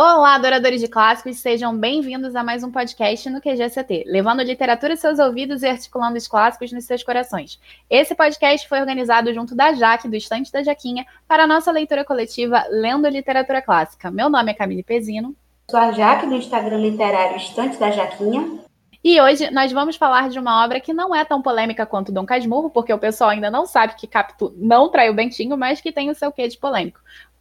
Olá, adoradores de clássicos, sejam bem-vindos a mais um podcast no QGCT, levando literatura aos seus ouvidos e articulando os clássicos nos seus corações. Esse podcast foi organizado junto da Jaque, do Estante da Jaquinha, para a nossa leitura coletiva Lendo Literatura Clássica. Meu nome é Camille Pezino. Sou a Jaque, do Instagram literário Estante da Jaquinha. E hoje nós vamos falar de uma obra que não é tão polêmica quanto Dom Casmurro, porque o pessoal ainda não sabe que Capitu não traiu Bentinho, mas que tem o seu quê de polêmico.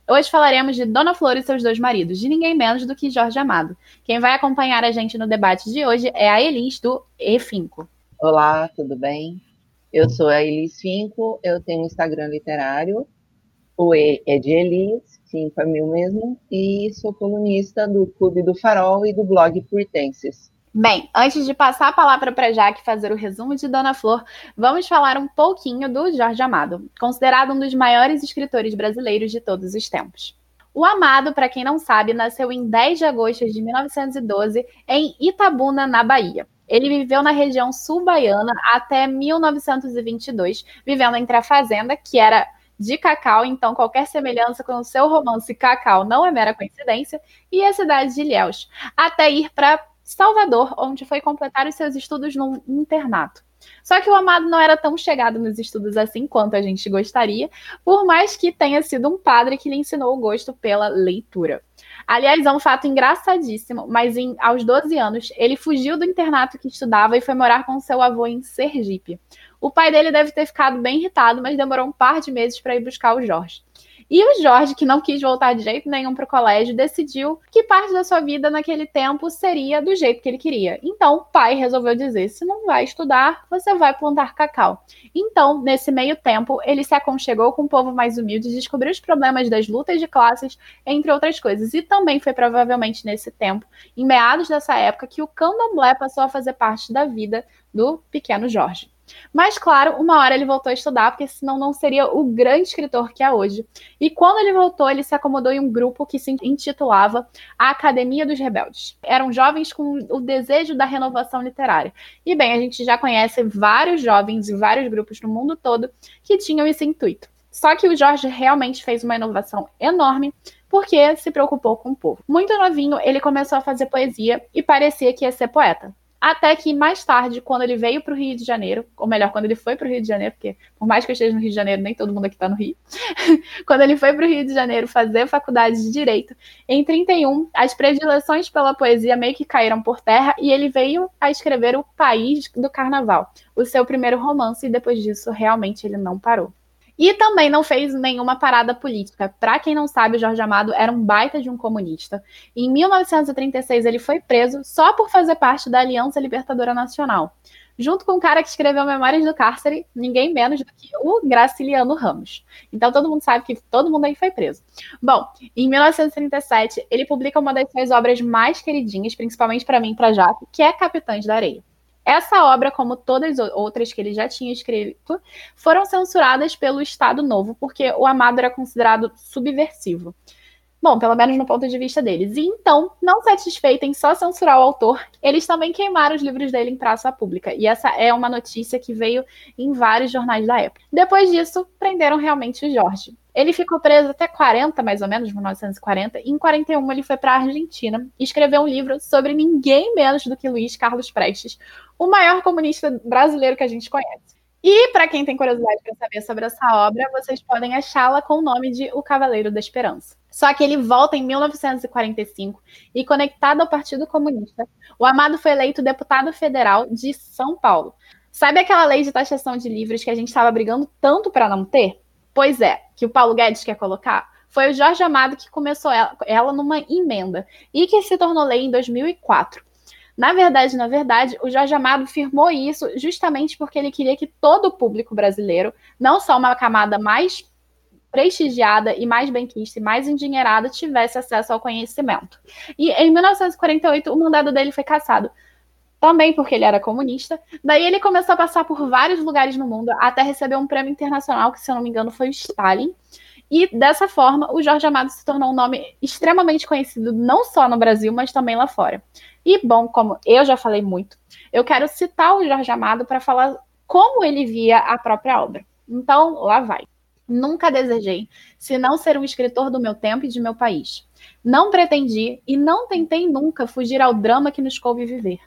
Hoje falaremos de Dona Flor e seus dois maridos, de ninguém menos do que Jorge Amado. Quem vai acompanhar a gente no debate de hoje é a Elis, do E5. Olá, tudo bem? Eu sou a Elis Finco, eu tenho um Instagram literário, o E é de Elis, Finco é meu mesmo, e sou colunista do Clube do Farol e do blog Purtenses. Bem, antes de passar a palavra para Jaque fazer o resumo de Dona Flor, vamos falar um pouquinho do Jorge Amado, considerado um dos maiores escritores brasileiros de todos os tempos. O Amado, para quem não sabe, nasceu em 10 de agosto de 1912 em Itabuna, na Bahia. Ele viveu na região sul-baiana até 1922, vivendo entre a fazenda, que era de Cacau, então qualquer semelhança com o seu romance Cacau não é mera coincidência, e a cidade de Ilhéus, até ir para Salvador, onde foi completar os seus estudos num internato. Só que o Amado não era tão chegado nos estudos assim quanto a gente gostaria, por mais que tenha sido um padre que lhe ensinou o gosto pela leitura. Aliás, é um fato engraçadíssimo, mas em, aos 12 anos, ele fugiu do internato que estudava e foi morar com seu avô em Sergipe. O pai dele deve ter ficado bem irritado, mas demorou um par de meses para ir buscar o Jorge. E o Jorge, que não quis voltar de jeito nenhum para o colégio, decidiu que parte da sua vida naquele tempo seria do jeito que ele queria. Então, o pai resolveu dizer: se não vai estudar, você vai plantar cacau. Então, nesse meio tempo, ele se aconchegou com o povo mais humilde, descobriu os problemas das lutas de classes, entre outras coisas. E também foi provavelmente nesse tempo, em meados dessa época, que o candomblé passou a fazer parte da vida do pequeno Jorge. Mas, claro, uma hora ele voltou a estudar, porque senão não seria o grande escritor que é hoje. E quando ele voltou, ele se acomodou em um grupo que se intitulava a Academia dos Rebeldes. Eram jovens com o desejo da renovação literária. E, bem, a gente já conhece vários jovens e vários grupos no mundo todo que tinham esse intuito. Só que o Jorge realmente fez uma inovação enorme porque se preocupou com o povo. Muito novinho, ele começou a fazer poesia e parecia que ia ser poeta. Até que mais tarde, quando ele veio para o Rio de Janeiro, ou melhor, quando ele foi para o Rio de Janeiro, porque por mais que eu esteja no Rio de Janeiro, nem todo mundo aqui está no Rio. quando ele foi para o Rio de Janeiro fazer faculdade de Direito, em 31, as predileções pela poesia meio que caíram por terra e ele veio a escrever O País do Carnaval, o seu primeiro romance, e depois disso, realmente, ele não parou. E também não fez nenhuma parada política. Para quem não sabe, o Jorge Amado era um baita de um comunista. Em 1936, ele foi preso só por fazer parte da Aliança Libertadora Nacional, junto com o cara que escreveu Memórias do Cárcere, ninguém menos do que o Graciliano Ramos. Então todo mundo sabe que todo mundo aí foi preso. Bom, em 1937, ele publica uma das suas obras mais queridinhas, principalmente para mim e para Jaco, que é Capitães da Areia. Essa obra, como todas as outras que ele já tinha escrito, foram censuradas pelo Estado Novo, porque o Amado era considerado subversivo. Bom, pelo menos no ponto de vista deles. E então, não satisfeito em só censurar o autor, eles também queimaram os livros dele em praça pública. E essa é uma notícia que veio em vários jornais da época. Depois disso, prenderam realmente o Jorge. Ele ficou preso até 40, mais ou menos, 1940, e em 41 ele foi para a Argentina e escreveu um livro sobre ninguém menos do que Luiz Carlos Prestes, o maior comunista brasileiro que a gente conhece. E para quem tem curiosidade para saber sobre essa obra, vocês podem achá-la com o nome de O Cavaleiro da Esperança. Só que ele volta em 1945 e, conectado ao Partido Comunista, o Amado foi eleito deputado federal de São Paulo. Sabe aquela lei de taxação de livros que a gente estava brigando tanto para não ter? Pois é, que o Paulo Guedes quer colocar, foi o Jorge Amado que começou ela, ela numa emenda e que se tornou lei em 2004. Na verdade, na verdade, o Jorge Amado firmou isso justamente porque ele queria que todo o público brasileiro, não só uma camada mais prestigiada e mais benquista e mais endinheirada, tivesse acesso ao conhecimento. E em 1948, o mandado dele foi cassado também porque ele era comunista. Daí ele começou a passar por vários lugares no mundo até receber um prêmio internacional, que se eu não me engano foi o Stalin. E dessa forma, o Jorge Amado se tornou um nome extremamente conhecido não só no Brasil, mas também lá fora. E bom, como eu já falei muito, eu quero citar o Jorge Amado para falar como ele via a própria obra. Então, lá vai. Nunca desejei, se não ser um escritor do meu tempo e de meu país. Não pretendi e não tentei nunca fugir ao drama que nos coube viver,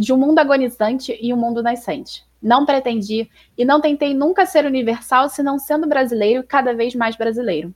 de um mundo agonizante e um mundo nascente. Não pretendi e não tentei nunca ser universal, senão sendo brasileiro, cada vez mais brasileiro.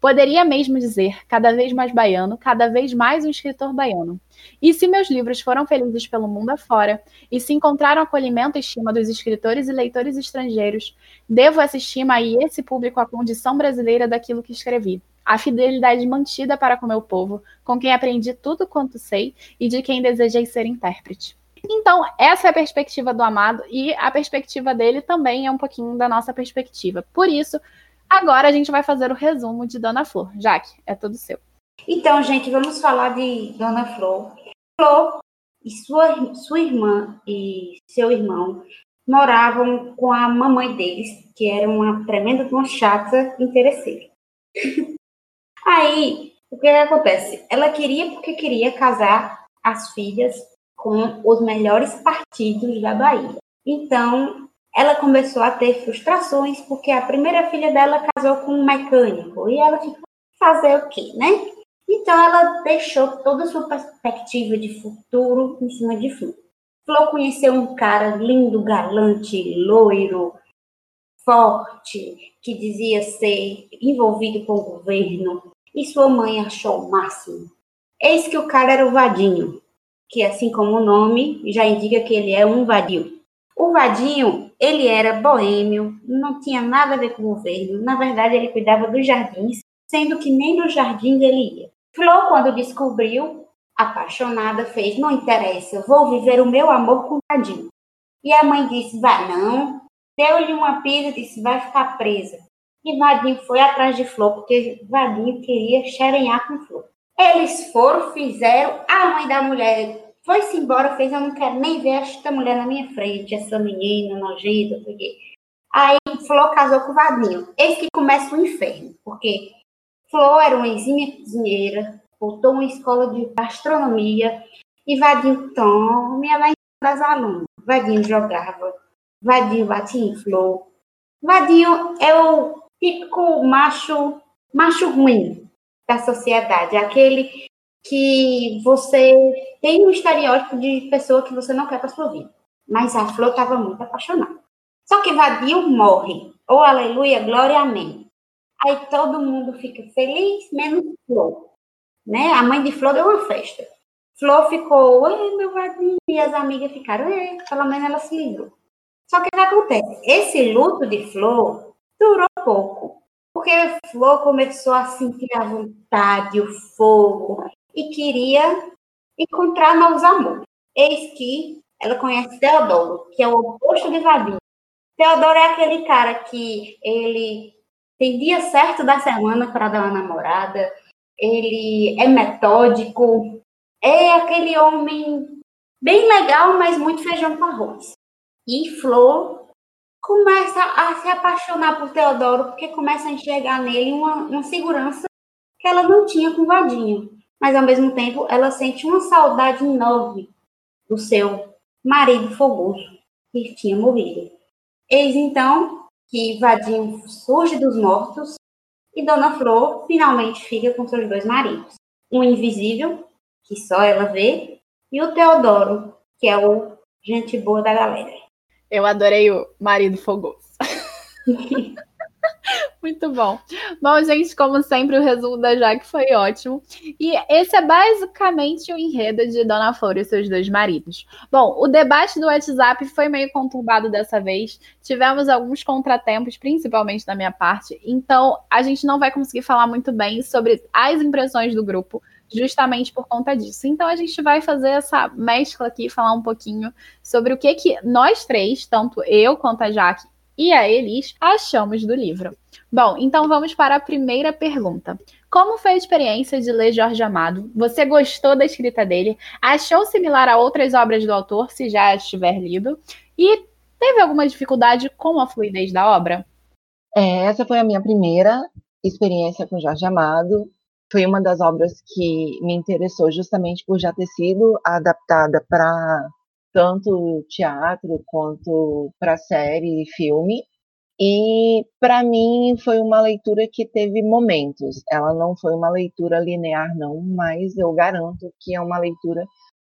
Poderia mesmo dizer, cada vez mais baiano, cada vez mais um escritor baiano. E se meus livros foram felizes pelo mundo afora, e se encontraram acolhimento e estima dos escritores e leitores estrangeiros, devo essa estima a esse público à condição brasileira daquilo que escrevi, a fidelidade mantida para com meu povo, com quem aprendi tudo quanto sei e de quem desejei ser intérprete. Então, essa é a perspectiva do amado e a perspectiva dele também é um pouquinho da nossa perspectiva. Por isso, Agora a gente vai fazer o resumo de Dona Flor. Jaque, é tudo seu. Então, gente, vamos falar de Dona Flor. Flor e sua, sua irmã e seu irmão moravam com a mamãe deles, que era uma tremenda uma chata interesseira. Aí, o que, que acontece? Ela queria porque queria casar as filhas com os melhores partidos da Bahia. Então, ela começou a ter frustrações porque a primeira filha dela casou com um mecânico e ela ficou fazer o quê, né? Então ela deixou toda a sua perspectiva de futuro em cima de Flo. Flo conheceu um cara lindo, galante, loiro, forte, que dizia ser envolvido com o governo, e sua mãe achou o máximo. Eis que o cara era o Vadinho, que assim como o nome já indica que ele é um vadio. O Vadinho ele era boêmio, não tinha nada a ver com o governo. Na verdade, ele cuidava dos jardins, sendo que nem nos jardins ele ia. Flor, quando descobriu, apaixonada, fez: Não interessa, vou viver o meu amor com o Vadinho. E a mãe disse: Vai não. Deu-lhe uma pisa e disse: Vai ficar presa. E Vadinho foi atrás de Flor, porque Vadinho queria xerenhar com Flor. Eles foram, fizeram. A mãe da mulher foi-se embora, fez, eu não quero nem ver esta mulher na minha frente, essa menina nojenta, porque... Aí Flor casou com o Vadinho. Eis que começa o inferno, porque Flor era uma exímia cozinheira, voltou uma escola de gastronomia, e Vadinho, tome, vai das alunas. Vadinho jogava, Vadinho batia em Flor. Vadinho é o típico macho, macho ruim da sociedade, aquele que você tem um estereótipo de pessoa que você não quer para sua vida. Mas a Flor estava muito apaixonada. Só que Vadio morre. Oh, aleluia, glória, amém. Aí todo mundo fica feliz, menos Flor. Né? A mãe de Flor deu uma festa. Flor ficou, ei, meu Vadinho. E as amigas ficaram, ei, pelo menos ela se livrou. Só que o que acontece? Esse luto de Flor durou pouco. Porque Flor começou a sentir a vontade, o fogo, e queria encontrar novos amores. Eis que ela conhece Teodoro, que é o oposto de Vadinho. Teodoro é aquele cara que ele tem dia certo da semana para dar uma namorada, ele é metódico, é aquele homem bem legal, mas muito feijão com arroz. E Flor começa a se apaixonar por Teodoro porque começa a enxergar nele uma, uma segurança que ela não tinha com Vadinho mas ao mesmo tempo ela sente uma saudade enorme do seu marido fogoso que tinha morrido. Eis então que Vadinho surge dos mortos e Dona Flor finalmente fica com seus dois maridos. Um invisível, que só ela vê, e o Teodoro, que é o gente boa da galera. Eu adorei o marido fogoso. Muito bom. Bom, gente, como sempre, o resumo da Jaque foi ótimo. E esse é basicamente o enredo de Dona Flor e seus dois maridos. Bom, o debate do WhatsApp foi meio conturbado dessa vez. Tivemos alguns contratempos, principalmente da minha parte. Então, a gente não vai conseguir falar muito bem sobre as impressões do grupo justamente por conta disso. Então a gente vai fazer essa mescla aqui, falar um pouquinho sobre o que que nós três, tanto eu quanto a Jaque e a Elis achamos do livro. Bom, então vamos para a primeira pergunta. Como foi a experiência de ler Jorge Amado? Você gostou da escrita dele? Achou similar a outras obras do autor, se já estiver lido? E teve alguma dificuldade com a fluidez da obra? É, essa foi a minha primeira experiência com Jorge Amado. Foi uma das obras que me interessou justamente por já ter sido adaptada para tanto teatro quanto para série e filme. E para mim foi uma leitura que teve momentos. Ela não foi uma leitura linear, não, mas eu garanto que é uma leitura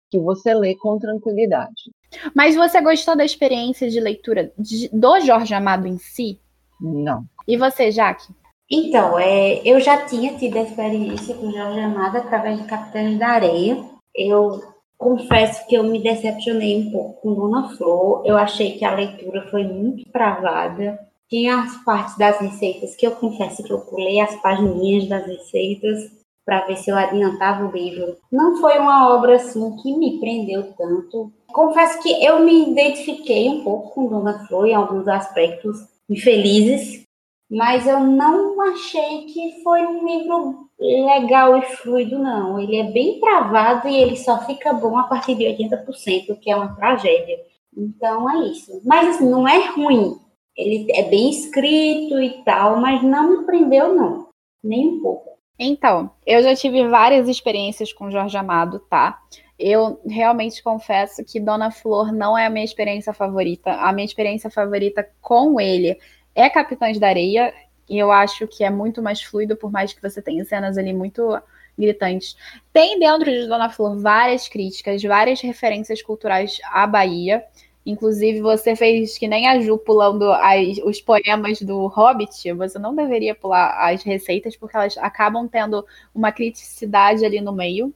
que você lê com tranquilidade. Mas você gostou da experiência de leitura de, do Jorge Amado em si? Não. E você, Jaque? Então, é, eu já tinha tido a experiência com Jorge Amado através de Capitães da Areia. Eu confesso que eu me decepcionei um pouco com Dona Flor. Eu achei que a leitura foi muito travada. Tinha as partes das receitas que eu confesso que eu pulei as páginas das receitas para ver se eu adiantava o livro. Não foi uma obra assim que me prendeu tanto. Confesso que eu me identifiquei um pouco com Dona Flor em alguns aspectos infelizes, mas eu não achei que foi um livro legal e fluido, não. Ele é bem travado e ele só fica bom a partir de 80%, o que é uma tragédia. Então é isso. Mas não é ruim. Ele é bem escrito e tal, mas não me prendeu, não. Nem um pouco. Então, eu já tive várias experiências com Jorge Amado, tá? Eu realmente confesso que Dona Flor não é a minha experiência favorita. A minha experiência favorita com ele é Capitães da Areia. E eu acho que é muito mais fluido, por mais que você tenha cenas ali muito gritantes. Tem dentro de Dona Flor várias críticas, várias referências culturais à Bahia. Inclusive, você fez que nem a Ju pulando as, os poemas do Hobbit. Você não deveria pular as receitas, porque elas acabam tendo uma criticidade ali no meio.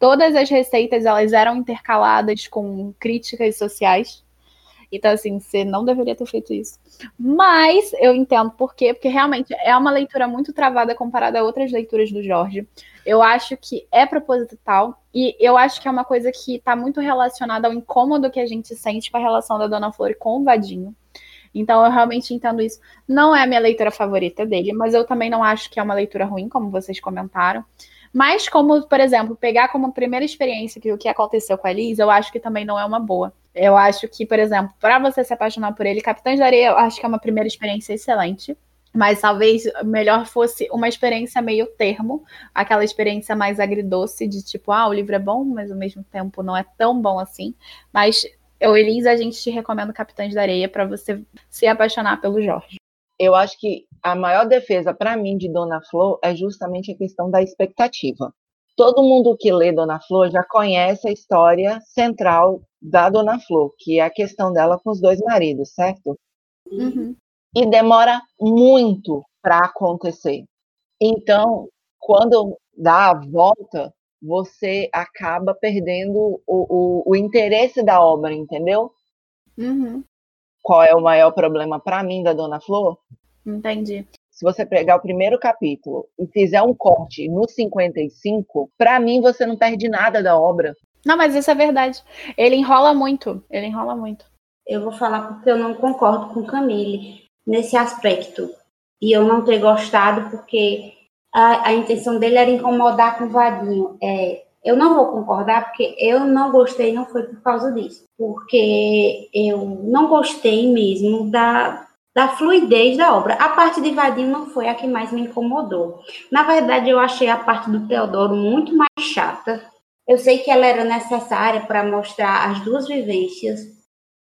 Todas as receitas elas eram intercaladas com críticas sociais. Então, assim, você não deveria ter feito isso. Mas eu entendo por quê, porque realmente é uma leitura muito travada comparada a outras leituras do Jorge. Eu acho que é proposital e eu acho que é uma coisa que está muito relacionada ao incômodo que a gente sente com a relação da Dona Flor com o Vadinho. Então eu realmente entendo isso. Não é a minha leitura favorita dele, mas eu também não acho que é uma leitura ruim, como vocês comentaram. Mas como, por exemplo, pegar como primeira experiência que o que aconteceu com a Liz, eu acho que também não é uma boa. Eu acho que, por exemplo, para você se apaixonar por ele, Capitães da Areia, eu acho que é uma primeira experiência excelente. Mas talvez melhor fosse uma experiência meio termo, aquela experiência mais agridoce, de tipo, ah, o livro é bom, mas ao mesmo tempo não é tão bom assim. Mas eu, Elisa, a gente te recomenda Capitães da Areia para você se apaixonar pelo Jorge eu acho que a maior defesa para mim de Dona Flor é justamente a questão da expectativa. Todo mundo que lê Dona Flor já conhece a história central da Dona Flor, que é a questão dela com os dois maridos, certo? Uhum. E demora muito para acontecer. Então, quando dá a volta, você acaba perdendo o, o, o interesse da obra, entendeu? Uhum qual é o maior problema para mim da Dona Flor? Entendi. Se você pegar o primeiro capítulo e fizer um corte no 55, para mim você não perde nada da obra. Não, mas isso é verdade. Ele enrola muito. Ele enrola muito. Eu vou falar porque eu não concordo com Camille nesse aspecto. E eu não ter gostado porque a, a intenção dele era incomodar com o Vadinho. É, eu não vou concordar porque eu não gostei, não foi por causa disso. Porque eu não gostei mesmo da, da fluidez da obra. A parte de Vadinho não foi a que mais me incomodou. Na verdade, eu achei a parte do Teodoro muito mais chata. Eu sei que ela era necessária para mostrar as duas vivências,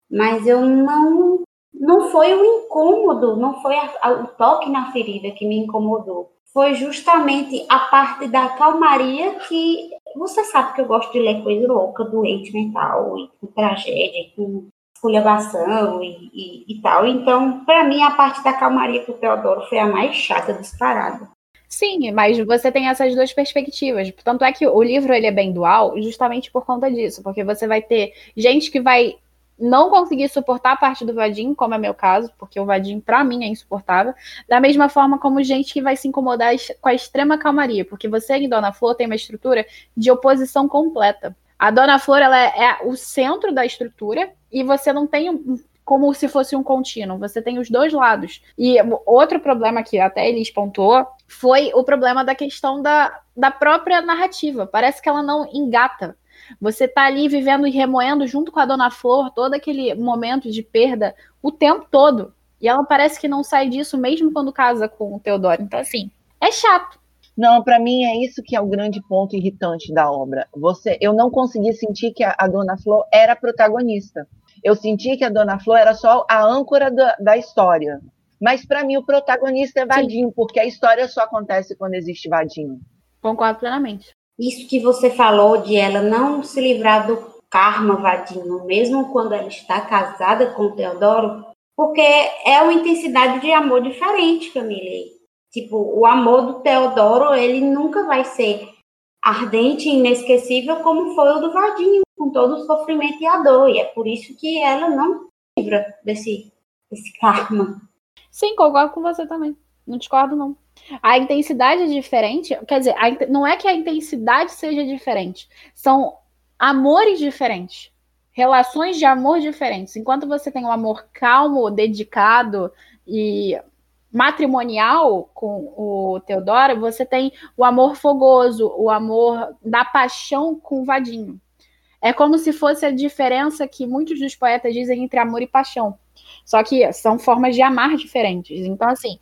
mas eu não não foi o incômodo, não foi a, a, o toque na ferida que me incomodou. Foi justamente a parte da calmaria que você sabe que eu gosto de ler coisa louca, doente mental, e com tragédia, com esculhambação e, e, e tal. Então, para mim, a parte da calmaria com o Teodoro foi a mais chata disparada. Sim, mas você tem essas duas perspectivas. Tanto é que o livro ele é bem dual, justamente por conta disso, porque você vai ter gente que vai não conseguir suportar a parte do Vadim, como é meu caso, porque o Vadim, para mim, é insuportável, da mesma forma como gente que vai se incomodar com a extrema calmaria, porque você em Dona Flor tem uma estrutura de oposição completa. A Dona Flor ela é, é o centro da estrutura e você não tem como se fosse um contínuo, você tem os dois lados. E outro problema que até ele pontuou foi o problema da questão da, da própria narrativa. Parece que ela não engata. Você tá ali vivendo e remoendo junto com a Dona Flor todo aquele momento de perda o tempo todo. E ela parece que não sai disso mesmo quando casa com o Teodoro. Então, assim, é chato. Não, para mim é isso que é o grande ponto irritante da obra. Você, eu não consegui sentir que a, a Dona Flor era protagonista. Eu senti que a Dona Flor era só a âncora da, da história. Mas para mim o protagonista é Vadinho, Sim. porque a história só acontece quando existe Vadinho. Concordo plenamente. Isso que você falou de ela não se livrar do karma Vadinho, mesmo quando ela está casada com o Teodoro, porque é uma intensidade de amor diferente, Camille. Tipo, o amor do Teodoro, ele nunca vai ser ardente e inesquecível como foi o do Vadinho, com todo o sofrimento e a dor. E é por isso que ela não livra desse, desse karma. Sim, concordo com você também. Não discordo, não. A intensidade é diferente. Quer dizer, a, não é que a intensidade seja diferente. São amores diferentes. Relações de amor diferentes. Enquanto você tem um amor calmo, dedicado e matrimonial com o Teodoro, você tem o amor fogoso, o amor da paixão com o Vadinho. É como se fosse a diferença que muitos dos poetas dizem entre amor e paixão. Só que são formas de amar diferentes. Então, assim,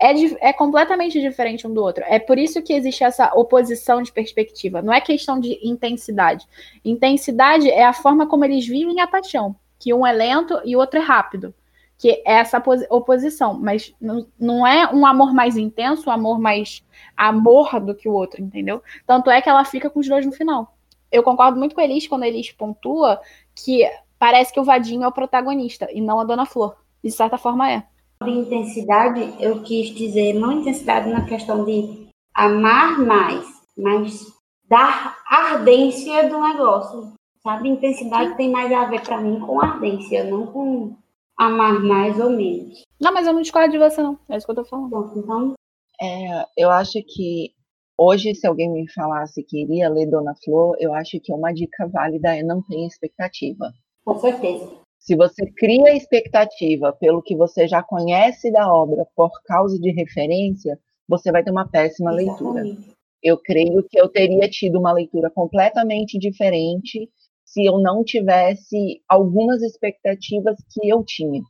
é, é completamente diferente um do outro. É por isso que existe essa oposição de perspectiva. Não é questão de intensidade. Intensidade é a forma como eles vivem a paixão. Que um é lento e o outro é rápido que é essa oposição, mas não, não é um amor mais intenso, um amor mais amor do que o outro, entendeu? Tanto é que ela fica com os dois no final. Eu concordo muito com Elis quando Elis pontua que parece que o Vadinho é o protagonista e não a Dona Flor. De certa forma é. De intensidade, eu quis dizer não intensidade na questão de amar mais, mas dar ardência do negócio. Sabe? Intensidade tem mais a ver para mim com ardência, não com amar mais ou menos. Não, mas eu não discordo de você, não. É isso que eu tô falando. Bom, então. É, eu acho que hoje, se alguém me falasse que iria ler Dona Flor, eu acho que uma dica válida é não ter expectativa. Com certeza. Se você cria expectativa pelo que você já conhece da obra por causa de referência, você vai ter uma péssima Exatamente. leitura. Eu creio que eu teria tido uma leitura completamente diferente se eu não tivesse algumas expectativas que eu tinha.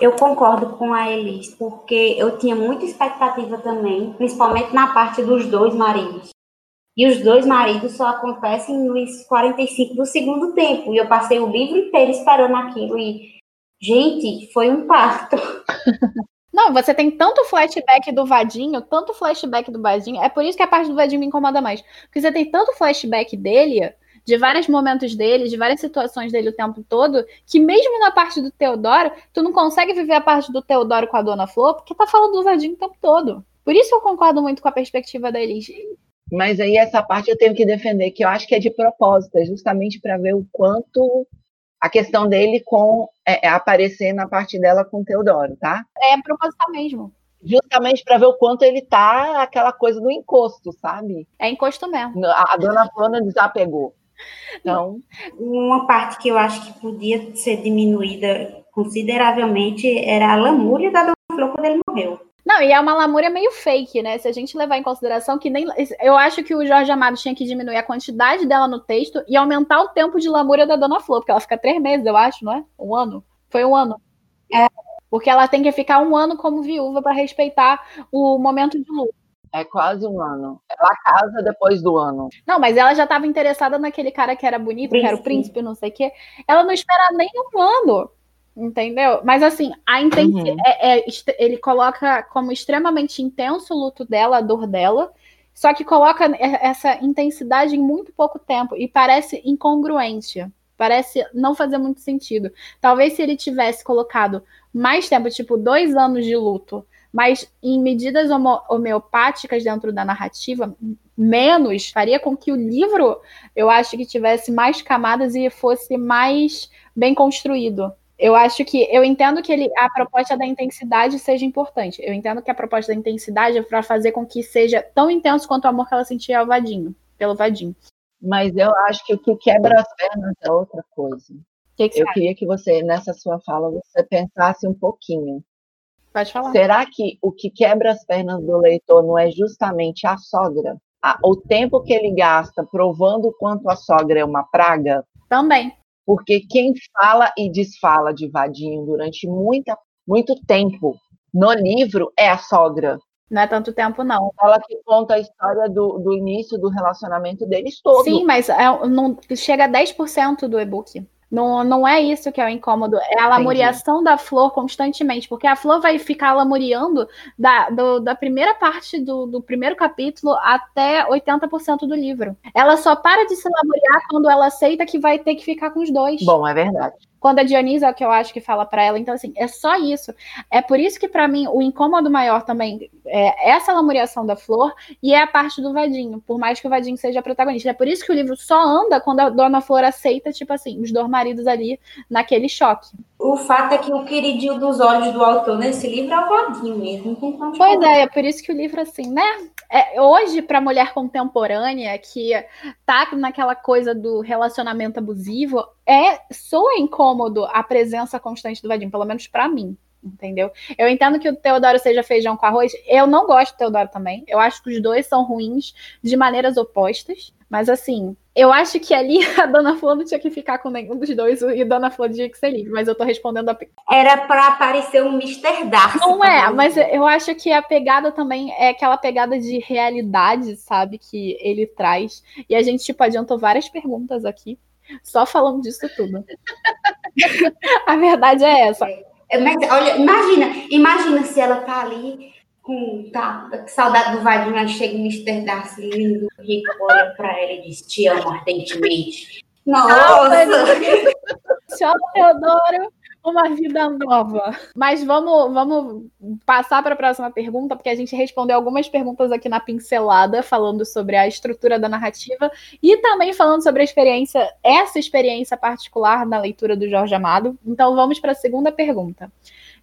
Eu concordo com a Elis, porque eu tinha muita expectativa também, principalmente na parte dos dois maridos. E os dois maridos só acontecem nos 45 do segundo tempo. E eu passei o livro inteiro esperando aquilo. E, gente, foi um parto. Não, você tem tanto flashback do Vadinho, tanto flashback do Vadinho. É por isso que a parte do Vadinho me incomoda mais. Porque você tem tanto flashback dele de vários momentos dele, de várias situações dele o tempo todo, que mesmo na parte do Teodoro, tu não consegue viver a parte do Teodoro com a Dona Flor, porque tá falando do Vadinho o tempo todo. Por isso eu concordo muito com a perspectiva da Elis. Mas aí essa parte eu tenho que defender, que eu acho que é de propósito, é justamente para ver o quanto a questão dele com é, é aparecer na parte dela com o Teodoro, tá? É proposital mesmo. Justamente para ver o quanto ele tá aquela coisa do encosto, sabe? É encosto mesmo. A, a dona Flona desapegou. Então, uma parte que eu acho que podia ser diminuída consideravelmente era a lamúria da Dona Flor quando ele morreu. Não, e é uma lamúria meio fake, né? Se a gente levar em consideração que nem. Eu acho que o Jorge Amado tinha que diminuir a quantidade dela no texto e aumentar o tempo de lamúria da Dona Flor, porque ela fica três meses, eu acho, não é? Um ano? Foi um ano. É. Porque ela tem que ficar um ano como viúva para respeitar o momento de luto. É quase um ano. Ela casa depois do ano. Não, mas ela já estava interessada naquele cara que era bonito, príncipe. que era o príncipe, não sei o quê. Ela não espera nem um ano. Entendeu? Mas assim, a intensidade. Uhum. É, é, ele coloca como extremamente intenso o luto dela, a dor dela. Só que coloca essa intensidade em muito pouco tempo. E parece incongruente. Parece não fazer muito sentido. Talvez se ele tivesse colocado mais tempo, tipo dois anos de luto, mas em medidas homeopáticas dentro da narrativa, menos faria com que o livro, eu acho que tivesse mais camadas e fosse mais bem construído. Eu acho que eu entendo que ele, a proposta da intensidade seja importante. Eu entendo que a proposta da intensidade é para fazer com que seja tão intenso quanto o amor que ela sentia ao Vadinho, pelo Vadinho. Mas eu acho que o que quebra as pernas é outra coisa. Que que eu queria que você, nessa sua fala, você pensasse um pouquinho. Pode falar. Será que o que quebra as pernas do leitor não é justamente a sogra? o tempo que ele gasta provando o quanto a sogra é uma praga? Também. Porque quem fala e desfala de Vadinho durante muita, muito tempo no livro é a sogra. Não é tanto tempo, não. Ela que conta a história do, do início do relacionamento deles todo. Sim, mas é, não, chega a 10% do e-book. Não, não é isso que é o incômodo, é a lamuriação da flor constantemente, porque a flor vai ficar lamuriando da, do, da primeira parte do, do primeiro capítulo até 80% do livro. Ela só para de se lamuriar quando ela aceita que vai ter que ficar com os dois. Bom, é verdade. Quando a Dionisa é o que eu acho que fala para ela. Então, assim, é só isso. É por isso que, para mim, o incômodo maior também é essa lamuriação da flor e é a parte do Vadinho, por mais que o Vadinho seja protagonista. É por isso que o livro só anda quando a Dona Flor aceita, tipo assim, os dois maridos ali naquele choque. O fato é que o queridinho dos olhos do autor nesse livro é o Vadinho mesmo. Pois é, é por isso que o livro, assim, né? É, hoje, para mulher contemporânea que tá naquela coisa do relacionamento abusivo, é soa incômodo a presença constante do Vadinho, pelo menos para mim entendeu? Eu entendo que o Teodoro seja feijão com arroz. Eu não gosto do Teodoro também. Eu acho que os dois são ruins de maneiras opostas. Mas assim, eu acho que ali a Dona Flor não tinha que ficar com nenhum dos dois e a Dona Flor tinha que ser livre, mas eu tô respondendo a. Era para aparecer um Mr. Darcy. Não é, mas eu acho que a pegada também é aquela pegada de realidade, sabe? Que ele traz. E a gente, tipo, adiantou várias perguntas aqui, só falando disso tudo. a verdade é essa. É, mas, olha, imagina, imagina se ela tá ali com tá, saudade do Vadinho, aí chega o Mr. Darcy lindo, rico, olha pra ela e diz, te amo ardentemente. Nossa! Tchau, Teodoro! uma vida nova. Mas vamos, vamos passar para a próxima pergunta, porque a gente respondeu algumas perguntas aqui na pincelada, falando sobre a estrutura da narrativa e também falando sobre a experiência, essa experiência particular na leitura do Jorge Amado. Então vamos para a segunda pergunta.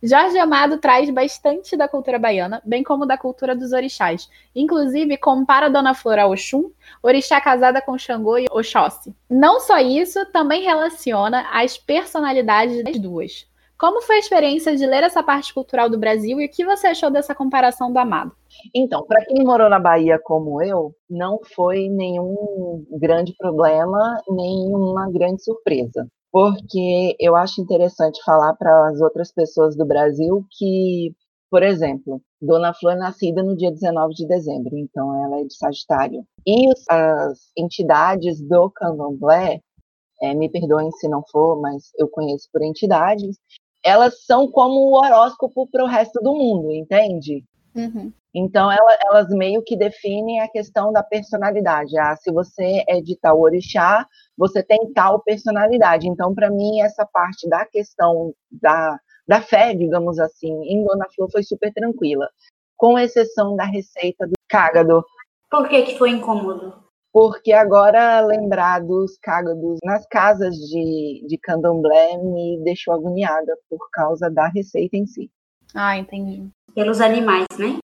Jorge Amado traz bastante da cultura baiana, bem como da cultura dos orixás. Inclusive, compara Dona Flor a Oxum, orixá casada com Xangô e Oxóssi. Não só isso, também relaciona as personalidades das duas. Como foi a experiência de ler essa parte cultural do Brasil e o que você achou dessa comparação do Amado? Então, para quem morou na Bahia como eu, não foi nenhum grande problema, nenhuma grande surpresa porque eu acho interessante falar para as outras pessoas do Brasil que, por exemplo, Dona Flor é nascida no dia 19 de dezembro, então ela é de Sagitário. E as entidades do candomblé, é, me perdoem se não for, mas eu conheço por entidades, elas são como o horóscopo para o resto do mundo, entende? Uhum. Então, ela, elas meio que definem a questão da personalidade. Ah, se você é de tal orixá, você tem tal personalidade. Então, para mim, essa parte da questão da, da fé, digamos assim, em Dona Flor foi super tranquila, com exceção da receita do cágado. Por que, que foi incômodo? Porque agora lembrar dos cágados nas casas de, de candomblé me deixou agoniada por causa da receita em si. Ah, entendi. Pelos animais, né?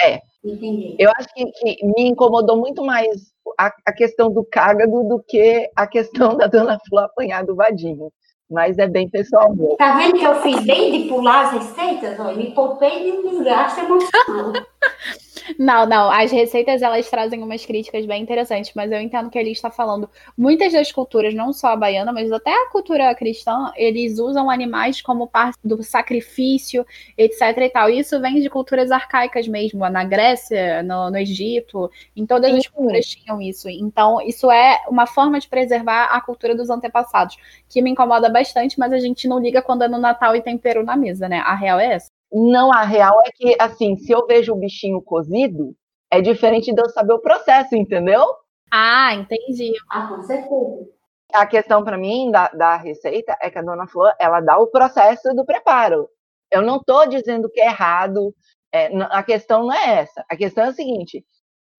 É. Entendi. Eu acho que, que me incomodou muito mais a, a, questão do cágado do que a questão da dona Flor apanhar do vadinho. Mas é bem pessoal mesmo. Tá vendo que eu fiz bem de pular as receitas? Olha, me poupei de um desgaste emocional. Não, não. As receitas elas trazem umas críticas bem interessantes, mas eu entendo que ele está falando. Muitas das culturas, não só a baiana, mas até a cultura cristã, eles usam animais como parte do sacrifício, etc. e tal. Isso vem de culturas arcaicas mesmo, na Grécia, no, no Egito, em todas Sim. as culturas tinham isso. Então, isso é uma forma de preservar a cultura dos antepassados, que me incomoda bastante, mas a gente não liga quando é no Natal e tem peru na mesa, né? A real é essa. Não, a real é que, assim, se eu vejo o bichinho cozido, é diferente de eu saber o processo, entendeu? Ah, entendi. Ah, com certeza. A questão para mim da, da receita é que a dona Flor, ela dá o processo do preparo. Eu não estou dizendo que é errado, é, a questão não é essa. A questão é a seguinte,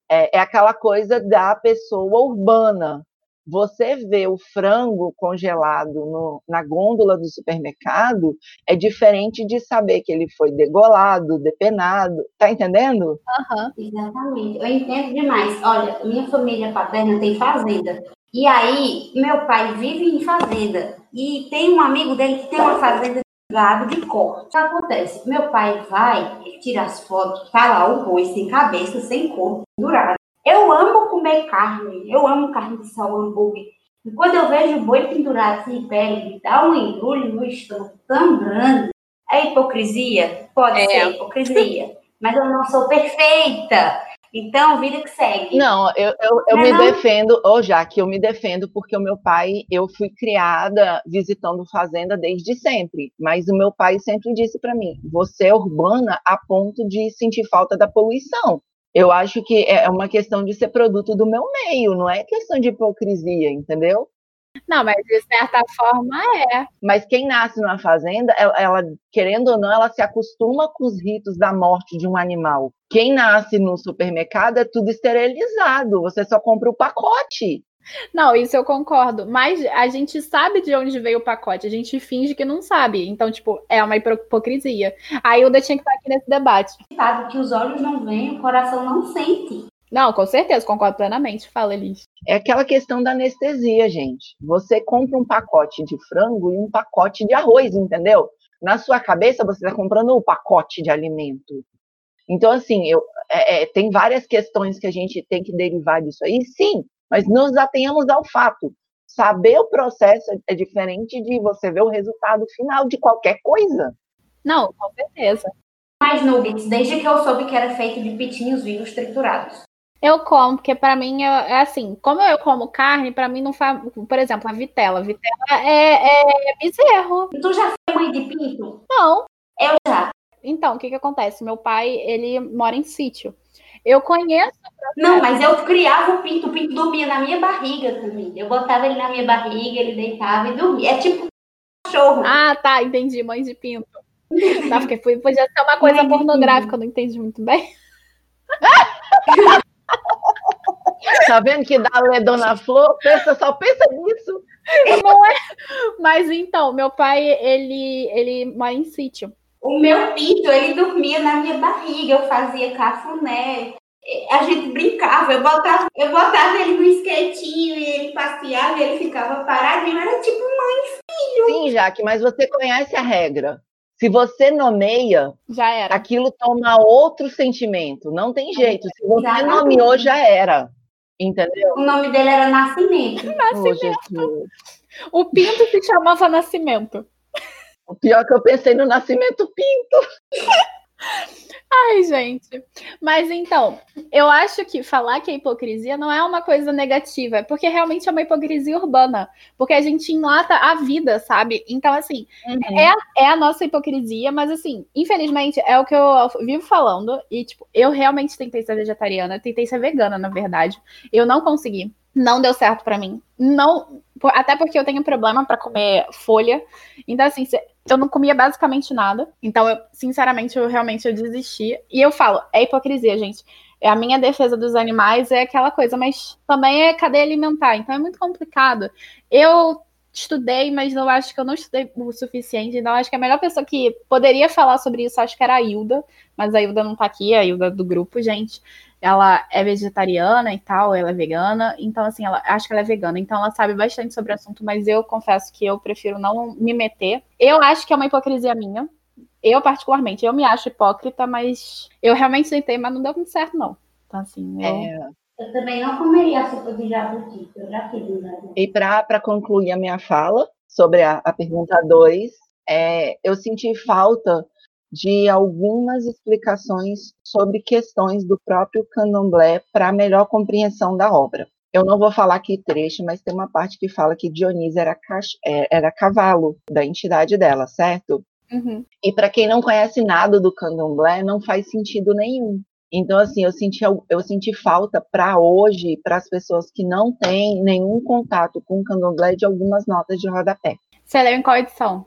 é, é aquela coisa da pessoa urbana, você vê o frango congelado no, na gôndola do supermercado é diferente de saber que ele foi degolado, depenado. Tá entendendo? Uhum. Exatamente. Eu entendo demais. Olha, minha família paterna tem fazenda. E aí, meu pai vive em fazenda. E tem um amigo dele que tem uma fazenda de gado de corte. O que acontece? Meu pai vai, ele tira as fotos, tá lá o boi sem cabeça, sem corpo, pendurado. Eu amo comer carne, eu amo carne de sol, hambúrguer. E quando eu vejo o boi pendurado sem pele, me dá um embrulho no estômago tão grande. É hipocrisia? Pode é. ser hipocrisia. Mas eu não sou perfeita. Então, vida que segue. Não, eu, eu, eu me não? defendo, ou já que eu me defendo porque o meu pai, eu fui criada visitando fazenda desde sempre, mas o meu pai sempre disse para mim: você é urbana a ponto de sentir falta da poluição. Eu acho que é uma questão de ser produto do meu meio, não é questão de hipocrisia, entendeu? Não, mas de certa forma é. Mas quem nasce numa fazenda, ela, ela, querendo ou não, ela se acostuma com os ritos da morte de um animal. Quem nasce no supermercado é tudo esterilizado, você só compra o pacote. Não, isso eu concordo. Mas a gente sabe de onde veio o pacote, a gente finge que não sabe. Então, tipo, é uma hipocrisia. A Hilda tinha que estar aqui nesse debate. Sabe que os olhos não veem, o coração não sente. Não, com certeza, concordo plenamente. Fala, Elis. É aquela questão da anestesia, gente. Você compra um pacote de frango e um pacote de arroz, entendeu? Na sua cabeça, você está comprando o um pacote de alimento. Então, assim, eu, é, é, tem várias questões que a gente tem que derivar disso aí, sim, mas nos atenhamos ao fato. Saber o processo é diferente de você ver o resultado final de qualquer coisa. Não, com certeza. Mais nuggets, desde que eu soube que era feito de pitinhos vivos triturados. Eu como, porque para mim é, assim, como eu como carne, para mim não faz. Por exemplo, a vitela. Vitela é, é bezerro. Tu já foi mãe de pinto? Não. Eu já. Então, o que que acontece? Meu pai, ele mora em sítio. Eu conheço. Não, mas eu criava o pinto, o pinto dormia na minha barriga também. Eu botava ele na minha barriga, ele deitava e dormia. É tipo cachorro. Ah, tá, entendi, mãe de pinto. tá, porque podia ser uma coisa mãe pornográfica, eu não entendi muito bem. Tá vendo que dá é Dona Flor? Pensa, só pensa nisso. Não é? Mas então, meu pai, ele, ele mora em sítio. O meu pinto, ele dormia na minha barriga, eu fazia cafuné. A gente brincava, eu botava, eu botava ele no skatinho e ele passeava e ele ficava paradinho. Era tipo mãe e filho. Sim, Jaque, mas você conhece a regra. Se você nomeia, já era. aquilo toma outro sentimento. Não tem jeito. Se você nomeou, já era. Entendeu? O nome dele era Nascimento. Nascimento. Oh, o Pinto se chamava Nascimento. O pior é que eu pensei no Nascimento Pinto. Ai, gente. Mas então, eu acho que falar que é hipocrisia não é uma coisa negativa, porque realmente é uma hipocrisia urbana. Porque a gente enlata a vida, sabe? Então, assim, uhum. é, é a nossa hipocrisia, mas assim, infelizmente, é o que eu vivo falando. E, tipo, eu realmente tentei ser vegetariana, tentei ser vegana, na verdade. Eu não consegui. Não deu certo para mim. Não, até porque eu tenho problema para comer folha. Então, assim, eu não comia basicamente nada. Então, eu, sinceramente, eu realmente eu desisti. E eu falo, é hipocrisia, gente. É a minha defesa dos animais é aquela coisa, mas também é cadeia alimentar, então é muito complicado. Eu estudei, mas eu acho que eu não estudei o suficiente, então acho que a melhor pessoa que poderia falar sobre isso, acho que era a Hilda, mas a Hilda não tá aqui, a Hilda do grupo, gente ela é vegetariana e tal, ela é vegana, então assim, ela acho que ela é vegana, então ela sabe bastante sobre o assunto, mas eu confesso que eu prefiro não me meter. Eu acho que é uma hipocrisia minha. Eu particularmente, eu me acho hipócrita, mas eu realmente tentei, mas não deu muito certo não. Então assim, eu... É... Eu também não comeria a sopa de jabuti, eu já fiz, né? E para concluir a minha fala sobre a, a pergunta 2, é, eu senti falta de algumas explicações sobre questões do próprio candomblé para melhor compreensão da obra. Eu não vou falar aqui trecho, mas tem uma parte que fala que Dionísio era, é, era cavalo da entidade dela, certo? Uhum. E para quem não conhece nada do candomblé, não faz sentido nenhum. Então, assim, eu senti, eu senti falta para hoje, para as pessoas que não têm nenhum contato com o candomblé, de algumas notas de rodapé. Você leu em qual edição?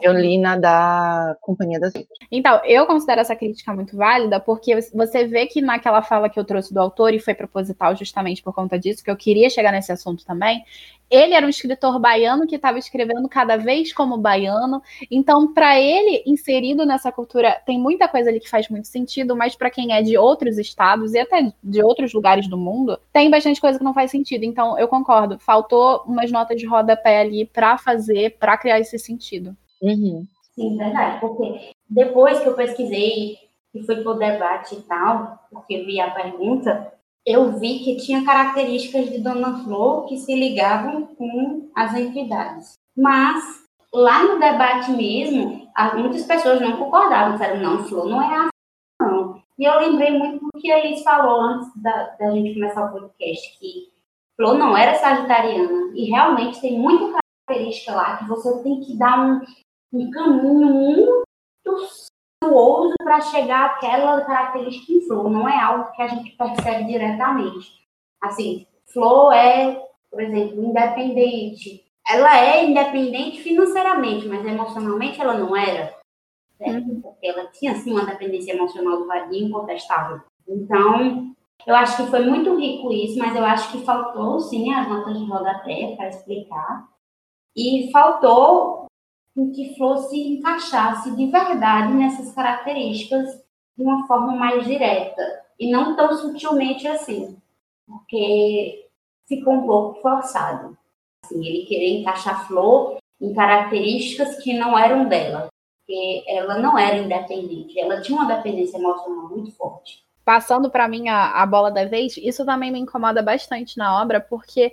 Eu li na da Companhia das Letras. Então, eu considero essa crítica muito válida, porque você vê que naquela fala que eu trouxe do autor, e foi proposital justamente por conta disso, que eu queria chegar nesse assunto também, ele era um escritor baiano que estava escrevendo cada vez como baiano. Então, para ele, inserido nessa cultura, tem muita coisa ali que faz muito sentido, mas para quem é de outros estados e até de outros lugares do mundo, tem bastante coisa que não faz sentido. Então, eu concordo. Faltou umas notas de rodapé ali para fazer, para criar esse sentido. Uhum. Sim, verdade. Porque depois que eu pesquisei e fui pro debate e tal, porque vi a pergunta, eu vi que tinha características de Dona Flor que se ligavam com as entidades. Mas, lá no debate mesmo, muitas pessoas não concordavam, disseram, não, Flor não é assim, não. E eu lembrei muito do que a Elis falou antes da, da gente começar o podcast, que Flor não era sagitariana. E realmente tem muita característica lá que você tem que dar um, um caminho muito sinuoso para chegar àquela característica em Flor. Não é algo que a gente percebe diretamente. Assim, Flor é, por exemplo, independente. Ela é independente financeiramente, mas emocionalmente ela não era. Uhum. Porque ela tinha, sim, uma dependência emocional do Vadim incontestável. Então, eu acho que foi muito rico isso, mas eu acho que faltou, sim, as notas de rodapé para explicar. E faltou que fosse encaixasse de verdade nessas características de uma forma mais direta e não tão sutilmente assim, porque ficou um pouco forçado. Assim, ele querer encaixar Flor em características que não eram dela, porque ela não era independente, ela tinha uma dependência emocional muito forte passando para mim a, a, bola da vez, isso também me incomoda bastante na obra, porque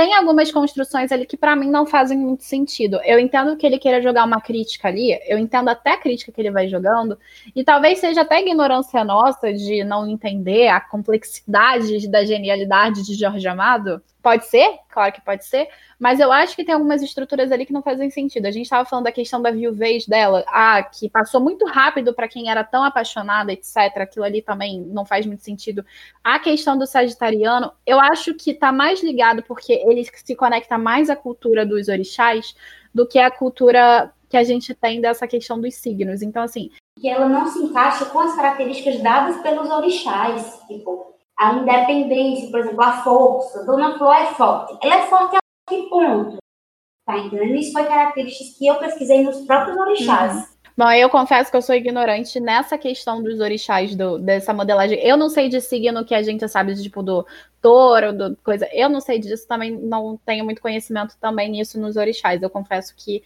tem algumas construções ali que para mim não fazem muito sentido. Eu entendo que ele queira jogar uma crítica ali, eu entendo até a crítica que ele vai jogando, e talvez seja até ignorância nossa de não entender a complexidade da genialidade de Jorge Amado, Pode ser, claro que pode ser, mas eu acho que tem algumas estruturas ali que não fazem sentido. A gente estava falando da questão da viuvez dela, ah, que passou muito rápido para quem era tão apaixonada, etc. Aquilo ali também não faz muito sentido. A questão do sagitariano, eu acho que está mais ligado porque ele se conecta mais à cultura dos orixás do que à cultura que a gente tem dessa questão dos signos. Então, assim. Que ela não se encaixa com as características dadas pelos orixás. Tipo, a independência, por exemplo, a força. Dona Flor é forte. Ela é forte a que ponto? Tá entendendo? Isso foi características que eu pesquisei nos próprios orixás. Uhum. Bom, eu confesso que eu sou ignorante nessa questão dos orixás, do, dessa modelagem. Eu não sei de signo que a gente sabe, tipo, do touro, do coisa. Eu não sei disso, também não tenho muito conhecimento também nisso nos orixás. Eu confesso que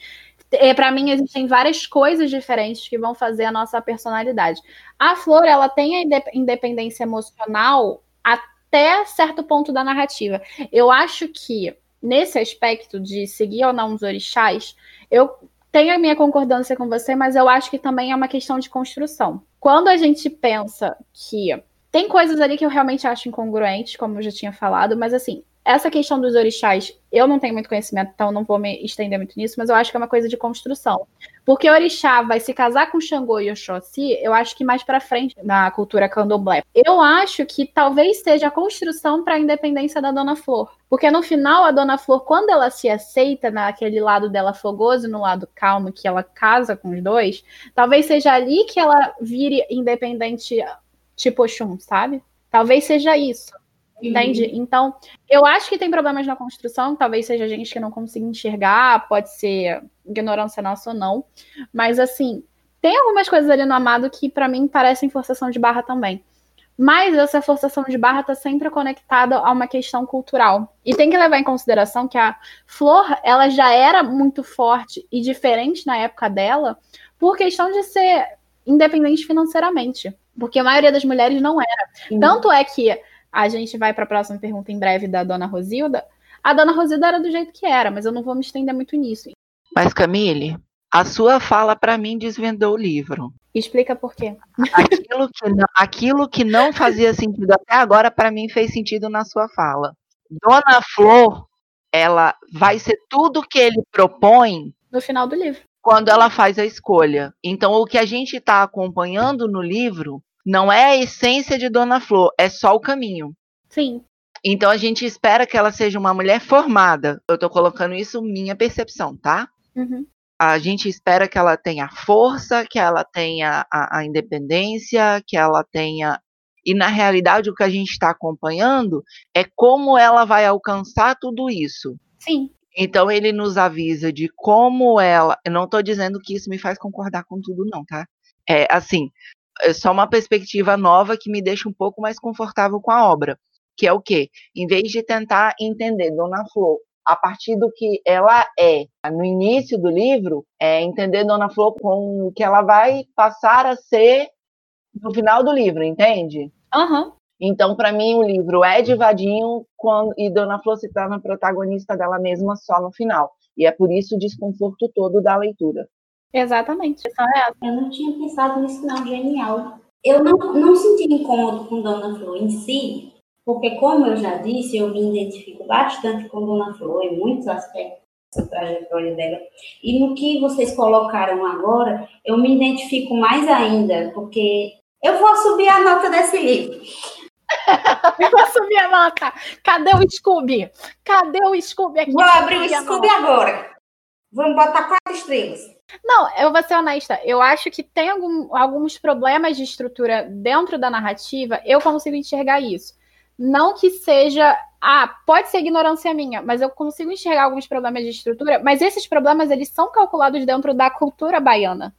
é, para mim existem várias coisas diferentes que vão fazer a nossa personalidade. A flor, ela tem a independência emocional até certo ponto da narrativa. Eu acho que nesse aspecto de seguir ou não os orixás, eu tenho a minha concordância com você, mas eu acho que também é uma questão de construção. Quando a gente pensa que tem coisas ali que eu realmente acho incongruentes, como eu já tinha falado, mas assim, essa questão dos orixás, eu não tenho muito conhecimento, então não vou me estender muito nisso, mas eu acho que é uma coisa de construção. Porque orixá vai se casar com Xangô e Oxóssi, eu acho que mais para frente na cultura candomblé. Eu acho que talvez seja a construção para a independência da Dona Flor. Porque no final, a Dona Flor, quando ela se aceita naquele lado dela fogoso, no lado calmo, que ela casa com os dois, talvez seja ali que ela vire independente tipo Oxum, sabe? Talvez seja isso. Entende? Uhum. Então, eu acho que tem problemas na construção, talvez seja gente que não consiga enxergar, pode ser ignorância nossa ou não. Mas, assim, tem algumas coisas ali no Amado que, para mim, parecem forçação de barra também. Mas essa forçação de barra está sempre conectada a uma questão cultural. E tem que levar em consideração que a Flor, ela já era muito forte e diferente na época dela, por questão de ser independente financeiramente. Porque a maioria das mulheres não era. Sim. Tanto é que a gente vai para a próxima pergunta em breve da dona Rosilda. A dona Rosilda era do jeito que era, mas eu não vou me estender muito nisso. Mas, Camille, a sua fala para mim desvendou o livro. Explica por quê. Aquilo que não, aquilo que não fazia sentido até agora, para mim, fez sentido na sua fala. Dona Flor, ela vai ser tudo que ele propõe. No final do livro. Quando ela faz a escolha. Então, o que a gente está acompanhando no livro não é a essência de Dona Flor, é só o caminho. Sim. Então a gente espera que ela seja uma mulher formada. Eu estou colocando isso minha percepção, tá? Uhum. A gente espera que ela tenha força, que ela tenha a, a independência, que ela tenha. E na realidade o que a gente está acompanhando é como ela vai alcançar tudo isso. Sim. Então ele nos avisa de como ela. Eu não estou dizendo que isso me faz concordar com tudo, não, tá? É assim, é só uma perspectiva nova que me deixa um pouco mais confortável com a obra, que é o quê? Em vez de tentar entender Dona Flor a partir do que ela é no início do livro, é entender Dona Flor com o que ela vai passar a ser no final do livro, entende? Uhum. Então, para mim, o livro é de Vadinho quando, e Dona Flor se torna protagonista dela mesma só no final. E é por isso o desconforto todo da leitura. Exatamente. É Eu não tinha pensado nisso, não. Genial. eu não, não senti incômodo com Dona Flor em si, porque, como eu já disse, eu me identifico bastante com Dona Flor em muitos aspectos da trajetória dela. E no que vocês colocaram agora, eu me identifico mais ainda, porque eu vou subir a nota desse livro. eu vou subir a nota. Cadê o Scooby? Cadê o Scooby aqui? Vou abrir o Scooby agora. Vamos botar quatro estrelas. Não, eu vou ser honesta. Eu acho que tem algum, alguns problemas de estrutura dentro da narrativa. Eu consigo enxergar isso. Não que seja. Ah, pode ser ignorância minha, mas eu consigo enxergar alguns problemas de estrutura. Mas esses problemas, eles são calculados dentro da cultura baiana.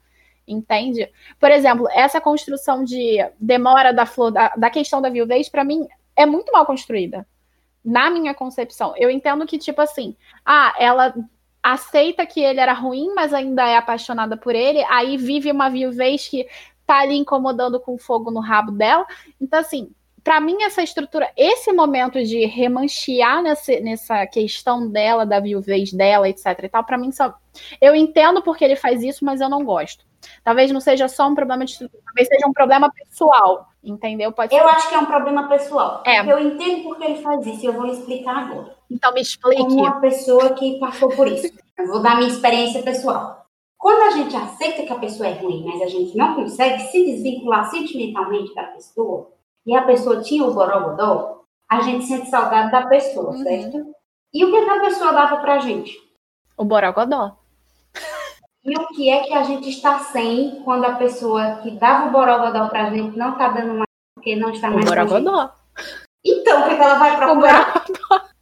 Entende? Por exemplo, essa construção de demora da flor, da, da questão da viuvez, para mim, é muito mal construída. Na minha concepção. Eu entendo que, tipo assim, ah, ela aceita que ele era ruim, mas ainda é apaixonada por ele, aí vive uma viuvez que tá ali incomodando com fogo no rabo dela. Então, assim, para mim, essa estrutura, esse momento de remanchear nessa, nessa questão dela, da viuvez dela, etc e tal, para mim só. Eu entendo porque ele faz isso, mas eu não gosto. Talvez não seja só um problema de estrutura, talvez seja um problema pessoal, entendeu? Pode eu ser. acho que é um problema pessoal. É. Eu entendo porque ele faz isso e eu vou explicar agora. Então me explique. Como uma pessoa que passou por isso. Eu vou dar minha experiência pessoal. Quando a gente aceita que a pessoa é ruim, mas a gente não consegue se desvincular sentimentalmente da pessoa, e a pessoa tinha o borogodó, a gente sente saudade da pessoa, uhum. certo? E o que, a pessoa dava pra gente? O borogodó. E o que é que a gente está sem quando a pessoa que dava o borogodó pra gente não está dando mais, porque não está mais. O borogodó. Então, o que, é que ela vai procurar? O borogodó.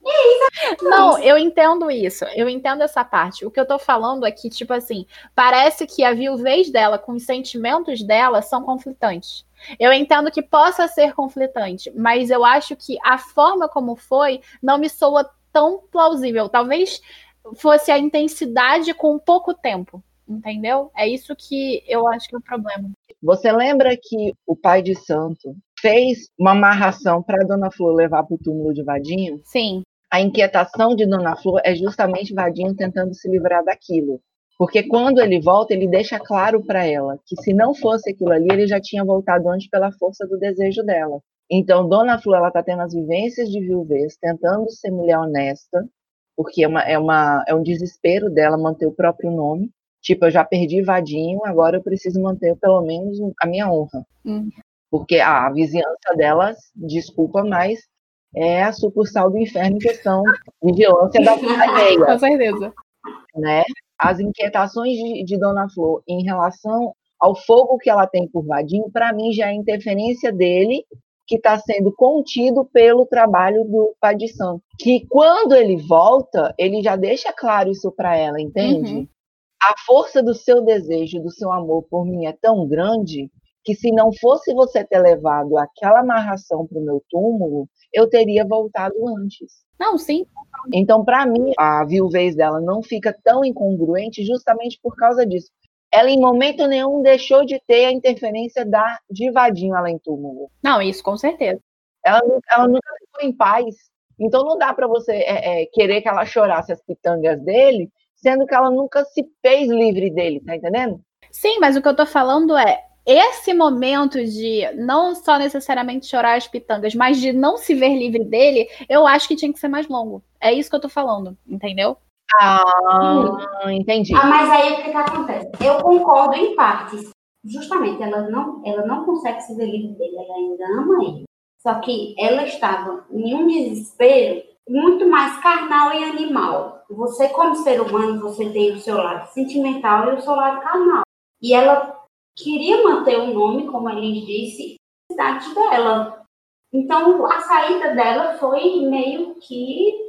Não, eu entendo isso. Eu entendo essa parte. O que eu tô falando é que, tipo assim, parece que a viuvez dela com os sentimentos dela são conflitantes. Eu entendo que possa ser conflitante, mas eu acho que a forma como foi não me soa tão plausível. Talvez fosse a intensidade com pouco tempo, entendeu? É isso que eu acho que é o problema. Você lembra que o pai de santo fez uma amarração para Dona Flor levar para o túmulo de Vadinho? Sim a inquietação de Dona Flor é justamente Vadinho tentando se livrar daquilo. Porque quando ele volta, ele deixa claro para ela que se não fosse aquilo ali, ele já tinha voltado antes pela força do desejo dela. Então, Dona Flor, ela está tendo as vivências de viuvez, tentando ser mulher honesta, porque é, uma, é, uma, é um desespero dela manter o próprio nome. Tipo, eu já perdi Vadinho, agora eu preciso manter pelo menos a minha honra. Hum. Porque a vizinhança delas, desculpa, mas é a sucursal do inferno em questão vigilância da alheia. Com certeza. Né? As inquietações de, de, Dona Flor em relação ao fogo que ela tem por Vadinho, para mim já é interferência dele que está sendo contido pelo trabalho do Pai de Santo. Que quando ele volta, ele já deixa claro isso para ela, entende? Uhum. A força do seu desejo, do seu amor por mim é tão grande que se não fosse você ter levado aquela amarração para o meu túmulo, eu teria voltado antes. Não, sim. Então, para mim, a viuvez dela não fica tão incongruente justamente por causa disso. Ela, em momento nenhum, deixou de ter a interferência da divadinho além túmulo. Não, isso com certeza. Ela, ela nunca ficou em paz. Então, não dá para você é, é, querer que ela chorasse as pitangas dele, sendo que ela nunca se fez livre dele, tá entendendo? Sim, mas o que eu tô falando é, esse momento de não só necessariamente chorar as pitangas, mas de não se ver livre dele, eu acho que tinha que ser mais longo. É isso que eu tô falando, entendeu? Ah, entendi. Ah, mas aí o que, que acontece? Eu concordo em partes. Justamente, ela não, ela não consegue se ver livre dele, ela ainda ama ele. Só que ela estava em um desespero muito mais carnal e animal. Você, como ser humano, você tem o seu lado sentimental e o seu lado carnal. E ela queria manter o nome, como a gente disse, cidade dela. Então, a saída dela foi meio que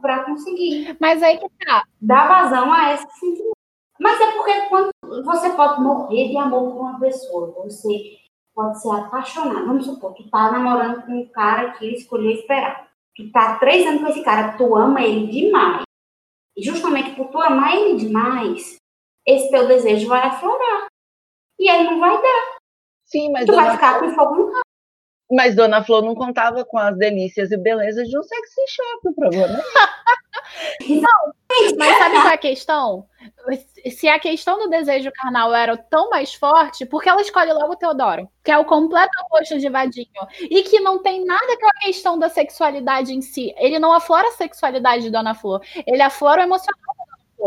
para conseguir. Mas aí que tá. Dar vazão a esse sentimento. Mas é porque quando você pode morrer de amor por uma pessoa, você pode ser apaixonado. Vamos supor, tu tá namorando com um cara que ele escolheu esperar. Tu tá três anos com esse cara, tu ama ele demais. E justamente por tu amar ele demais, esse teu desejo vai aflorar. E aí não vai dar. Sim, mas tu vai ficar com fogo no carro. Mas Dona Flor não contava com as delícias e belezas de um sexy shop, o problema é Não, mas sabe qual é a questão? Se a questão do desejo carnal era tão mais forte, por que ela escolhe logo o Teodoro? Que é o completo oposto de Vadinho. E que não tem nada com a questão da sexualidade em si. Ele não aflora a sexualidade de Dona Flor. Ele aflora o emocional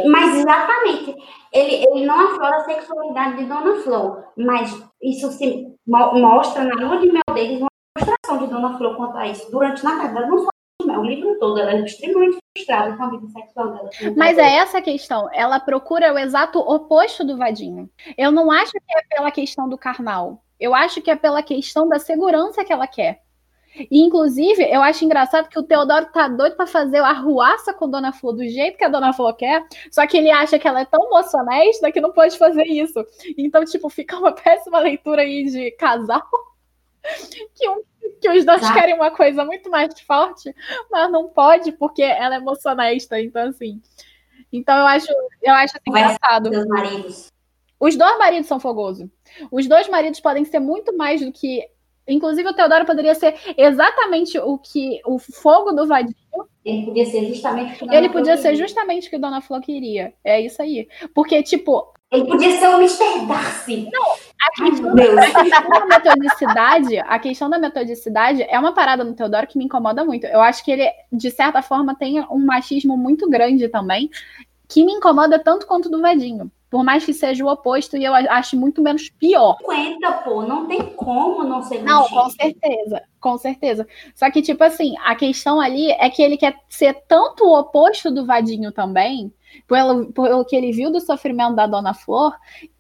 mas exatamente, ele, ele não aflora a sexualidade de Dona Flor, mas isso se mostra na lua de mel deles uma frustração de Dona Flor quanto a isso. Durante, na verdade, não só o livro todo, ela é extremamente frustrada com a vida sexual dela. Mas é essa a questão. Ela procura o exato oposto do vadinho. Eu não acho que é pela questão do carnal. Eu acho que é pela questão da segurança que ela quer. E, inclusive, eu acho engraçado que o Teodoro tá doido para fazer a arruaça com Dona Flor do jeito que a Dona Flor quer, só que ele acha que ela é tão moça honesta que não pode fazer isso. Então, tipo, fica uma péssima leitura aí de casal. Que, um, que os dois tá. querem uma coisa muito mais forte, mas não pode porque ela é moça honesta. Então, assim. Então, eu acho, eu acho assim, engraçado. Os dois maridos são fogosos. Os dois maridos podem ser muito mais do que Inclusive, o Teodoro poderia ser exatamente o que o fogo do Vadinho. Ele podia ser justamente o que Dona Ele podia ser justamente o que Dona Flor queria. É isso aí. Porque, tipo. Ele podia ser o Mr. Darcy. Não, a questão, a questão da metodicidade, a questão da metodicidade é uma parada no Teodoro que me incomoda muito. Eu acho que ele, de certa forma, tem um machismo muito grande também, que me incomoda tanto quanto do Vadinho. Por mais que seja o oposto, e eu acho muito menos pior. 50, pô, não tem como não ser Não, com certeza, com certeza. Só que, tipo assim, a questão ali é que ele quer ser tanto o oposto do Vadinho também, pelo, pelo que ele viu do sofrimento da Dona Flor,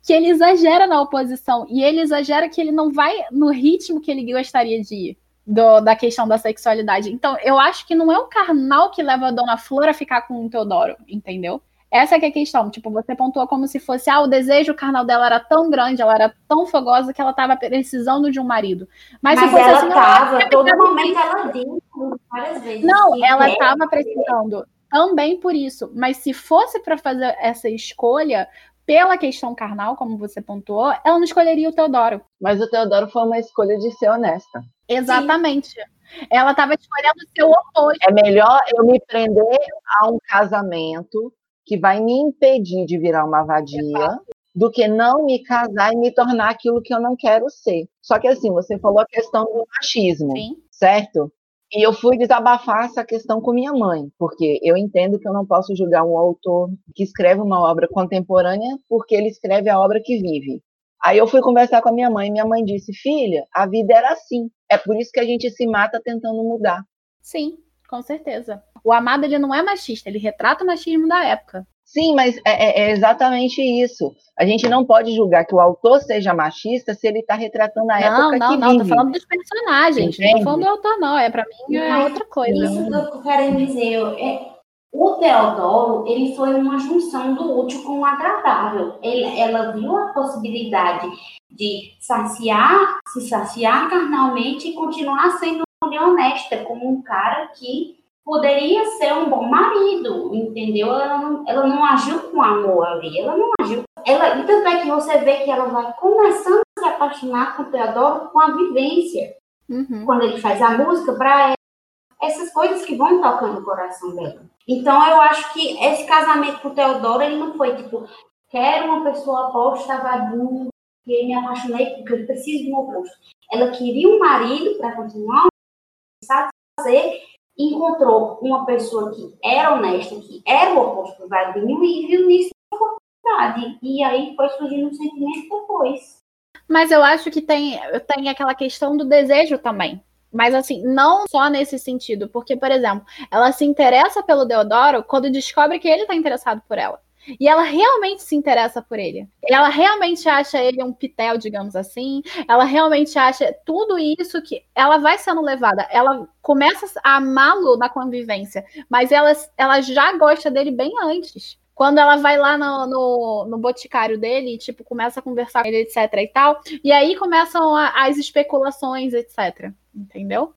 que ele exagera na oposição. E ele exagera que ele não vai no ritmo que ele gostaria de ir. Do, da questão da sexualidade. Então, eu acho que não é o carnal que leva a Dona Flor a ficar com o Teodoro, entendeu? Essa é, é a questão. Tipo, você pontua como se fosse, ah, o desejo carnal dela era tão grande, ela era tão fogosa que ela estava precisando de um marido. Mas, Mas se fosse ela assim, tava, todo momento ela disse várias vezes. Não, ela estava precisando também por isso. Mas se fosse para fazer essa escolha pela questão carnal, como você pontuou, ela não escolheria o Teodoro. Mas o Teodoro foi uma escolha de ser honesta. Exatamente. Sim. Ela estava escolhendo o oposto. É melhor eu me prender a um casamento que vai me impedir de virar uma vadia do que não me casar e me tornar aquilo que eu não quero ser. Só que assim, você falou a questão do machismo, Sim. certo? E eu fui desabafar essa questão com minha mãe, porque eu entendo que eu não posso julgar um autor que escreve uma obra contemporânea porque ele escreve a obra que vive. Aí eu fui conversar com a minha mãe, e minha mãe disse: "Filha, a vida era assim. É por isso que a gente se mata tentando mudar". Sim, com certeza. O Amado ele não é machista, ele retrata o machismo da época. Sim, mas é, é, é exatamente isso. A gente não pode julgar que o autor seja machista se ele está retratando a não, época não, que Não, não, não, tô falando dos personagens, Entende? não tô falando do autor, não. É para mim é mas, outra coisa. Isso que eu quero dizer, é, o Teodoro, ele foi uma junção do útil com o agradável. Ele, ela viu a possibilidade de saciar, se saciar carnalmente e continuar sendo honesta, como um cara que poderia ser um bom marido, entendeu? Ela não, ela não agiu com amor ali, ela não agiu. Ela, e tanto é que você vê que ela vai começando a se apaixonar com o Teodoro com a vivência. Uhum. Quando ele faz a música para ela, essas coisas que vão tocando o coração dela. Então eu acho que esse casamento com o Teodoro, ele não foi tipo, quero uma pessoa oposta a Vadinho, que me apaixonei porque eu preciso de um oposto. Ela queria um marido para continuar satisfazer encontrou uma pessoa que era honesta, que era o oposto do Vadinho, e viu nisso uma oportunidade. E aí foi surgindo um sentimento depois. Mas eu acho que tem, tem aquela questão do desejo também. Mas assim, não só nesse sentido, porque, por exemplo, ela se interessa pelo Deodoro quando descobre que ele está interessado por ela. E ela realmente se interessa por ele. Ela realmente acha ele um pitel, digamos assim. Ela realmente acha tudo isso que ela vai sendo levada. Ela começa a amá-lo na convivência, mas ela, ela já gosta dele bem antes. Quando ela vai lá no, no, no boticário dele, tipo, começa a conversar com ele, etc e tal. E aí começam a, as especulações, etc. Entendeu?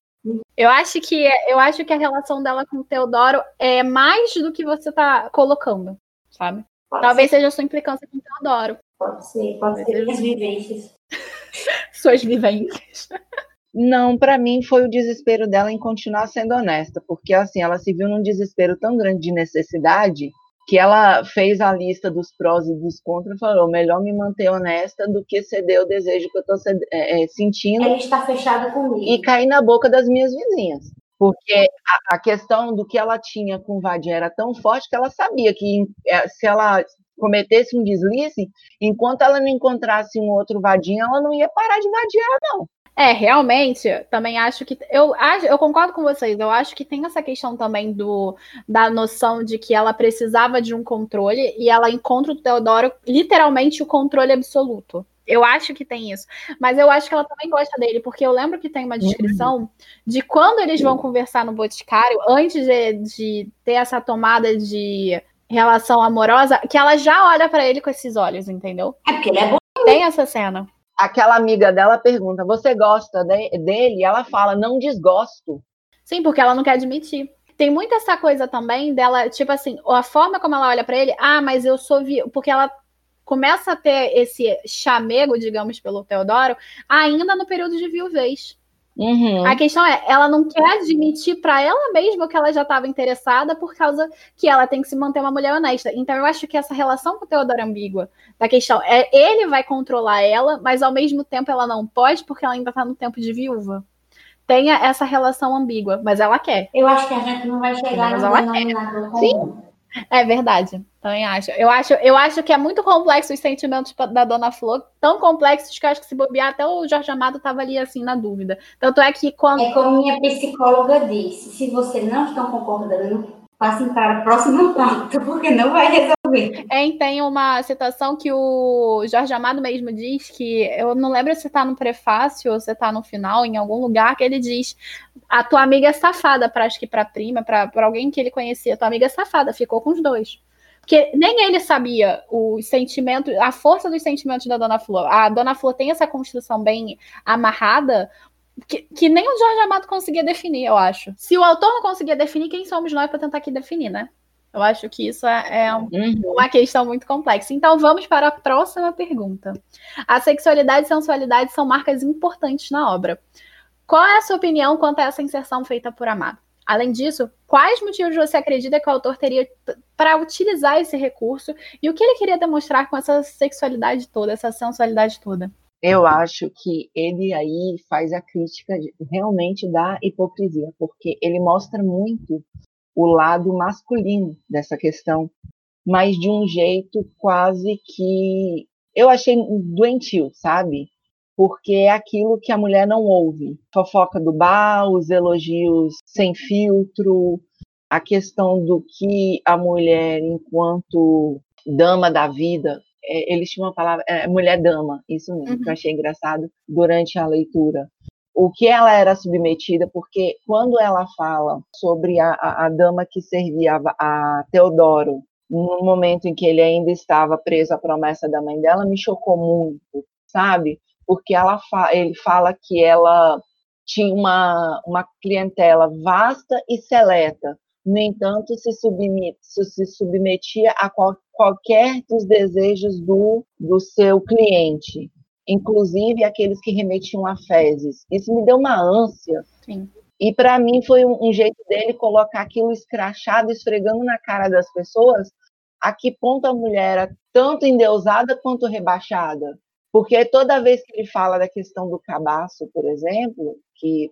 Eu acho que eu acho que a relação dela com o Teodoro é mais do que você tá colocando sabe? Pode Talvez ser. seja a sua implicância com o Teodoro. Pode ser, pode Talvez ser. Suas vivências. Suas vivências. Não, para mim foi o desespero dela em continuar sendo honesta, porque assim, ela se viu num desespero tão grande de necessidade que ela fez a lista dos prós e dos contras e falou: melhor me manter honesta do que ceder o desejo que eu estou é, é, sentindo. Ela está fechada comigo. E cair na boca das minhas vizinhas. Porque a, a questão do que ela tinha com o Vadia era tão forte que ela sabia que é, se ela cometesse um deslize, enquanto ela não encontrasse um outro vadinho, ela não ia parar de vadiar, não. É, realmente, também acho que. Eu, eu concordo com vocês, eu acho que tem essa questão também do da noção de que ela precisava de um controle e ela encontra o Teodoro literalmente o controle absoluto. Eu acho que tem isso. Mas eu acho que ela também gosta dele, porque eu lembro que tem uma descrição uhum. de quando eles vão conversar no Boticário, antes de, de ter essa tomada de relação amorosa, que ela já olha para ele com esses olhos, entendeu? É porque ele é bom. Tem essa cena aquela amiga dela pergunta: Você gosta de, dele? Ela fala: Não desgosto. Sim, porque ela não quer admitir. Tem muita essa coisa também dela, tipo assim, a forma como ela olha para ele, ah, mas eu sou vi... porque ela começa a ter esse chamego, digamos, pelo Teodoro, ainda no período de viuvez. Uhum. A questão é, ela não quer admitir para ela mesma que ela já estava interessada por causa que ela tem que se manter uma mulher honesta. Então eu acho que essa relação com o Teodoro é ambígua. Da questão é, ele vai controlar ela, mas ao mesmo tempo ela não pode porque ela ainda está no tempo de viúva. Tenha essa relação ambígua, mas ela quer. Eu acho que a gente não vai chegar mas no denominador comum. Sim. É verdade, também acho. Eu acho, eu acho que é muito complexo os sentimentos da Dona Flor, tão complexos que acho que se bobear até o Jorge Amado estava ali assim na dúvida. Tanto é que quando É como minha psicóloga disse, se você não estão concordando, passem para a próxima pauta, porque não vai resolver. É, tem uma citação que o Jorge Amado mesmo diz que, eu não lembro se está no prefácio ou se está no final, em algum lugar, que ele diz: a tua amiga é safada, para acho que para prima, para alguém que ele conhecia, tua amiga é safada, ficou com os dois. Porque nem ele sabia o sentimento, a força dos sentimentos da Dona Flor. A Dona Flor tem essa construção bem amarrada, que, que, nem o Jorge Amado conseguia definir, eu acho. Se o autor não conseguia definir, quem somos nós para tentar aqui definir, né? Eu acho que isso é, é um, uhum. uma questão muito complexa. Então, vamos para a próxima pergunta. A sexualidade e sensualidade são marcas importantes na obra. Qual é a sua opinião quanto a essa inserção feita por Amado? Além disso, quais motivos você acredita que o autor teria para utilizar esse recurso e o que ele queria demonstrar com essa sexualidade toda, essa sensualidade toda? eu acho que ele aí faz a crítica realmente da hipocrisia, porque ele mostra muito o lado masculino dessa questão, mas de um jeito quase que eu achei doentio, sabe? Porque é aquilo que a mulher não ouve. Fofoca do bar, os elogios sem filtro, a questão do que a mulher, enquanto dama da vida, é, eles tinham uma palavra, é, mulher dama, isso mesmo, uhum. que eu uhum. achei engraçado durante a leitura. O que ela era submetida, porque quando ela fala sobre a, a, a dama que servia a, a Teodoro, no momento em que ele ainda estava preso à promessa da mãe dela, me chocou muito, sabe? Porque ela fa ele fala que ela tinha uma, uma clientela vasta e seleta, no entanto, se, se submetia a qual, qualquer dos desejos do, do seu cliente, inclusive aqueles que remetiam a fezes. Isso me deu uma ânsia. Sim. E para mim foi um, um, jeito dele colocar aquilo escrachado, esfregando na cara das pessoas, a que ponto a mulher era tanto endeusada quanto rebaixada. Porque toda vez que ele fala da questão do cabaço, por exemplo, que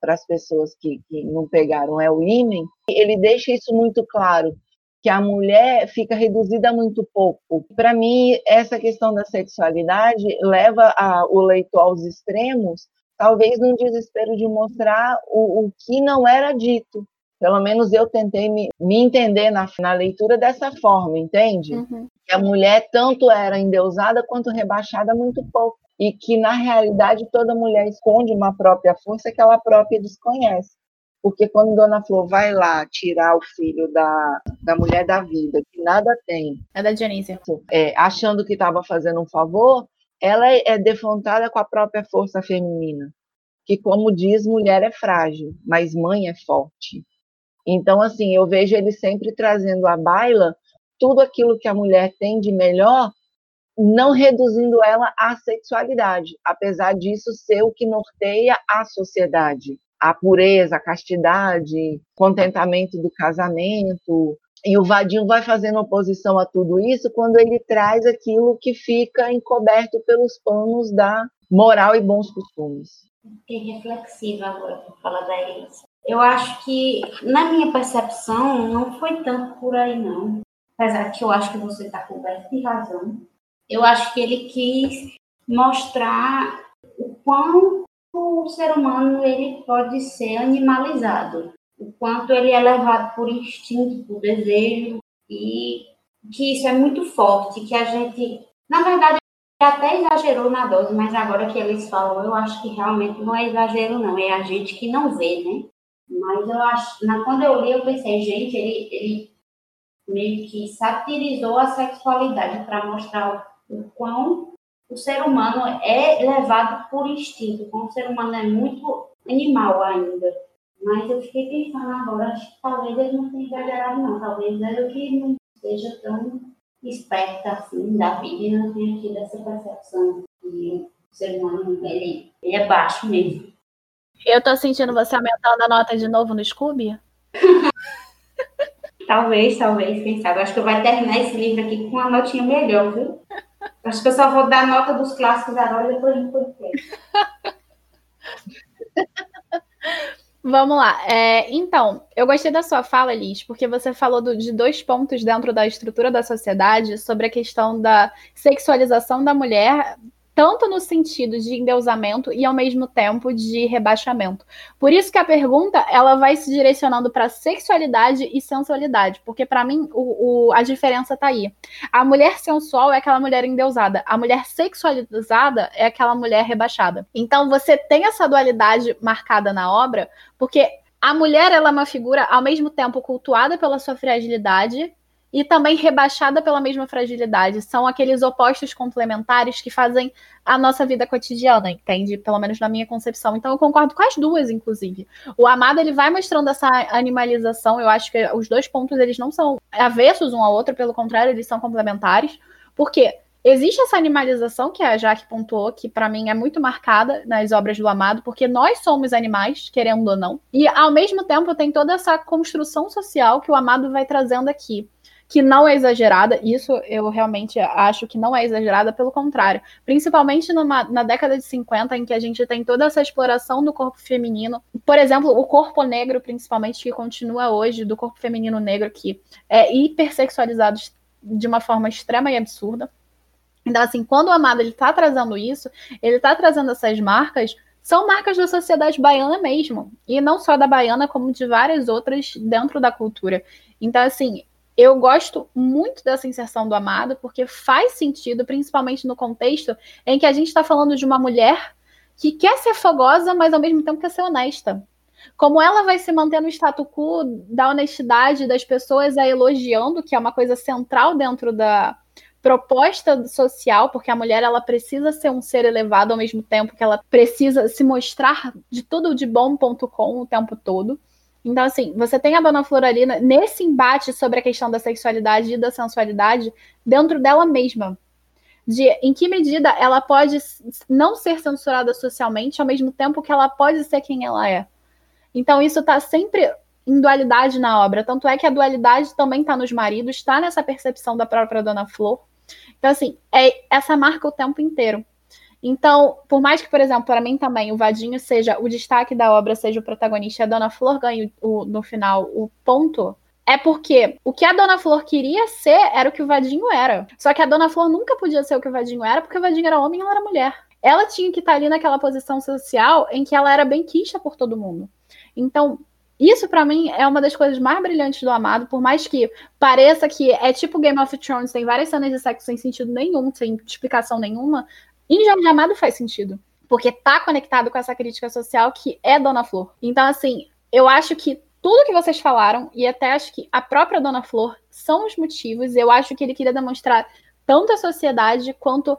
para as pessoas que, que não pegaram é o ímen, ele deixa isso muito claro, que a mulher fica reduzida muito pouco. Para mim, essa questão da sexualidade leva a, o leitor aos extremos, talvez num desespero de mostrar o, o que não era dito. Pelo menos eu tentei me, me entender na, na, leitura dessa forma, entende? Uhum. Que a mulher tanto era endeusada quanto rebaixada muito pouco e que na realidade toda mulher esconde uma própria força que ela própria desconhece. Porque quando Dona Flor vai lá tirar o filho da, da mulher da vida, que nada tem. É da Dionísia. É, achando que estava fazendo um favor, ela é defrontada com a própria força feminina. Que, como diz, mulher é frágil, mas mãe é forte. Então, assim, eu vejo ele sempre trazendo à baila tudo aquilo que a mulher tem de melhor não reduzindo ela à sexualidade, apesar disso ser o que norteia a sociedade. A pureza, a castidade, contentamento do casamento. E o Vadinho vai fazendo oposição a tudo isso quando ele traz aquilo que fica encoberto pelos panos da moral e bons costumes. Fiquei reflexiva agora por falar da Elisa. Eu acho que, na minha percepção, não foi tanto por aí, não. Apesar que eu acho que você está coberto de razão. Eu acho que ele quis mostrar o quão o ser humano ele pode ser animalizado, o quanto ele é levado por instinto, por desejo, e que isso é muito forte, que a gente, na verdade, até exagerou na dose, mas agora que eles falam, eu acho que realmente não é exagero, não, é a gente que não vê, né? Mas eu acho, na, quando eu li, eu pensei, gente, ele, ele meio que satirizou a sexualidade para mostrar o, quão o ser humano é levado por instinto, como o ser humano é muito animal ainda. Mas eu fiquei pensando agora, acho que talvez ele não tenha exagerado, não. Talvez ele que não seja tão esperta assim da vida e não tenha tido essa percepção que o ser humano ele, ele é baixo mesmo. Eu tô sentindo você aumentando a nota de novo no Scooby? talvez, talvez, quem sabe. Acho que eu vou terminar esse livro aqui com uma notinha melhor, viu? Acho que eu só vou dar nota dos clássicos agora e depois podcast. Vamos lá. É, então, eu gostei da sua fala, Liz, porque você falou do, de dois pontos dentro da estrutura da sociedade sobre a questão da sexualização da mulher tanto no sentido de endeusamento e ao mesmo tempo de rebaixamento. Por isso que a pergunta ela vai se direcionando para sexualidade e sensualidade, porque para mim o, o, a diferença está aí. A mulher sensual é aquela mulher endeusada, a mulher sexualizada é aquela mulher rebaixada. Então você tem essa dualidade marcada na obra, porque a mulher ela é uma figura ao mesmo tempo cultuada pela sua fragilidade e também rebaixada pela mesma fragilidade. São aqueles opostos complementares que fazem a nossa vida cotidiana, entende? Pelo menos na minha concepção. Então eu concordo com as duas, inclusive. O Amado ele vai mostrando essa animalização. Eu acho que os dois pontos eles não são avessos um ao outro, pelo contrário, eles são complementares. Porque existe essa animalização que a Jaque pontuou, que para mim é muito marcada nas obras do Amado, porque nós somos animais, querendo ou não. E ao mesmo tempo tem toda essa construção social que o Amado vai trazendo aqui que não é exagerada, isso eu realmente acho que não é exagerada, pelo contrário. Principalmente numa, na década de 50, em que a gente tem toda essa exploração do corpo feminino. Por exemplo, o corpo negro, principalmente, que continua hoje, do corpo feminino negro, que é hipersexualizado de uma forma extrema e absurda. Então, assim, quando o Amado ele tá trazendo isso, ele tá trazendo essas marcas são marcas da sociedade baiana mesmo. E não só da baiana, como de várias outras dentro da cultura. Então, assim, eu gosto muito dessa inserção do amado, porque faz sentido, principalmente no contexto em que a gente está falando de uma mulher que quer ser fogosa, mas ao mesmo tempo quer ser honesta. Como ela vai se manter no status quo da honestidade das pessoas a elogiando, que é uma coisa central dentro da proposta social, porque a mulher ela precisa ser um ser elevado ao mesmo tempo que ela precisa se mostrar de tudo de bom.com o tempo todo. Então, assim, você tem a Dona Floralina nesse embate sobre a questão da sexualidade e da sensualidade dentro dela mesma. De em que medida ela pode não ser censurada socialmente, ao mesmo tempo que ela pode ser quem ela é. Então, isso está sempre em dualidade na obra. Tanto é que a dualidade também está nos maridos, está nessa percepção da própria Dona Flor. Então, assim, é essa marca o tempo inteiro. Então, por mais que, por exemplo, para mim também o Vadinho seja o destaque da obra, seja o protagonista a Dona Flor ganhe o, no final o ponto, é porque o que a Dona Flor queria ser era o que o Vadinho era. Só que a Dona Flor nunca podia ser o que o Vadinho era, porque o Vadinho era homem e ela era mulher. Ela tinha que estar ali naquela posição social em que ela era bem quista por todo mundo. Então, isso para mim é uma das coisas mais brilhantes do Amado, por mais que pareça que é tipo Game of Thrones, tem várias cenas de sexo sem sentido nenhum, sem explicação nenhuma, em Jorge Amado faz sentido, porque tá conectado com essa crítica social que é Dona Flor. Então, assim, eu acho que tudo que vocês falaram, e até acho que a própria Dona Flor, são os motivos. Eu acho que ele queria demonstrar tanto a sociedade quanto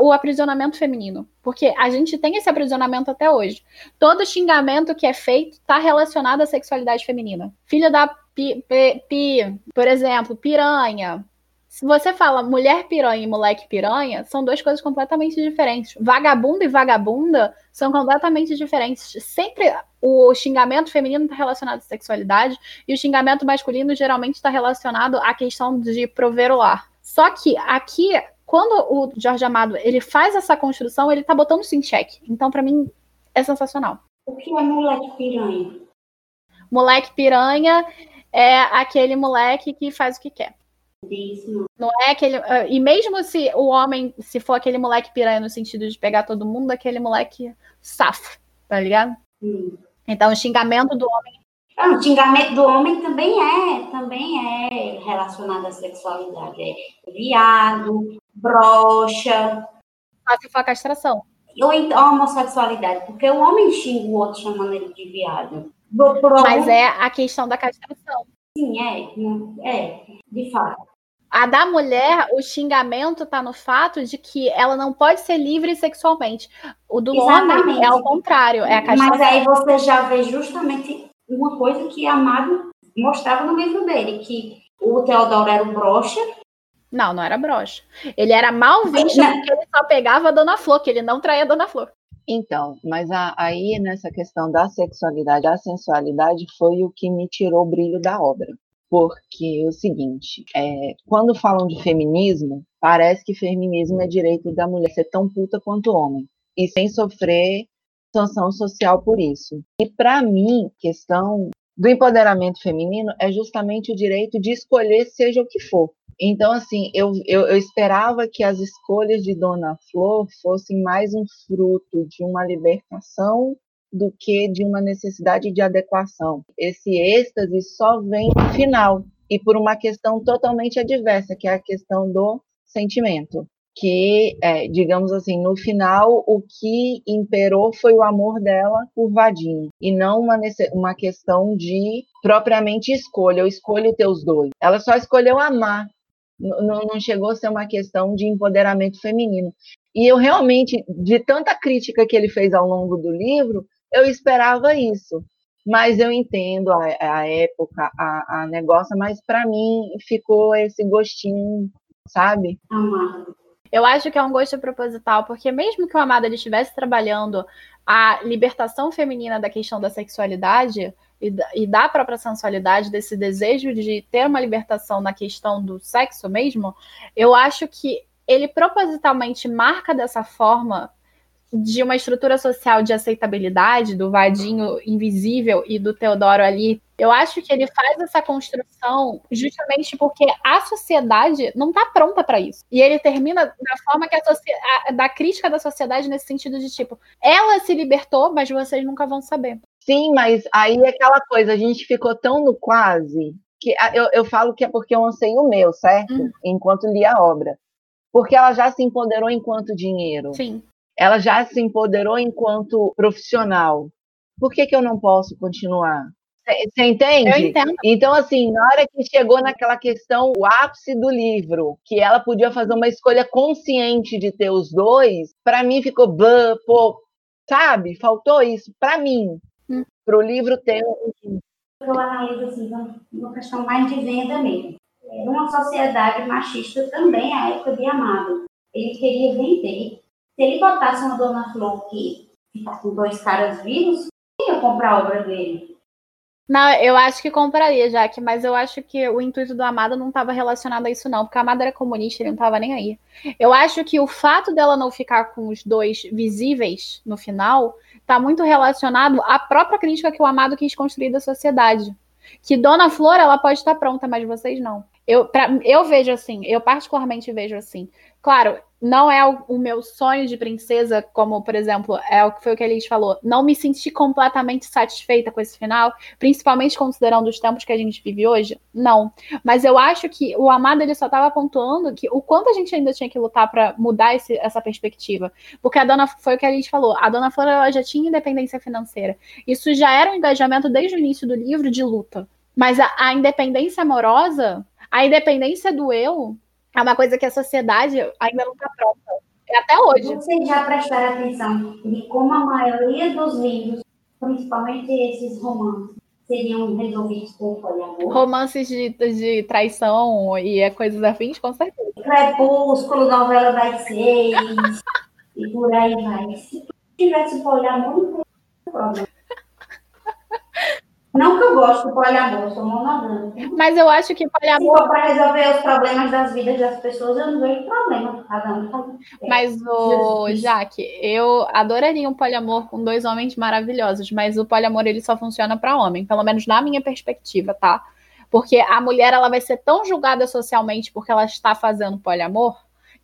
o aprisionamento feminino. Porque a gente tem esse aprisionamento até hoje. Todo xingamento que é feito está relacionado à sexualidade feminina. Filha da pi, pi, pi, por exemplo, piranha, Se você fala mulher piranha e moleque piranha, são duas coisas completamente diferentes. Vagabundo e vagabunda são completamente diferentes. Sempre o xingamento feminino está relacionado à sexualidade e o xingamento masculino geralmente está relacionado à questão de prover o lar. Só que aqui, quando o Jorge Amado ele faz essa construção, ele está botando isso em xeque. Então, para mim, é sensacional. O que é moleque piranha? Moleque piranha é aquele moleque que faz o que quer. Não é aquele. Ah, e mesmo se o homem, se for aquele moleque piranha no sentido de pegar todo mundo, aquele moleque safo, tá ligado? Hum. Então, o xingamento do homem. Ah, o xingamento do homem também é, também é relacionado à sexualidade. É viado, brocha. Só se for a castração. Ou então a homossexualidade, porque o homem xinga o outro chamando ele de viado. Mas é a questão da castração. Sim, é, é, de fato. A da mulher, o xingamento está no fato de que ela não pode ser livre sexualmente. O do Exatamente. homem é o contrário, é a castração. Mas aí você já vê justamente uma coisa que Amado mostrava no livro dele, que o Teodoro era o brocha. Não, não era brocha. Ele era mal visto porque ele só pegava a Dona Flor, que ele não traía a Dona Flor. Então, mas a, aí nessa questão da sexualidade, a sensualidade foi o que me tirou o brilho da obra porque é o seguinte, é, quando falam de feminismo, parece que feminismo é direito da mulher ser tão puta quanto homem, e sem sofrer sanção social por isso. E para mim, questão do empoderamento feminino é justamente o direito de escolher seja o que for. Então, assim, eu, eu, eu, esperava que as escolhas de Dona Flor fossem mais um fruto de uma libertação do que de uma necessidade de adequação. Esse êxtase só vem no final e por uma questão totalmente adversa, que é a questão do sentimento. Que, é, digamos assim, no final, o que imperou foi o amor dela por Vadinho, e não uma, uma questão de propriamente escolha, eu escolho teus dois. Ela só escolheu amar, não, não chegou a ser uma questão de empoderamento feminino. E eu realmente, de tanta crítica que ele fez ao longo do livro, eu esperava isso. Mas eu entendo a, a época, a, a negócio, mas para mim ficou esse gostinho, sabe? Eu acho que é um gosto proposital, porque mesmo que o Amado estivesse trabalhando a libertação feminina da questão da sexualidade e e da própria sensualidade, desse desejo de ter uma libertação na questão do sexo mesmo, eu acho que ele propositalmente marca dessa forma de uma estrutura social de aceitabilidade do Vadinho invisível e do Teodoro ali. Eu acho que ele faz essa construção justamente porque a sociedade não está pronta para isso. E ele termina da forma que a, a da crítica da sociedade nesse sentido de tipo, ela se libertou, mas vocês nunca vão saber. Sim, mas aí é aquela coisa, a gente ficou tão no quase que eu, eu falo que é porque eu anseio meu, certo? Uhum. Enquanto li a obra. Porque ela já se empoderou enquanto dinheiro. Sim ela já se empoderou enquanto profissional. Por que, que eu não posso continuar? Você entende? Eu entendo. Então, assim, na hora que chegou naquela questão, o ápice do livro, que ela podia fazer uma escolha consciente de ter os dois, para mim ficou, pô, sabe? Faltou isso. Para mim, hum. para o livro ter um. Eu analiso assim, uma questão mais de venda mesmo. Era uma sociedade machista também, a época de Amado. Ele queria vender se ele botasse uma Dona Flor que fica com dois caras vivos, quem ia comprar a obra dele? Não, eu acho que compraria, Jaque, mas eu acho que o intuito do Amado não estava relacionado a isso, não, porque a Amada era comunista, ele não estava nem aí. Eu acho que o fato dela não ficar com os dois visíveis no final está muito relacionado à própria crítica que o Amado quis construir da sociedade. Que Dona Flor, ela pode estar pronta, mas vocês não. Eu, pra, eu vejo assim, eu particularmente vejo assim. Claro, não é o, meu sonho de princesa, como, por exemplo, é o que foi o que a Liz falou. Não me senti completamente satisfeita com esse final, principalmente considerando os tempos que a gente vive hoje. Não. Mas eu acho que o Amado ele só estava pontuando que o quanto a gente ainda tinha que lutar para mudar esse, essa perspectiva. Porque a dona foi o que a Liz falou. A dona Flora ela já tinha independência financeira. Isso já era um engajamento desde o início do livro de luta. Mas a, a independência amorosa, a independência do eu, é uma coisa que a sociedade ainda não está pronta. É até hoje. Vocês já prestaram atenção de como a maioria dos livros, principalmente esses romances, seriam resolvidos por poliamor. Romances de, de traição e é coisas afins, com certeza. Crepúsculo, novela das seis, e por aí vai. Se tivesse poliamor, não teria problema. Não que eu gosto do poliamor, sou monogâmica. Mas eu acho que poliamor. Se for para resolver os problemas das vidas das pessoas, eu não vejo problema. Cada um faz. Mas, o Jaque, eu adoraria um poliamor com dois homens maravilhosos, mas o poliamor ele só funciona para homem, pelo menos na minha perspectiva, tá? Porque a mulher ela vai ser tão julgada socialmente porque ela está fazendo poliamor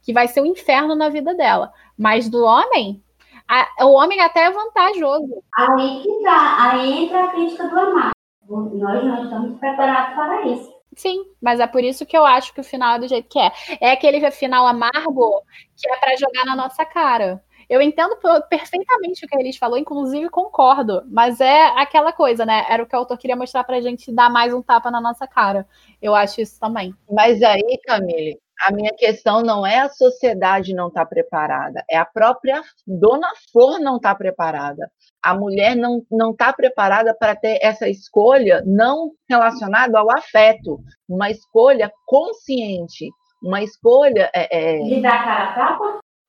que vai ser um inferno na vida dela. Mas do homem, a, o homem até é vantajoso. Aí que tá, aí entra a crítica do amar. Nós não estamos preparados para isso. Sim, mas é por isso que eu acho que o final é do jeito que é. É aquele final amargo que é para jogar na nossa cara. Eu entendo perfeitamente o que eles falou, inclusive concordo, mas é aquela coisa, né? Era o que o autor queria mostrar pra gente dar mais um tapa na nossa cara. Eu acho isso também. Mas aí, Camille, a minha questão não é a sociedade não estar tá preparada, é a própria dona Flor não estar tá preparada. A mulher não não está preparada para ter essa escolha não relacionada ao afeto, uma escolha consciente, uma escolha é, é,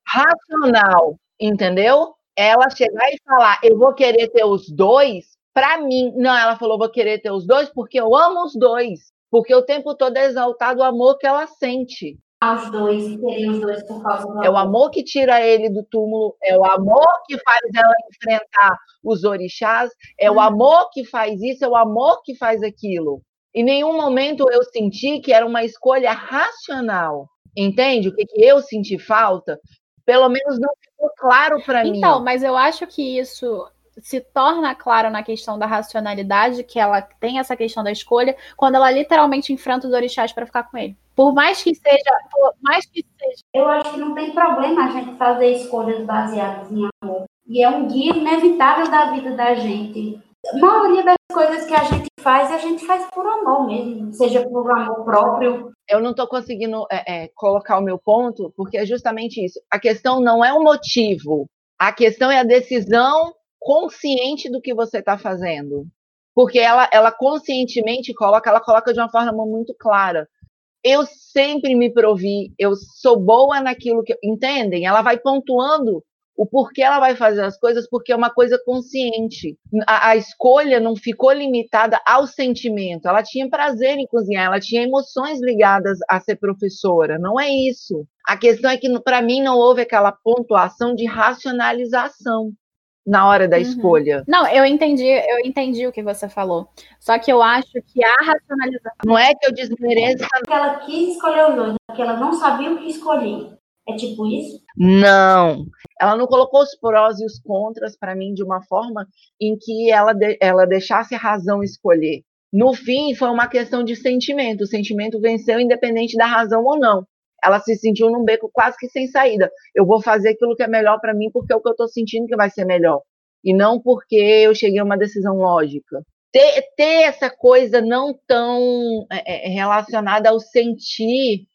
racional, entendeu? Ela chegar e falar, eu vou querer ter os dois, para mim, não, ela falou, vou querer ter os dois porque eu amo os dois porque o tempo todo é exaltado o amor que ela sente. Aos dois, e os dois por causa do amor. É o amor que tira ele do túmulo, é o amor que faz ela enfrentar os orixás, é o uhum. amor que faz isso, é o amor que faz aquilo. Em nenhum momento eu senti que era uma escolha racional. Entende o que, que eu senti falta? Pelo menos não ficou claro para mim. Então, mas eu acho que isso se torna claro na questão da racionalidade, que ela tem essa questão da escolha, quando ela literalmente enfrenta os orixás para ficar com ele. Por mais que seja, por mais que seja. Eu acho que não tem problema a gente fazer escolhas baseadas em amor. E é um guia inevitável da vida da gente. A maioria das coisas que a gente faz, a gente faz por amor mesmo, seja por amor próprio. Eu não estou conseguindo é, é, colocar o meu ponto, porque é justamente isso. A questão não é o motivo, a questão é a decisão consciente do que você está fazendo. Porque ela, ela conscientemente coloca, ela coloca de uma forma muito clara. Eu sempre me provi, eu sou boa naquilo que. Entendem? Ela vai pontuando o porquê ela vai fazer as coisas, porque é uma coisa consciente. A, a, escolha não ficou limitada ao sentimento. Ela tinha prazer em cozinhar, ela tinha emoções ligadas a ser professora. Não é isso. A questão é que, para mim, não houve aquela pontuação de racionalização na hora da uhum. escolha. Não, eu entendi, eu entendi o que você falou. Só que eu acho que a racionalização. Não é que eu desmereça. Porque ela quis escolher os dois, porque ela não sabia o que escolher. É tipo isso? Não. Ela não colocou os prós e os contras para mim de uma forma em que ela, de, ela deixasse a razão escolher. No fim, foi uma questão de sentimento. O sentimento venceu independente da razão ou não ela se sentiu num beco quase que sem saída. Eu vou fazer aquilo que é melhor para mim porque é o que eu estou sentindo que vai ser melhor. E não porque eu cheguei a uma decisão lógica. Ter, ter essa coisa não tão é, é relacionada ao sentir,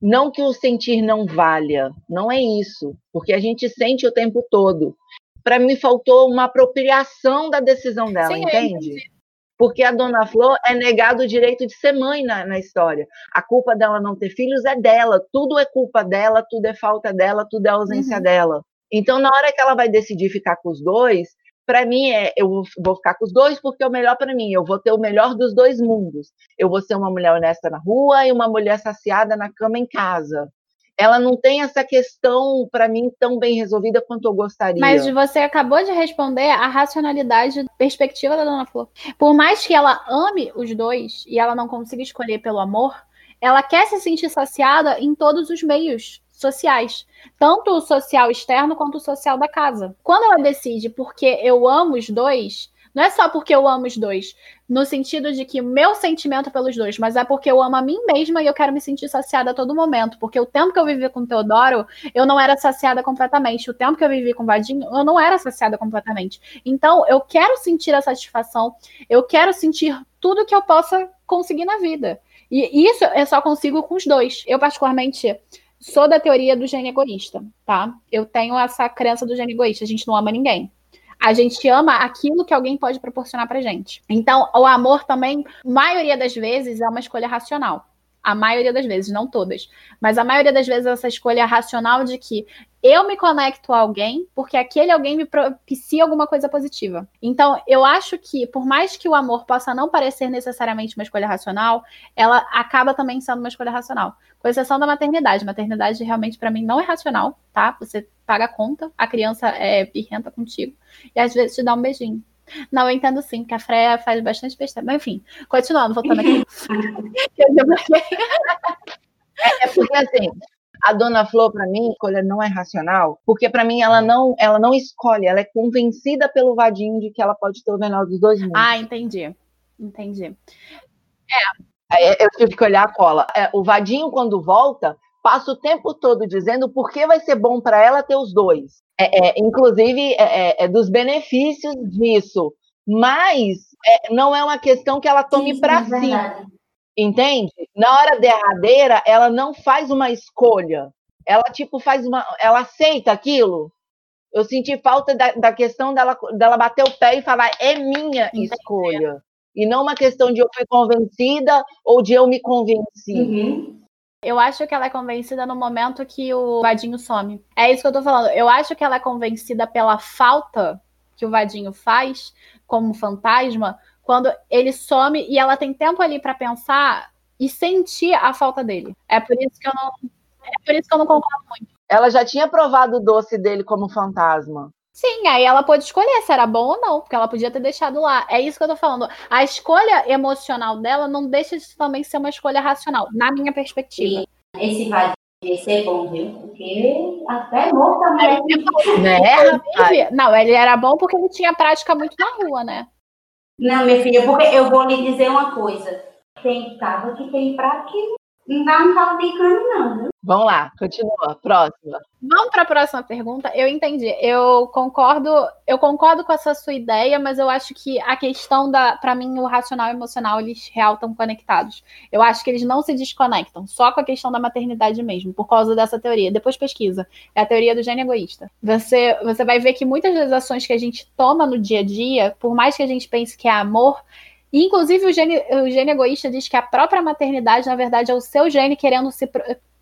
não que o sentir não valha, não é isso, porque a gente sente o tempo todo. Para mim faltou uma apropriação da decisão dela, Sim, entende? Porque a dona Flor é negado o direito de ser mãe na, na, história. A culpa dela não ter filhos é dela, tudo é culpa dela, tudo é falta dela, tudo é ausência uhum. dela. Então, na hora que ela vai decidir ficar com os dois, para mim é eu vou ficar com os dois porque é o melhor para mim. Eu vou ter o melhor dos dois mundos. Eu vou ser uma mulher honesta na rua e uma mulher saciada na cama em casa ela não tem essa questão, para mim, tão bem resolvida quanto eu gostaria. Mas você acabou de responder a racionalidade perspectiva da Dona Flor. Por mais que ela ame os dois e ela não consiga escolher pelo amor, ela quer se sentir saciada em todos os meios sociais, tanto o social externo quanto o social da casa. Quando ela decide porque eu amo os dois, não é só porque eu amo os dois, no sentido de que meu sentimento pelos dois, mas é porque eu amo a mim mesma e eu quero me sentir saciada a todo momento. Porque o tempo que eu vivi com o Teodoro, eu não era saciada completamente. O tempo que eu vivi com o Vadinho, eu não era saciada completamente. Então, eu quero sentir a satisfação, eu quero sentir tudo que eu possa conseguir na vida. E isso eu só consigo com os dois. Eu, particularmente, sou da teoria do gene egoísta, tá? Eu tenho essa crença do gene egoísta, a gente não ama ninguém. A gente ama aquilo que alguém pode proporcionar pra gente. Então, o amor também, maioria das vezes, é uma escolha racional. A maioria das vezes, não todas. Mas a maioria das vezes, essa escolha racional de que eu me conecto a alguém porque aquele alguém me propicia alguma coisa positiva. Então, eu acho que, por mais que o amor possa não parecer necessariamente uma escolha racional, ela acaba também sendo uma escolha racional. Com exceção da maternidade. Maternidade, realmente, para mim, não é racional, tá? Você paga a conta, a criança é birrenta contigo, e às vezes te dá um beijinho. Não, eu entendo sim, que a Freya faz bastante besteira. Mas enfim, continuando, voltando aqui. é, é porque assim, a Dona Flor, para mim, escolha não é racional, porque para mim ela não, ela não escolhe, ela é convencida pelo vadinho de que ela pode ter o menor dos dois mundos. Ah, entendi. Entendi. É. é eu tive que olhar a cola. É, o vadinho, quando volta, passa o tempo todo dizendo por que vai ser bom para ela ter os dois. É, é, inclusive, é, é, é, dos benefícios disso. Mas é, não é uma questão que ela tome para si. Entende? Na hora derradeira, ela não faz uma escolha. Ela, tipo, faz uma. Ela aceita aquilo. Eu senti falta da, da questão dela, dela bater o pé e falar, é minha Entendi. escolha. E não uma questão de eu fui convencida ou de eu me convenci. Uhum. Eu acho que ela é convencida no momento que o Vadinho some. É isso que eu tô falando. Eu acho que ela é convencida pela falta que o Vadinho faz como fantasma quando ele some e ela tem tempo ali para pensar e sentir a falta dele. É por isso que eu não é por isso que eu não concordo muito. Ela já tinha provado o doce dele como fantasma. Sim, aí ela pôde escolher se era bom ou não, porque ela podia ter deixado lá. É isso que eu tô falando. A escolha emocional dela não deixa de também ser uma escolha racional, na minha perspectiva. E esse vai ser bom, viu? Porque até morto também. Né, não, ele era bom porque ele tinha prática muito na rua, né? Não, minha filha, porque eu vou lhe dizer uma coisa. Tem casa que tem pra que não dá um caldo de cano, não, viu? Vamos lá, continua. Próxima. Vamos para a próxima pergunta. Eu entendi. Eu concordo, eu concordo com essa sua ideia, mas eu acho que a questão da, para mim, o racional e o emocional, eles real estão conectados. Eu acho que eles não se desconectam, só com a questão da maternidade mesmo, por causa dessa teoria. Depois pesquisa. É a teoria do gênio egoísta. Você, você vai ver que muitas das ações que a gente toma no dia a dia, por mais que a gente pense que é amor, inclusive, o gene, o gene egoísta diz que a própria maternidade, na verdade, é o seu gene querendo se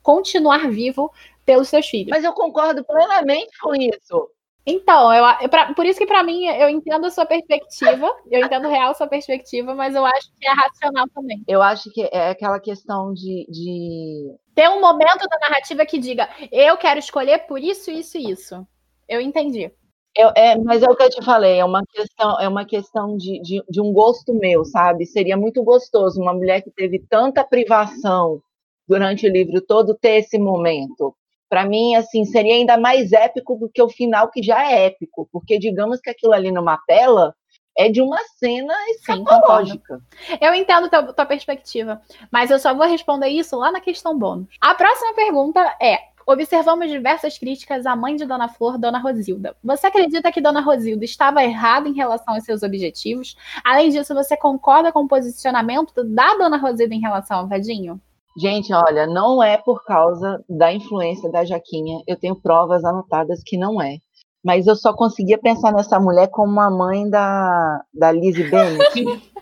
continuar vivo pelos seus filhos. Mas eu concordo plenamente com isso. Então, eu, eu pra, por isso que para mim eu entendo a sua perspectiva, eu entendo real a sua perspectiva, mas eu acho que é racional também. Eu acho que é aquela questão de, de... ter um momento da narrativa que diga eu quero escolher por isso, isso e isso. Eu entendi. Eu, é, mas é o que eu te falei, é uma questão, é uma questão de, de, de um gosto meu, sabe? Seria muito gostoso uma mulher que teve tanta privação durante o livro todo ter esse momento. Para mim, assim, seria ainda mais épico do que o final, que já é épico, porque digamos que aquilo ali numa tela é de uma cena escatológica. Eu entendo tua, tua perspectiva, mas eu só vou responder isso lá na questão bônus. A próxima pergunta é: observamos diversas críticas à mãe de Dona Flor, Dona Rosilda. Você acredita que Dona Rosilda estava errada em relação aos seus objetivos? Além disso, você concorda com o posicionamento da Dona Rosilda em relação ao Vadinho? Gente, olha, não é por causa da influência da Jaquinha. Eu tenho provas anotadas que não é. Mas eu só conseguia pensar nessa mulher como a mãe da, da Lizzie Bennett.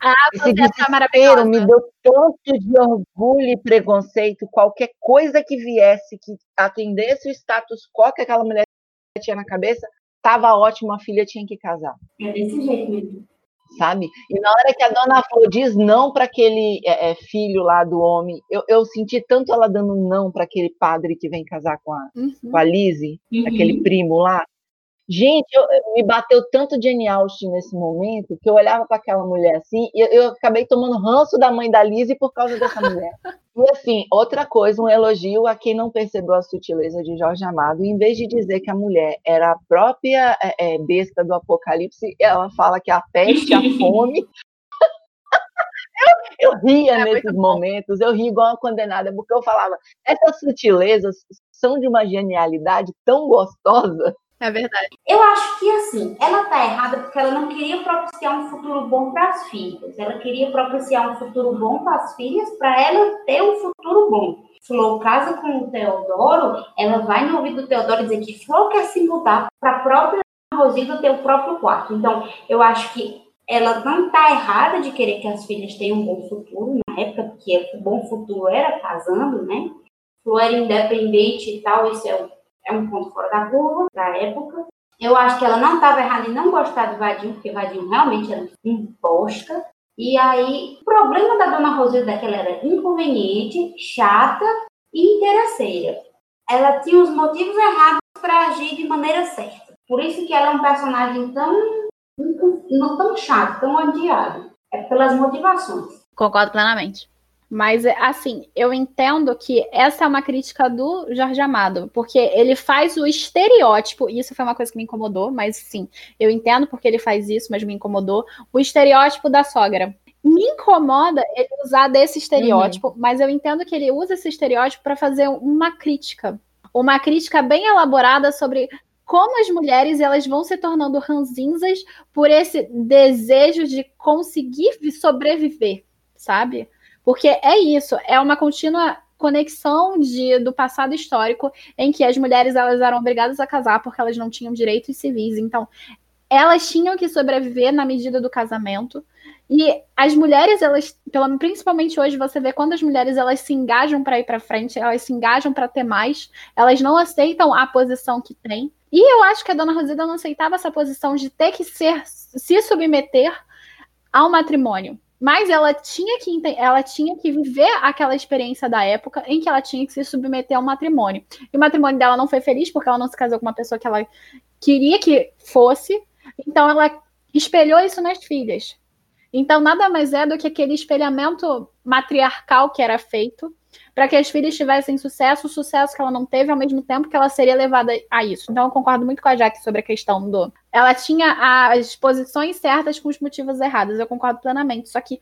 ah, Esse desespero me deu tanto de orgulho e preconceito. Qualquer coisa que viesse, que atendesse o status quo que aquela mulher tinha na cabeça, estava ótimo, a filha tinha que casar. É desse jeito mesmo sabe? E na hora que a dona Flor diz não para aquele é, é, filho lá do homem, eu, eu senti tanto ela dando um não para aquele padre que vem casar com a, uhum. com a Lizzie, uhum. aquele primo lá. Gente, eu, me bateu tanto Jenny Austin nesse momento que eu olhava para aquela mulher assim e eu, eu, acabei tomando ranço da mãe da Lizzie por causa dessa mulher. E assim, outra coisa, um elogio a quem não percebeu a sutileza de Jorge Amado. Em vez de dizer que a mulher era a própria é, é, besta do Apocalipse, ela fala que a peste, a fome. eu, eu ria é nesses momentos, eu ria igual uma condenada, porque eu falava, essas sutilezas são de uma genialidade tão gostosa é verdade. Eu acho que assim, ela tá errada porque ela não queria propiciar um futuro bom para as filhas. Ela queria propiciar um futuro bom para as filhas, para ela ter um futuro bom. Flor casa com o Teodoro, ela vai no ouvido do Teodoro dizer que Flor quer se mudar para a própria Rosilda tem o próprio quarto. Então, eu acho que ela não está errada de querer que as filhas tenham um bom futuro, na época, porque o bom futuro era casando, né? Flor era independente e tal, isso é um, é um ponto fora da curva da época. Eu acho que ela não estava errada em não gostar do Vadinho, porque Vadinho realmente era um bosta. E aí, o problema da dona Rosilda é que ela era inconveniente, chata e interesseira. Ela tinha os motivos errados para agir de maneira certa. Por isso que ela é um personagem tão não tão chato, tão odiado. É pelas motivações. Concordo plenamente. Mas, assim, eu entendo que essa é uma crítica do Jorge Amado, porque ele faz o estereótipo, e isso foi uma coisa que me incomodou, mas sim, eu entendo porque ele faz isso, mas me incomodou, o estereótipo da sogra. Me incomoda ele usar desse estereótipo, uhum. mas eu entendo que ele usa esse estereótipo para fazer uma crítica. Uma crítica bem elaborada sobre como as mulheres elas vão se tornando ranzinzas por esse desejo de conseguir sobreviver, sabe? Porque é isso, é uma contínua conexão de, do passado histórico em que as mulheres elas eram obrigadas a casar porque elas não tinham direitos civis. Então, elas tinham que sobreviver na medida do casamento. E as mulheres, elas, pelo, principalmente hoje, você vê quando as mulheres elas se engajam para ir para frente, elas se engajam para ter mais, elas não aceitam a posição que têm. E eu acho que a dona Rosida não aceitava essa posição de ter que ser, se submeter ao matrimônio. Mas ela tinha que ela tinha que viver aquela experiência da época em que ela tinha que se submeter ao matrimônio. E o matrimônio dela não foi feliz porque ela não se casou com uma pessoa que ela queria que fosse. Então ela espelhou isso nas filhas. Então nada mais é do que aquele espelhamento matriarcal que era feito para que as filhas tivessem sucesso, o sucesso que ela não teve, ao mesmo tempo que ela seria levada a isso. Então, eu concordo muito com a Jaque sobre a questão do. Ela tinha as posições certas com os motivos errados, eu concordo plenamente. Só que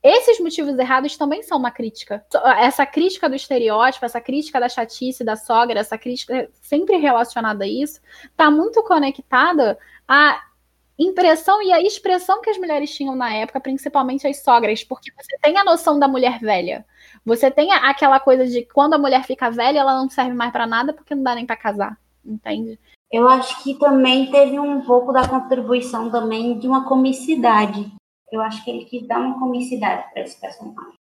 esses motivos errados também são uma crítica. Essa crítica do estereótipo, essa crítica da chatice da sogra, essa crítica sempre relacionada a isso, está muito conectada à impressão e à expressão que as mulheres tinham na época, principalmente as sogras, porque você tem a noção da mulher velha. Você tem aquela coisa de quando a mulher fica velha, ela não serve mais para nada porque não dá nem para casar, entende? Eu acho que também teve um pouco da contribuição também de uma comicidade. Eu acho que ele quis dar uma comicidade para esse personagem.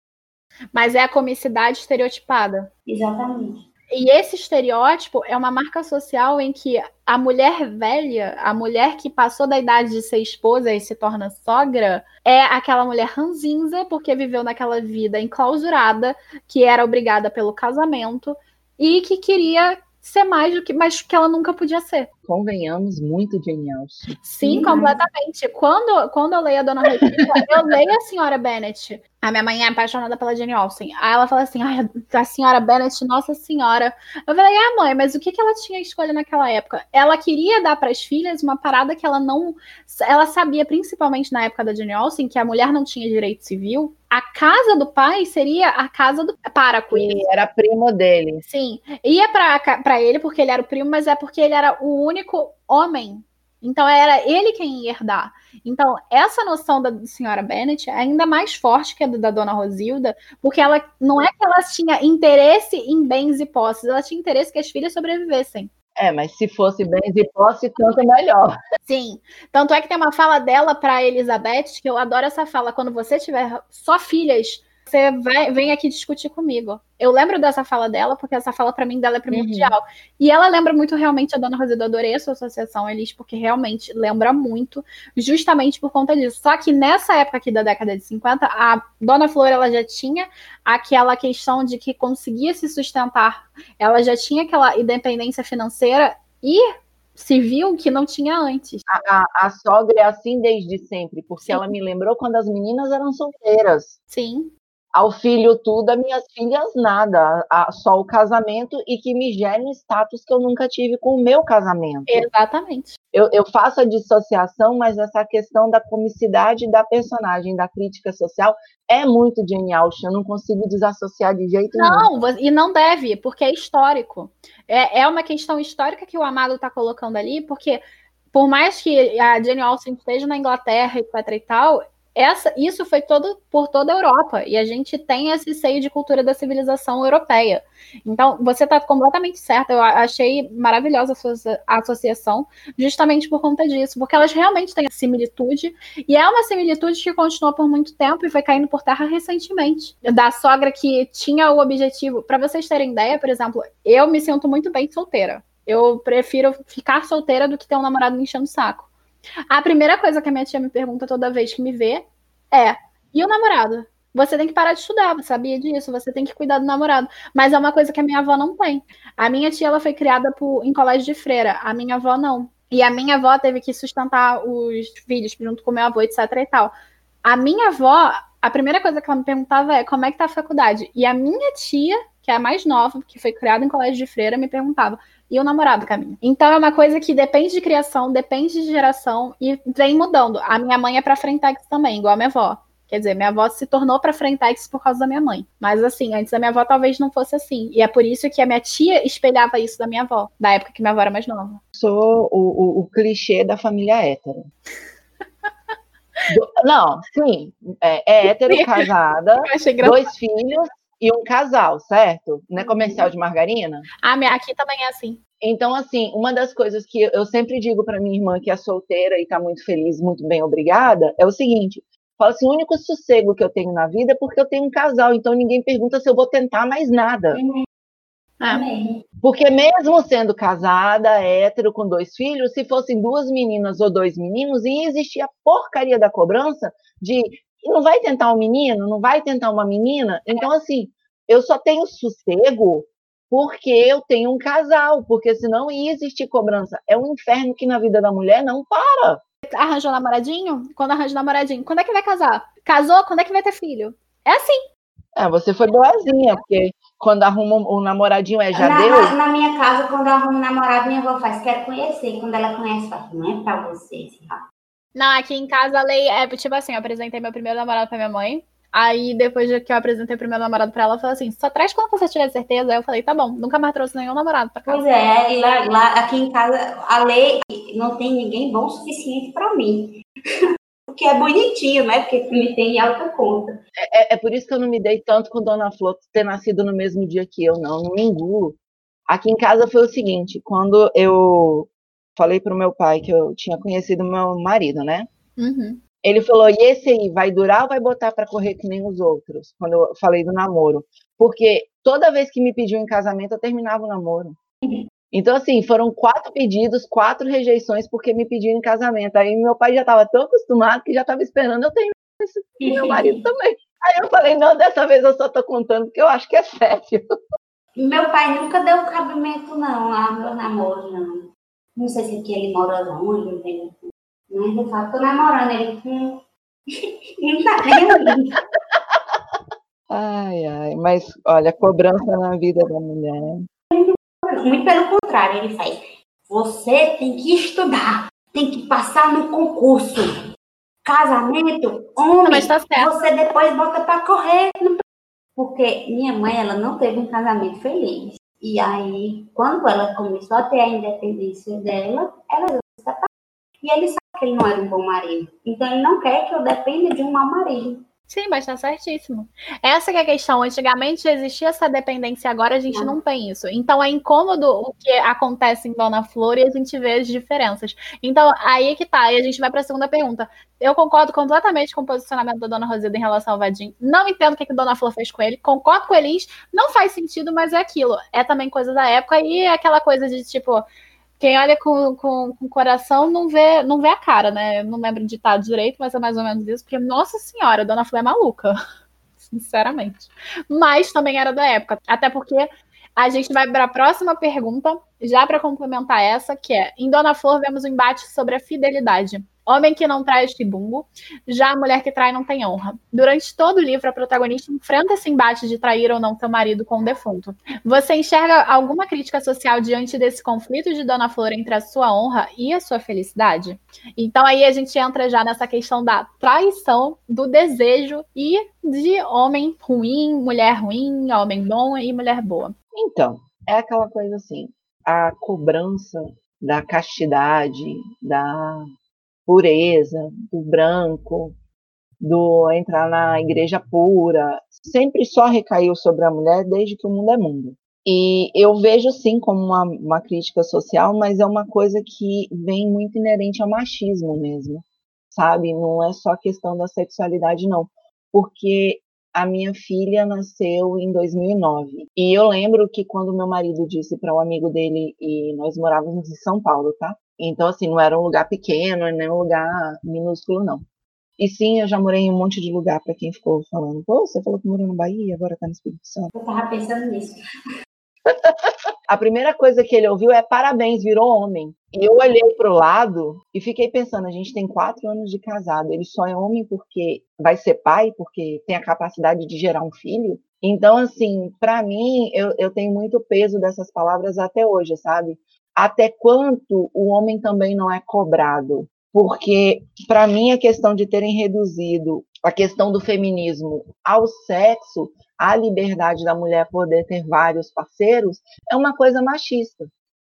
Mas é a comicidade estereotipada. Exatamente. E esse estereótipo é uma marca social em que a mulher velha, a mulher que passou da idade de ser esposa e se torna sogra, é aquela mulher ranzinza, porque viveu naquela vida enclausurada, que era obrigada pelo casamento e que queria ser mais do que, mas que ela nunca podia ser. Convenhamos muito genial. Sim, completamente. Quando, quando eu leio a Dona Rosilda, eu leio a Senhora Bennet. A minha mãe é apaixonada pela Jane Austen. Aí ela fala assim: Ai, a Senhora Bennet, Nossa Senhora. Eu falei: Ah, mãe, mas o que, que ela tinha escolha naquela época? Ela queria dar para as filhas uma parada que ela não. Ela sabia, principalmente na época da Jane Austen, que a mulher não tinha direito civil a casa do pai seria a casa do Paraco. Era primo dele. Sim. Ia para ele porque ele era o primo, mas é porque ele era o único homem. Então era ele quem ia herdar. Então, essa noção da senhora Bennet é ainda mais forte que a da dona Rosilda, porque ela não é que ela tinha interesse em bens e posses, ela tinha interesse que as filhas sobrevivessem. É, mas se fosse bens e posse, tanto melhor. Sim. Tanto é que tem uma fala dela para Elizabeth, que eu adoro essa fala. Quando você tiver só filhas, você vai, vem aqui discutir comigo. Eu lembro dessa fala dela, porque essa fala para mim dela é primordial. Uhum. E ela lembra muito realmente a Dona Rosilda. Eu adorei a sua associação, Elis, porque realmente lembra muito, justamente por conta disso. Só que nessa época aqui da década de 50, a Dona Flor ela já tinha aquela questão de que conseguia se sustentar. Ela já tinha aquela independência financeira e civil que não tinha antes. A, a, a, sogra é assim desde sempre, porque Sim. ela me lembrou quando as meninas eram solteiras. Sim ao filho tudo, a minhas filhas nada, a, só o casamento e que me gere um status que eu nunca tive com o meu casamento. Exatamente. Eu, eu faço a dissociação, mas essa questão da comicidade da personagem, da crítica social, é muito genial. Eu não consigo desassociar de jeito não, nenhum. Não, e não deve, porque é histórico. É, é uma questão histórica que o Amado está colocando ali, porque por mais que a Jane Austen esteja na Inglaterra, etc e tal, essa, isso foi todo por toda a Europa e a gente tem esse seio de cultura da civilização europeia. Então, você está completamente certa. Eu achei maravilhosa a sua associação, justamente por conta disso, porque elas realmente têm similitude e é uma similitude que continuou por muito tempo e foi caindo por terra recentemente. Da sogra que tinha o objetivo, para vocês terem ideia, por exemplo, eu me sinto muito bem solteira. Eu prefiro ficar solteira do que ter um namorado me enchendo o saco. A primeira coisa que a minha tia me pergunta toda vez que me vê é: e o namorado? Você tem que parar de estudar, você sabia disso, você tem que cuidar do namorado. Mas é uma coisa que a minha avó não tem. A minha tia ela foi criada por, em colégio de freira, a minha avó não. E a minha avó teve que sustentar os filhos junto com meu avô, etc e tal. A minha avó, a primeira coisa que ela me perguntava é como é que tá a faculdade. E a minha tia, que é a mais nova, que foi criada em colégio de freira, me perguntava: e o namorado caminha. Então é uma coisa que depende de criação, depende de geração e vem mudando. A minha mãe é para Frentex também, igual a minha avó. Quer dizer, minha avó se tornou para Frentex por causa da minha mãe. Mas assim, antes da minha avó talvez não fosse assim. E é por isso que a minha tia espelhava isso da minha avó, da época que minha avó era mais nova. Sou o, o, o clichê da família hétero. Do, não, sim, é, é hétero, casada, dois filhos, e um casal, certo? Não é comercial de margarina? Ah, aqui também é assim. Então, assim, uma das coisas que eu sempre digo para minha irmã que é solteira e está muito feliz, muito bem, obrigada, é o seguinte: fala assim, o único sossego que eu tenho na vida é porque eu tenho um casal, então ninguém pergunta se eu vou tentar mais nada. Amém. Porque mesmo sendo casada, hétero, com dois filhos, se fossem duas meninas ou dois meninos, ia existir a porcaria da cobrança de não vai tentar um menino, não vai tentar uma menina. Então, assim, eu só tenho sossego porque eu tenho um casal, porque senão ia existir cobrança. É um inferno que na vida da mulher não para. Arranjou namoradinho? Quando arranja namoradinho, quando é que vai casar? Casou? Quando é que vai ter filho? É assim. É, você foi boazinha, porque quando arruma um namoradinho é já na, deu? Na minha casa, quando eu arrumo um namorado, minha avó faz, quero conhecer. Quando ela conhece, fala, não é pra você. Não, aqui em casa a lei é tipo assim, eu apresentei meu primeiro namorado pra minha mãe. Aí, depois que eu apresentei o primeiro namorado pra ela, ela falou assim: só traz quando você tiver certeza. Aí eu falei: tá bom, nunca mais trouxe nenhum namorado pra casa. Pois é, e lá, lá aqui em casa, a lei não tem ninguém bom o suficiente pra mim. Porque é bonitinho, né? Porque me tem alta conta. É, é, é, por isso que eu não me dei tanto com Dona Flor ter nascido no mesmo dia que eu, não. Não me engulo. Aqui em casa foi o seguinte: quando eu falei pro meu pai que eu tinha conhecido meu marido, né? Uhum. Ele falou: e esse aí vai durar ou vai botar para correr que nem os outros? Quando eu falei do namoro. Porque toda vez que me pediu em casamento, eu terminava o namoro. Então, assim, foram quatro pedidos, quatro rejeições porque me pediram em casamento. Aí meu pai já estava tão acostumado que já estava esperando eu isso com meu marido também. Aí eu falei, não, dessa vez eu só tô contando porque eu acho que é sério. Meu pai nunca deu cabimento, não, a meu namoro, não. Não sei se aqui ele mora longe, tem. Mas eu falo, tô namorando ele com. Não tá nem Ai, ai, mas olha, cobrança na vida da mulher. Muito pelo contrário, ele faz. Você tem que estudar, tem que passar no concurso. Casamento, homem, tá você depois bota para correr. Porque minha mãe, ela não teve um casamento feliz. E aí, quando ela começou a ter a independência dela, ela se separou. E ele sabe que ele não era um bom marido. Então, ele não quer que eu dependa de um mau marido. Sim, mas tá certíssimo. Essa é a questão. Antigamente existia essa dependência, agora a gente não, não tem isso. Então é incômodo o que acontece em Dona Flor e a gente vê as diferenças. Então, aí é que tá. E a gente vai para a segunda pergunta. Eu concordo completamente com o posicionamento da Dona Rosida em relação ao Vadim. Não entendo o que, que Dona Flor fez com ele. Concordo com eles. Não faz sentido, mas é aquilo. É também coisa da época e é aquela coisa de tipo quem olha com, com, com, o coração não vê, não vê a cara, né? Eu não lembro de ditado direito, mas é mais ou menos isso, porque, nossa senhora, a Dona Flor é maluca. Sinceramente. Mas também era da época. Até porque a gente vai para a próxima pergunta, já para complementar essa, que é: em Dona Flor vemos um embate sobre a fidelidade. Homem que não traz chibungo, já a mulher que trai não tem honra. Durante todo o livro, a protagonista enfrenta esse embate de trair ou não seu marido com o defunto. Você enxerga alguma crítica social diante desse conflito de Dona Flor entre a sua honra e a sua felicidade? Então aí a gente entra já nessa questão da traição, do desejo e de homem ruim, mulher ruim, homem bom e mulher boa. Então, é aquela coisa assim, a cobrança da castidade, da pureza, do branco, do entrar na igreja pura, sempre só recaiu sobre a mulher desde que o mundo é mundo. E eu vejo sim como uma, uma crítica social, mas é uma coisa que vem muito inerente ao machismo mesmo, sabe? Não é só questão da sexualidade, não. Porque a minha filha nasceu em 2009. E eu lembro que quando meu marido disse para um amigo dele, e nós morávamos em São Paulo, tá? Então, assim, não era um lugar pequeno, nem um lugar minúsculo, não. E sim, eu já morei em um monte de lugar, para quem ficou falando, pô, você falou que morou no Bahia, agora tá no Espírito Santo. Eu tava pensando nisso. a primeira coisa que ele ouviu é parabéns, virou homem. E eu olhei para o lado e fiquei pensando: a gente tem quatro anos de casado, ele só é homem porque vai ser pai, porque tem a capacidade de gerar um filho. Então, assim, para mim, eu, eu tenho muito peso dessas palavras até hoje, sabe? Até quanto o homem também não é cobrado? Porque, para mim, a questão de terem reduzido a questão do feminismo ao sexo a liberdade da mulher poder ter vários parceiros é uma coisa machista.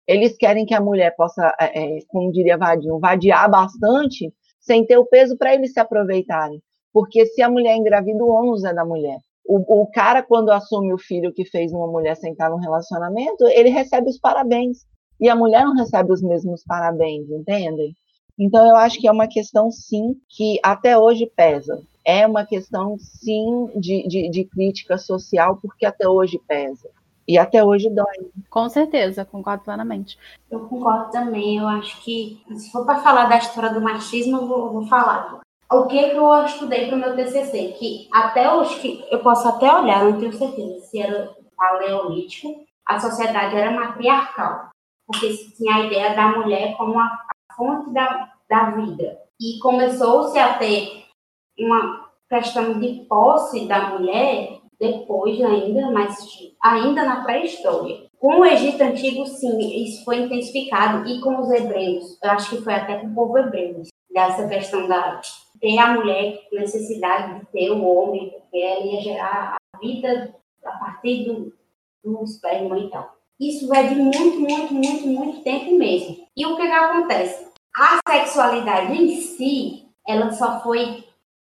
Eles querem que a mulher possa, é, é como diria Vadinho, vadiar bastante sem ter o peso para eles se aproveitarem. Porque se a mulher engravida, o ônus é da mulher. O, o, cara, quando assume o filho que fez uma mulher sentar num relacionamento, ele recebe os parabéns. E a mulher não recebe os mesmos parabéns, entendem? Então, eu acho que é uma questão, sim, que até hoje pesa é uma questão, sim, de, de, de crítica social, porque até hoje pesa. E até hoje dói. Com certeza, concordo plenamente. Eu concordo também. Eu acho que, se for para falar da história do machismo, eu vou, vou falar. O que, que eu estudei para o meu TCC? Que até hoje, que eu posso até olhar, não tenho certeza se era paleolítico, a sociedade era matriarcal. Porque se tinha a ideia da mulher como a, a fonte da, da vida. E começou-se a ter uma questão de posse da mulher depois ainda, mas ainda na pré-história. Com o Egito Antigo, sim, isso foi intensificado, e com os hebreus, eu acho que foi até com o povo hebreu, dessa questão da ter a mulher necessidade de ter o homem, porque ela ia gerar a vida a partir do, do esperma e tal. Isso vai de muito, muito, muito, muito tempo mesmo. E o que, que acontece? A sexualidade em si, ela só foi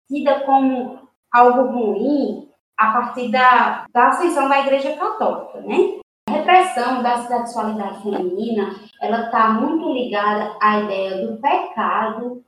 tida como algo ruim a partir da, da ascensão da Igreja Católica, né? A repressão da sexualidade feminina, ela está muito ligada à ideia do pecado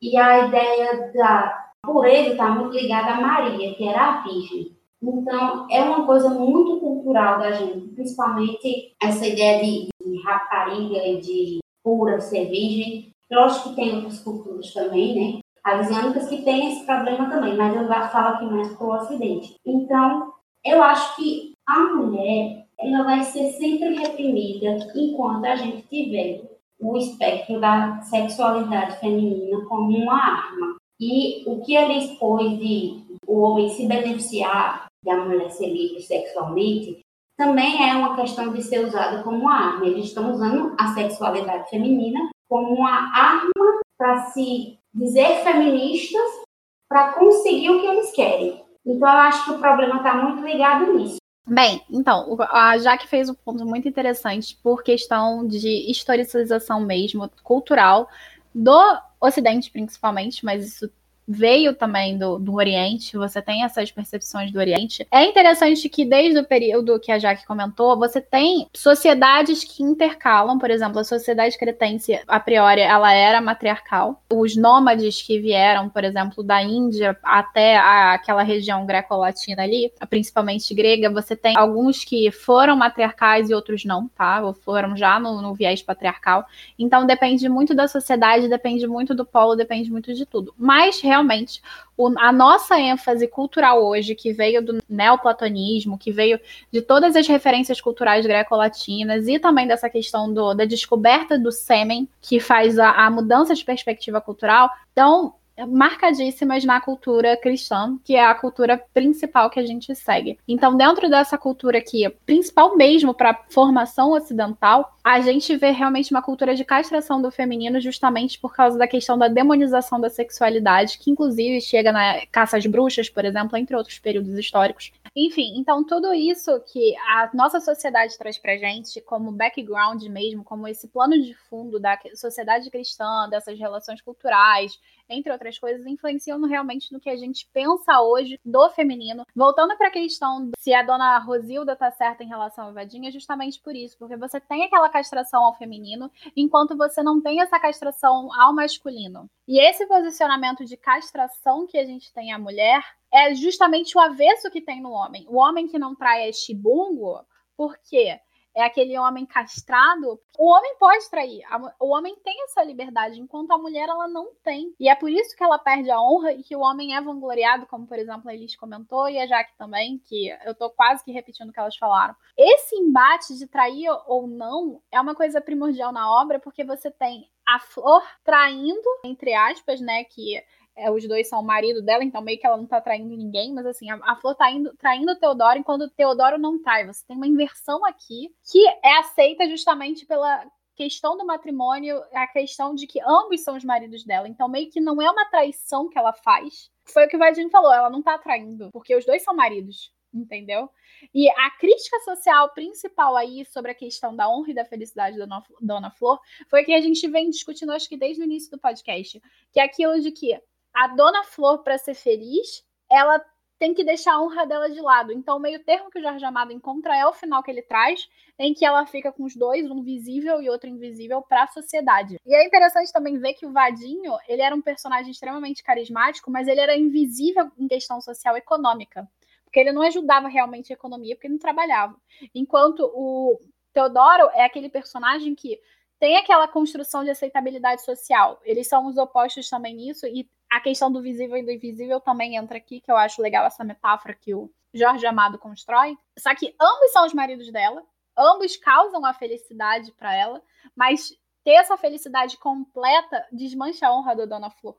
e à ideia da pureza está muito ligada a Maria, que era a Virgem. Então, é uma coisa muito cultural da gente, principalmente essa ideia de, de rapariga e de pura ser virgem. Lógico que tem outras culturas também, né? asiâticas que têm esse problema também, mas eu falo aqui mais para o Ocidente. Então, eu acho que a mulher ela vai ser sempre reprimida enquanto a gente tiver o espectro da sexualidade feminina como uma arma. E o que ele expôs de o homem se beneficiar da mulher ser livre sexualmente também é uma questão de ser usada como arma. Eles estão usando a sexualidade feminina como uma arma para se dizer feministas para conseguir o que eles querem. Então, eu acho que o problema está muito ligado nisso. Bem, então, a Jaque fez um ponto muito interessante por questão de historicização mesmo, cultural, do Ocidente principalmente, mas isso veio também do, do Oriente, você tem essas percepções do Oriente. É interessante que desde o período que a Jaque comentou, você tem sociedades que intercalam, por exemplo, a sociedade cretense, a priori, ela era matriarcal. Os nômades que vieram, por exemplo, da Índia até a, aquela região greco-latina ali, principalmente grega, você tem alguns que foram matriarcais e outros não, tá? Ou foram já no, no viés patriarcal. Então depende muito da sociedade, depende muito do polo, depende muito de tudo. Mas realmente o, a nossa ênfase cultural hoje, que veio do neoplatonismo, que veio de todas as referências culturais greco-latinas e também dessa questão do, da descoberta do sêmen, que faz a, a mudança de perspectiva cultural. Então, marcadíssimas na cultura cristã, que é a cultura principal que a gente segue. Então, dentro dessa cultura aqui, principal mesmo para a formação ocidental, a gente vê realmente uma cultura de castração do feminino justamente por causa da questão da demonização da sexualidade, que inclusive chega na caça às bruxas, por exemplo, entre outros períodos históricos. Enfim, então tudo isso que a nossa sociedade traz pra gente, como background mesmo, como esse plano de fundo da sociedade cristã, dessas relações culturais, entre outras coisas, influenciam realmente no que a gente pensa hoje do feminino. Voltando para a questão se a dona Rosilda tá certa em relação à Vadinha, justamente por isso, porque você tem aquela castração ao feminino, enquanto você não tem essa castração ao masculino. E esse posicionamento de castração que a gente tem à mulher é justamente o avesso que tem no homem. O homem que não trai é chibungo, por quê? É aquele homem castrado, o homem pode trair. O homem tem essa liberdade, enquanto a mulher ela não tem. E é por isso que ela perde a honra e que o homem é vangloriado, como por exemplo a Elis comentou e a Jaque também, que eu tô quase que repetindo o que elas falaram. Esse embate de trair ou não é uma coisa primordial na obra, porque você tem a flor traindo, entre aspas, né, que é, os dois são o marido dela, então meio que ela não tá traindo ninguém, mas assim, a, a Flor tá indo, traindo o Teodoro enquanto o Teodoro não trai. Você tem uma inversão aqui que é aceita justamente pela questão do matrimônio, a questão de que ambos são os maridos dela. Então meio que não é uma traição que ela faz. Foi o que o Vadinho falou, ela não tá traindo, porque os dois são maridos entendeu? E a crítica social principal aí sobre a questão da honra e da felicidade da Dona Flor foi que a gente vem discutindo, acho que desde o início do podcast, que é aquilo de que a dona Flor, para ser feliz, ela tem que deixar a honra dela de lado. Então, o meio termo que o Jorge Amado encontra é o final que ele traz, em que ela fica com os dois, um visível e outro invisível, para a sociedade. E é interessante também ver que o Vadinho, ele era um personagem extremamente carismático, mas ele era invisível em questão social econômica. Porque ele não ajudava realmente a economia, porque ele não trabalhava. Enquanto o Teodoro é aquele personagem que tem aquela construção de aceitabilidade social. Eles são os opostos também nisso, e a questão do visível e do invisível também entra aqui, que eu acho legal essa metáfora que o Jorge Amado constrói. Só que ambos são os maridos dela, ambos causam a felicidade para ela, mas ter essa felicidade completa desmancha a honra da Dona Flor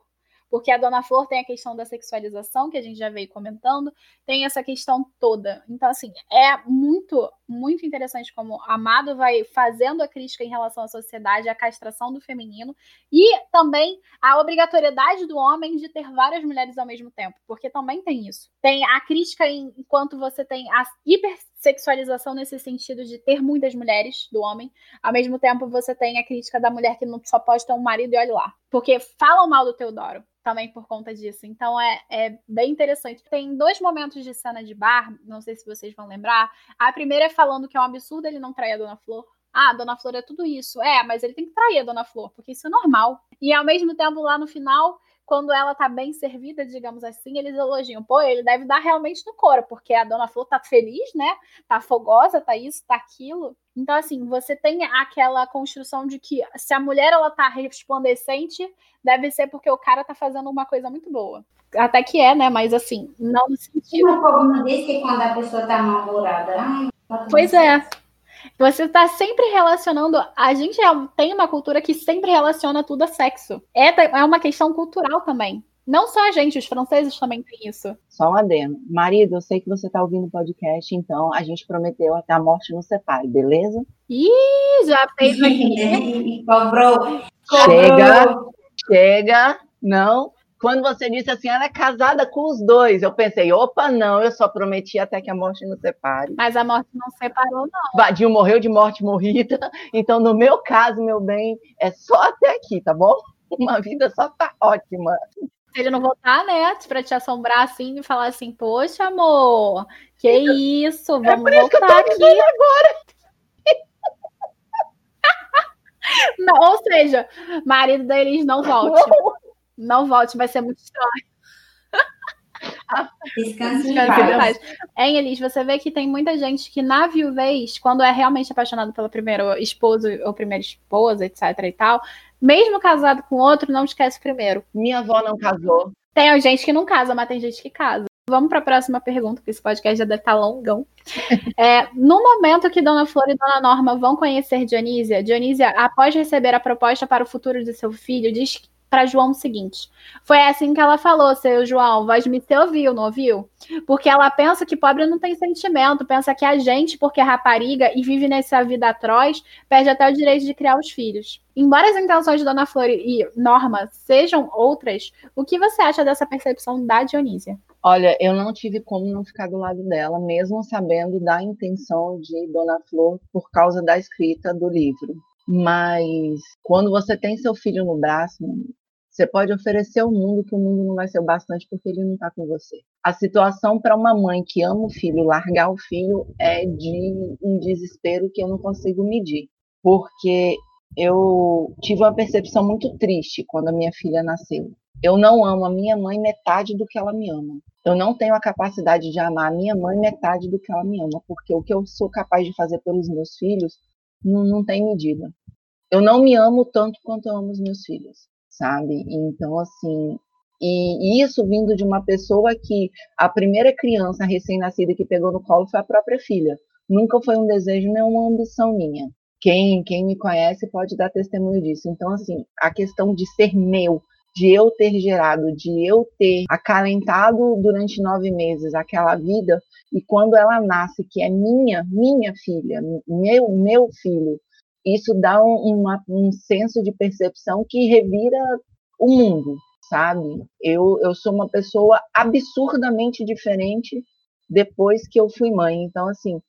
porque a Dona Flor tem a questão da sexualização, que a gente já veio comentando, tem essa questão toda. Então, assim, é muito, muito interessante como Amado vai fazendo a crítica em relação à sociedade, à castração do feminino, e também a obrigatoriedade do homem de ter várias mulheres ao mesmo tempo, porque também tem isso. Tem a crítica em, enquanto você tem a hipersexualização nesse sentido de ter muitas mulheres do homem, ao mesmo tempo você tem a crítica da mulher que não só pode ter um marido e olha lá. Porque falam mal do Teodoro também por conta disso. Então é, é bem interessante. Tem dois momentos de cena de bar, não sei se vocês vão lembrar. A primeira é falando que é um absurdo ele não trair a Dona Flor. Ah, Dona Flor é tudo isso. É, mas ele tem que trair a Dona Flor, porque isso é normal. E ao mesmo tempo, lá no final, quando ela tá bem servida, digamos assim, eles elogiam. Pô, ele deve dar realmente no couro, porque a Dona Flor tá feliz, né? Tá fogosa, tá isso, tá aquilo. Então, assim, você tem aquela construção de que se a mulher ela tá resplandecente, deve ser porque o cara tá fazendo uma coisa muito boa. Até que é, né? Mas assim, não no sentido. Uma problema desse que quando a pessoa tá mal-humorada. Tá pois é. Você está sempre relacionando. A gente é, tem uma cultura que sempre relaciona tudo a sexo. É, é uma questão cultural também. Não só a gente, os franceses também têm isso. Só um adendo. Marido, eu sei que você está ouvindo o podcast, então a gente prometeu até a morte nos separe, beleza? Ih, já fez aqui. Cobrou. Chega, chega. Não, quando você disse assim, ela é casada com os dois, eu pensei, opa, não, eu só prometi até que a morte nos separe. Mas a morte não separou, não. Vadinho morreu de morte morrida, então no meu caso, meu bem, é só até aqui, tá bom? Uma vida só tá ótima. Se ele não voltar, né, pra te assombrar assim e falar assim, poxa, amor, que isso, vamos é por isso voltar que eu tô aqui. agora. Não, ou seja, marido da Elis não volte. Não. Não volte, vai ser muito estranho. Descanse. Hein, Elis, você vê que tem muita gente que na viuvez, quando é realmente apaixonado pelo primeiro esposo ou primeira esposa, etc e tal, mesmo casado com outro, não esquece primeiro. Minha avó não casou. Tem gente que não casa, mas tem gente que casa. Vamos para a próxima pergunta, porque esse podcast já deve estar tá longão. É, no momento que Dona Flor e Dona Norma vão conhecer Dionísia, Dionísia, após receber a proposta para o futuro de seu filho, diz para João o seguinte: foi assim que ela falou, seu João, voz me te ouviu, não ouviu? Porque ela pensa que pobre não tem sentimento, pensa que a gente, porque é rapariga e vive nessa vida atroz, perde até o direito de criar os filhos. Embora as intenções de Dona Flor e Norma sejam outras, o que você acha dessa percepção da Dionísia? Olha, eu não tive como não ficar do lado dela, mesmo sabendo da intenção de Dona Flor por causa da escrita do livro. Mas quando você tem seu filho no braço, você pode oferecer o mundo que o mundo não vai ser o bastante porque ele não está com você. A situação para uma mãe que ama o filho, largar o filho, é de um desespero que eu não consigo medir. Porque eu tive uma percepção muito triste quando a minha filha nasceu. Eu não amo a minha mãe metade do que ela me ama. Eu não tenho a capacidade de amar a minha mãe metade do que ela me ama, porque o que eu sou capaz de fazer pelos meus filhos não, não tem medida. Eu não me amo tanto quanto eu amo os meus filhos sabe? Então, assim, e isso vindo de uma pessoa que a primeira criança recém-nascida que pegou no colo foi a própria filha. Nunca foi um desejo nem uma ambição minha. Quem, quem me conhece pode dar testemunho disso. Então, assim, a questão de ser meu, de eu ter gerado, de eu ter acalentado durante nove meses aquela vida, e quando ela nasce, que é minha, minha filha, meu, meu filho, isso dá um, uma, um senso de percepção que revira o mundo, sabe? Eu, eu sou uma pessoa absurdamente diferente depois que eu fui mãe. Então, assim,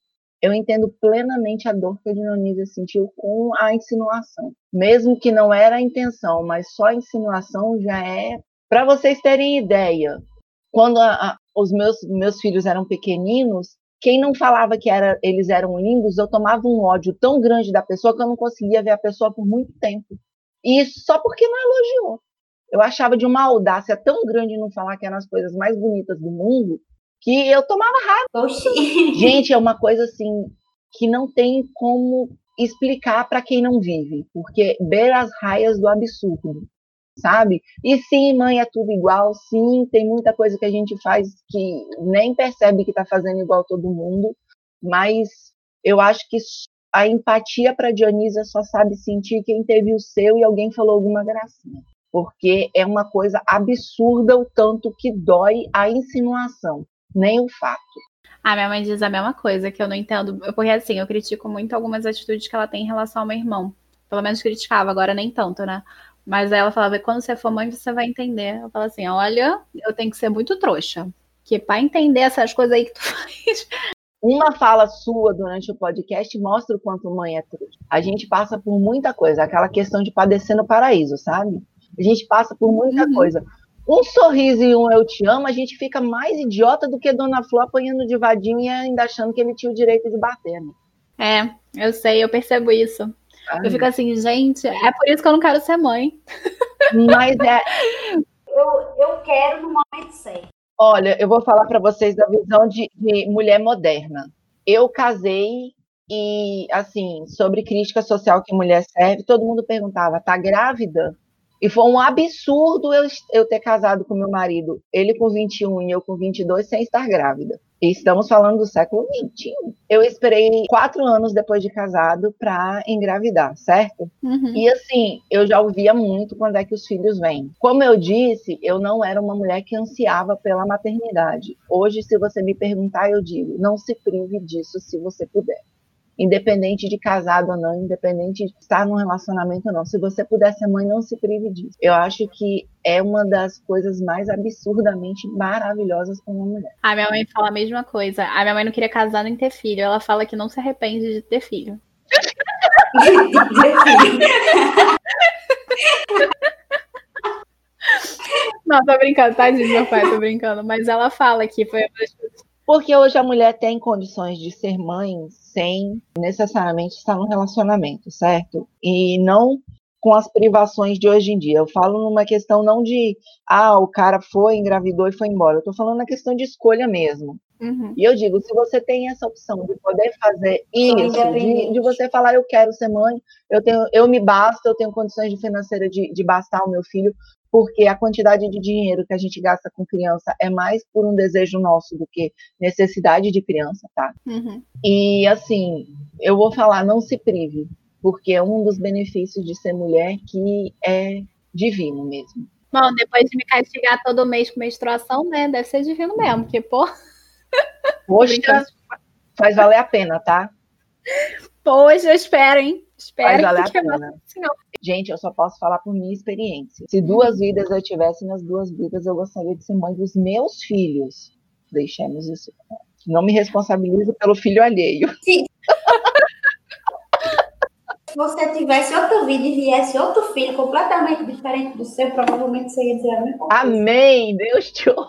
eu entendo plenamente a dor que a Dionísia sentiu com a insinuação. Mesmo que não era a intenção, mas só a insinuação já é. Para vocês terem ideia, quando a, a, os meus, meus filhos eram pequeninos, quem não falava que era, eles eram lindos, eu tomava um ódio tão grande da pessoa que eu não conseguia ver a pessoa por muito tempo. E isso só porque não elogiou. Eu achava de uma audácia tão grande não falar que eram as coisas mais bonitas do mundo que eu tomava raiva. Gente, é uma coisa assim que não tem como explicar para quem não vive, porque beira as raias do absurdo sabe? E sim, mãe, é tudo igual, sim, tem muita coisa que a gente faz que nem percebe que está fazendo igual todo mundo, mas eu acho que a empatia para Dionísia só sabe sentir quem teve o seu e alguém falou alguma gracinha. Porque é uma coisa absurda o tanto que dói a insinuação, nem o fato. A minha mãe diz a mesma coisa, que eu não entendo. Porque assim, eu critico muito algumas atitudes que ela tem em relação ao meu irmão. Pelo menos criticava, agora nem tanto, né? Mas aí ela falava, quando você for mãe, você vai entender. Eu falo assim, olha, eu tenho que ser muito trouxa. Que para entender essas coisas aí que tu faz. Uma fala sua durante o podcast mostra o quanto mãe é trouxa. A gente passa por muita coisa, aquela questão de padecer no paraíso, sabe? A gente passa por muita uhum. coisa. Um sorriso e um eu te amo, a gente fica mais idiota do que Dona Flor apanhando de vadinho e ainda achando que ele tinha o direito de bater, né? É, eu sei, eu percebo isso. Ai. Eu fico assim, gente, é por isso que eu não quero ser mãe. Mas é. Eu, eu quero no momento certo. Olha, eu vou falar para vocês da visão de, de mulher moderna. Eu casei e, assim, sobre crítica social que mulher serve, todo mundo perguntava: tá grávida? E foi um absurdo eu, eu ter casado com meu marido, ele com 21 e eu com 22, sem estar grávida. E estamos falando do século XXI. Eu esperei quatro anos depois de casado para engravidar, certo? Uhum. E assim, eu já ouvia muito quando é que os filhos vêm. Como eu disse, eu não era uma mulher que ansiava pela maternidade. Hoje, se você me perguntar, eu digo: não se prive disso se você puder independente de casado ou não, independente de estar num relacionamento ou não. Se você puder ser mãe, não se prive disso. Eu acho que é uma das coisas mais absurdamente maravilhosas para uma mulher. A minha mãe fala a mesma coisa. A minha mãe não queria casar nem ter filho. Ela fala que não se arrepende de ter filho. não, tô brincando, tadinho, meu pai, tô brincando. Mas ela fala que foi porque hoje a mulher tem condições de ser mãe sem necessariamente estar no relacionamento, certo? E não com as privações de hoje em dia. Eu falo numa questão não de, ah, o cara foi, engravidou e foi embora. Eu tô falando na questão de escolha mesmo. Uhum. E eu digo, se você tem essa opção de poder fazer isso, de, de, você falar, eu quero ser mãe, eu tenho, eu me basto, eu tenho condições de financeira de, de bastar o meu filho, porque a quantidade de dinheiro que a gente gasta com criança é mais por um desejo nosso do que necessidade de criança, tá? Uhum. E assim, eu vou falar, não se prive, porque é um dos benefícios de ser mulher que é divino mesmo. Bom, depois de me castigar todo mês com menstruação, né? Deve ser divino mesmo, porque, pô. Poxa, faz valer a pena, tá? Poxa, eu espero, hein? Espero Mas que vale a pena. Gente, eu só posso falar por minha experiência. Se duas vidas eu tivesse, nas duas vidas eu gostaria de ser mãe dos meus filhos. Deixemos isso. Não me responsabilizo pelo filho alheio. Sim. Se você tivesse outra vida e viesse outro filho completamente diferente do seu, provavelmente você ia dizer a mesma coisa. Amém! Deus te ouça.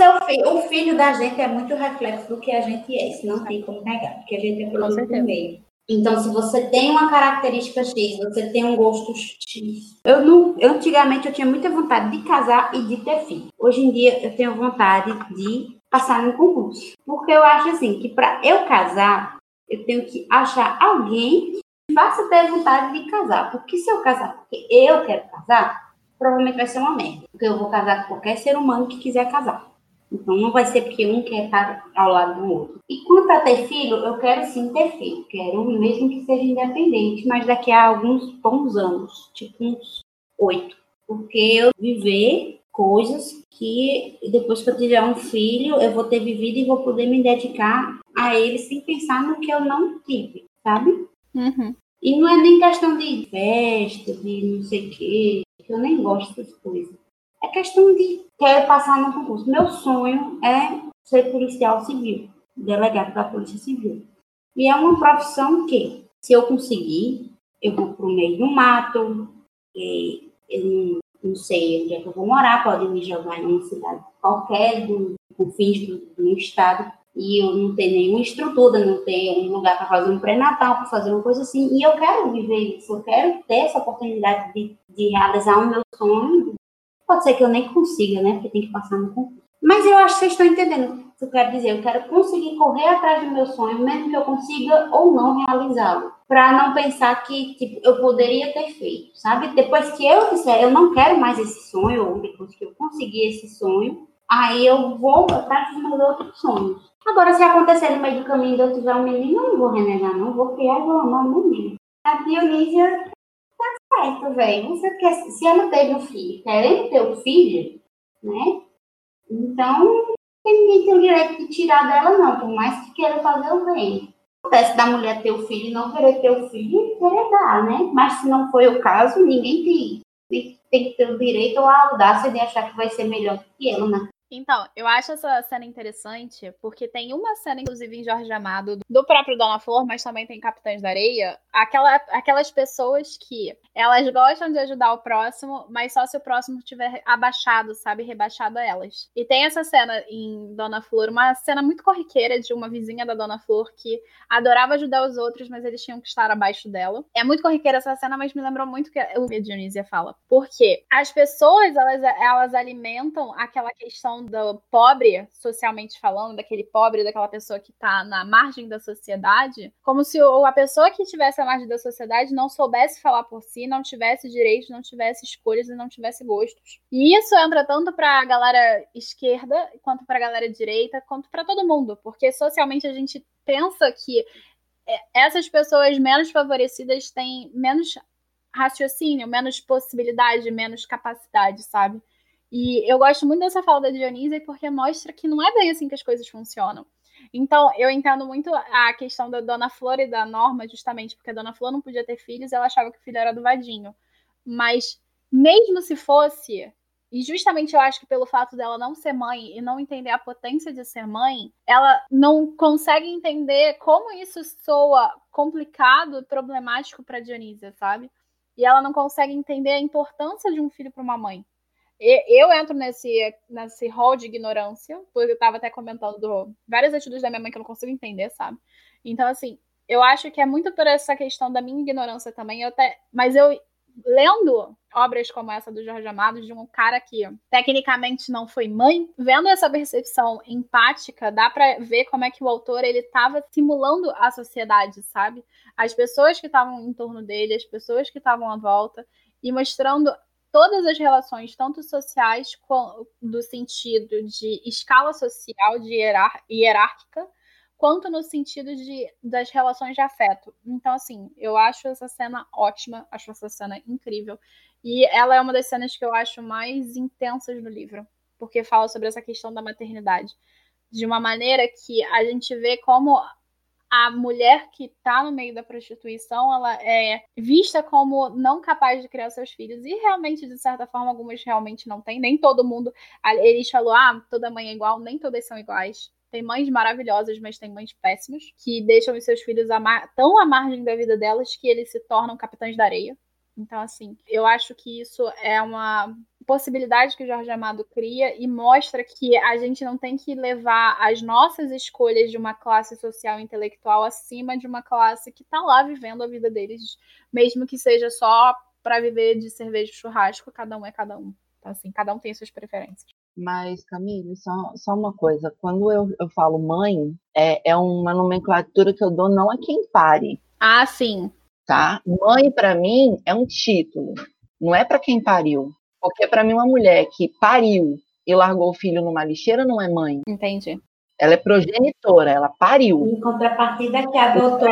Seu filho, o filho da gente é muito reflexo do que a gente é, isso não tem como negar, porque a gente é produto do meio. Então, se você tem uma característica X, você tem um gosto X. Eu, não, eu antigamente eu tinha muita vontade de casar e de ter filho. Hoje em dia eu tenho vontade de passar num concurso. Porque eu acho assim, que para eu casar, eu tenho que achar alguém que faça ter vontade de casar. Porque se eu casar porque eu quero casar, provavelmente vai ser uma merda. Porque eu vou casar com qualquer ser humano que quiser casar. Então não vai ser porque um quer estar ao lado do outro. E quanto a ter filho, eu quero sim ter filho. Quero mesmo que seja independente, mas daqui a alguns bons anos, tipo uns oito. Porque eu viver coisas que depois que eu tiver um filho, eu vou ter vivido e vou poder me dedicar a ele sem pensar no que eu não tive, sabe? Uhum. E não é nem questão de festa, de não sei o quê, que eu nem gosto dessas coisas. É questão de querer passar no concurso. Meu sonho é ser policial civil, delegado da Polícia Civil. E é uma profissão que, se eu conseguir, eu vou para o meio do mato, eu não, não sei onde é que eu vou morar, pode me jogar em uma cidade qualquer, do confins do, do estado, e eu não tenho nenhuma estrutura, não tenho um lugar para fazer um pré-natal, para fazer uma coisa assim, e eu quero viver isso, eu quero ter essa oportunidade de, de realizar o meu sonho. Pode ser que eu nem consiga, né? Porque tem que passar no concurso. Mas eu acho que vocês estão entendendo o que eu quero dizer. Eu quero conseguir correr atrás do meu sonho, mesmo que eu consiga ou não realizá-lo. Para não pensar que tipo, eu poderia ter feito, sabe? Depois que eu disser, eu não quero mais esse sonho, ou depois que eu conseguir esse sonho, aí eu vou atrás dos meus outros sonhos. Agora, se acontecer no meio do caminho de eu tiver um menino, eu não vou renegar, não. Vou criar e vou amar o menino. A Dionísia certo, velho. Você quer, se ela teve um filho, querendo ter um filho, né? Então, ninguém tem o direito de tirar dela, não, por mais que queira fazer o bem. Acontece da mulher ter o filho e não querer ter o filho querer dar, né? Mas se não foi o caso, ninguém tem, tem, tem que ter o direito ou a audácia de achar que vai ser melhor que ela, né? Então, eu acho essa cena interessante, porque tem uma cena, inclusive, em Jorge Amado, do próprio Dona Flor, mas também tem Capitães da Areia, aquela, aquelas pessoas que elas gostam de ajudar o próximo, mas só se o próximo tiver abaixado, sabe? Rebaixado a elas. E tem essa cena em Dona Flor, uma cena muito corriqueira de uma vizinha da Dona Flor que adorava ajudar os outros, mas eles tinham que estar abaixo dela. É muito corriqueira essa cena, mas me lembrou muito o que a Dionísia fala. Porque as pessoas, elas, elas alimentam aquela questão do pobre, socialmente falando, daquele pobre, daquela pessoa que tá na margem da sociedade, como se a pessoa que estivesse à margem da sociedade não soubesse falar por si, não tivesse direitos, não tivesse escolhas e não tivesse gostos. E isso entra tanto pra galera esquerda, quanto pra galera direita, quanto para todo mundo, porque socialmente a gente pensa que essas pessoas menos favorecidas têm menos raciocínio, menos possibilidade, menos capacidade, sabe? E eu gosto muito dessa fala da Dionísia porque mostra que não é bem assim que as coisas funcionam. Então, eu entendo muito a questão da Dona Flor e da Norma, justamente porque a Dona Flor não podia ter filhos, ela achava que o filho era do Vadinho. Mas, mesmo se fosse, e justamente eu acho que pelo fato dela não ser mãe e não entender a potência de ser mãe, ela não consegue entender como isso soa complicado e problemático para Dionísia, sabe? E ela não consegue entender a importância de um filho para uma mãe eu entro nesse, nesse hall de ignorância, porque eu estava até comentando várias atitudes da minha mãe que eu não consigo entender, sabe? Então, assim, eu acho que é muito por essa questão da minha ignorância também. Eu até, mas eu, lendo obras como essa do Jorge Amado, de um cara que tecnicamente não foi mãe, vendo essa percepção empática, dá para ver como é que o autor ele estava simulando a sociedade, sabe? As pessoas que estavam em torno dele, as pessoas que estavam à volta, e mostrando todas as relações, tanto sociais, do sentido de escala social, de hierar hierárquica, quanto no sentido de, das relações de afeto. Então, assim, eu acho essa cena ótima, acho essa cena incrível. E ela é uma das cenas que eu acho mais intensas no livro, porque fala sobre essa questão da maternidade. De uma maneira que a gente vê como a mulher que está no meio da prostituição, ela é vista como não capaz de criar seus filhos. E realmente, de certa forma, algumas realmente não têm. Nem todo mundo. Eles falou, ah, toda mãe é igual, nem todas são iguais. Tem mães maravilhosas, mas tem mães péssimas, que deixam os seus filhos tão à margem da vida delas que eles se tornam capitães da areia. Então, assim, eu acho que isso é uma possibilidade que o Jorge Amado cria e mostra que a gente não tem que levar as nossas escolhas de uma classe social e intelectual acima de uma classe que está lá vivendo a vida deles, mesmo que seja só para viver de cerveja e churrasco, cada um é cada um. Então, assim, cada um tem suas preferências. Mas, Camille, só, só uma coisa. Quando eu, eu falo mãe, é, é uma nomenclatura que eu dou não a quem pare. Ah, sim tá? Mãe para mim é um título, não é para quem pariu. Porque para mim uma mulher que pariu e largou o filho numa lixeira não é mãe. Entendi. Ela é progenitora, ela pariu. Em contrapartida que adotou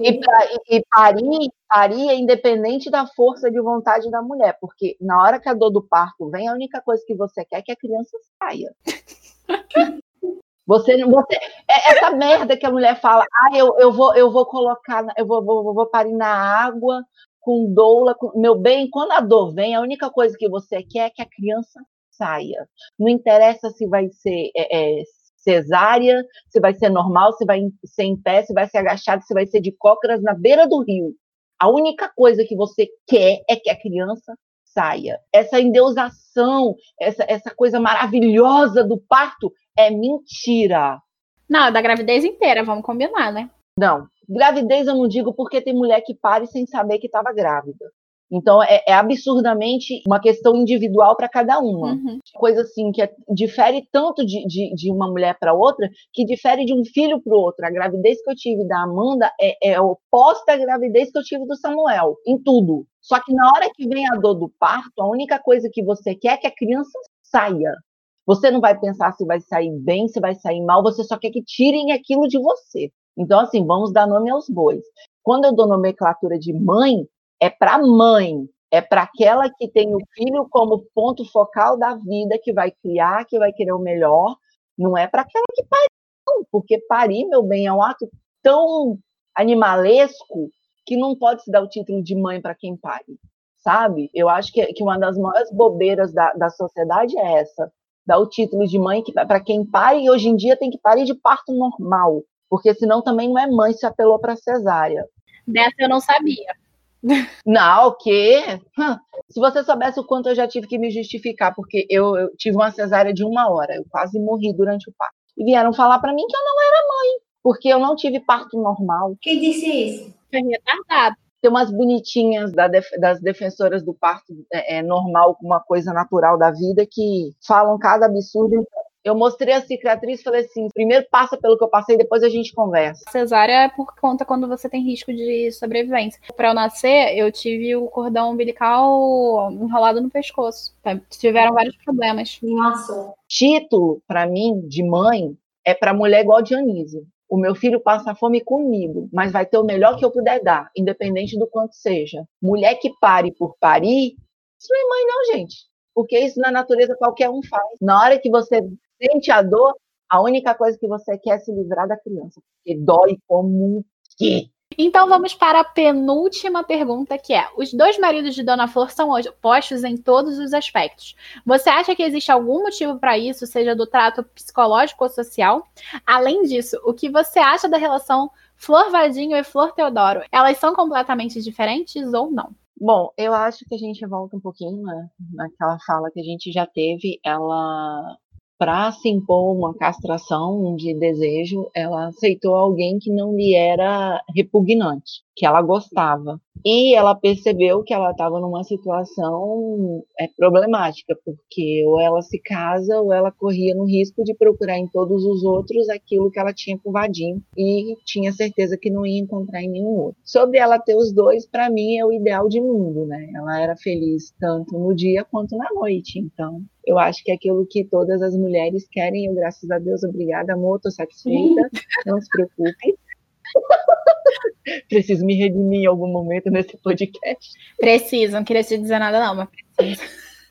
e, e, e parir, parir é independente da força de vontade da mulher, porque na hora que a dor do parto vem, a única coisa que você quer é que a criança saia. Você, você, é essa merda que a mulher fala, ah, eu, eu vou, eu vou colocar, eu vou, vou, vou parir na água com doula, com, meu bem, quando a dor vem, a única coisa que você quer é que a criança saia. Não interessa se vai ser é, é, cesárea, se vai ser normal, se vai ser em pé, se vai ser agachado, se vai ser de cócoras na beira do rio. A única coisa que você quer é que a criança saia. Essa endeusação, essa, essa coisa maravilhosa do parto é mentira. Não, é da gravidez inteira, vamos combinar, né? Não, gravidez eu não digo porque tem mulher que pare sem saber que estava grávida. Então é, é, absurdamente uma questão individual para cada uma. Uhum. Coisa assim que é, difere tanto de, de, de uma mulher para outra que difere de um filho para o outro. A gravidez que eu tive da Amanda é, é oposta à gravidez que eu tive do Samuel, em tudo. Só que na hora que vem a dor do parto, a única coisa que você quer é que a criança saia. Você não vai pensar se vai sair bem, se vai sair mal, você só quer que tirem aquilo de você. Então, assim, vamos dar nome aos bois. Quando eu dou nomenclatura de mãe, é para mãe, é para aquela que tem o filho como ponto focal da vida, que vai criar, que vai querer o melhor, não é para aquela que pariu, porque parir, meu bem, é um ato tão animalesco que não pode se dar o título de mãe para quem pare, sabe? Eu acho que, que uma das maiores bobeiras da, da sociedade é essa dar o título de mãe para quem pare e hoje em dia tem que parir de parto normal, porque senão também não é mãe se apelou para cesárea. Dessa eu não sabia. Não, o quê? Se você soubesse o quanto eu já tive que me justificar, porque eu, eu tive uma cesárea de uma hora, eu quase morri durante o parto. E vieram falar para mim que eu não era mãe, porque eu não tive parto normal. Quem disse isso? Foi retardado tem umas bonitinhas da def, das defensoras do parto é, é, normal, uma coisa natural da vida, que falam cada absurdo. Eu mostrei a cicatriz e falei assim: primeiro passa pelo que eu passei, depois a gente conversa. Cesárea é por conta quando você tem risco de sobrevivência. Para eu nascer, eu tive o cordão umbilical enrolado no pescoço. Tiveram vários problemas. Nossa. Título, para mim, de mãe, é para mulher igual a Dionísio. O meu filho passa fome comigo, mas vai ter o melhor que eu puder dar, independente do quanto seja. Mulher que pare por parir, isso não é mãe, não, gente. Porque isso na natureza qualquer um faz. Na hora que você sente a dor, a única coisa que você quer é se livrar da criança. Porque dói como que. Então vamos para a penúltima pergunta, que é: os dois maridos de Dona Flor são opostos em todos os aspectos. Você acha que existe algum motivo para isso, seja do trato psicológico ou social? Além disso, o que você acha da relação Flor Vadinho e Flor Teodoro? Elas são completamente diferentes ou não? Bom, eu acho que a gente volta um pouquinho né, naquela fala que a gente já teve. Ela para se impor uma castração de desejo, ela aceitou alguém que não lhe era repugnante, que ela gostava. E ela percebeu que ela estava numa situação é, problemática, porque ou ela se casa ou ela corria no risco de procurar em todos os outros aquilo que ela tinha com o Vadim e tinha certeza que não ia encontrar em nenhum outro. Sobre ela ter os dois, para mim é o ideal de mundo, né? Ela era feliz tanto no dia quanto na noite, então eu acho que é aquilo que todas as mulheres querem. Eu, graças a Deus, obrigada, amor, tô satisfeita. Não se preocupe. Preciso me redimir em algum momento nesse podcast. Preciso, não queria te dizer nada, não, mas preciso.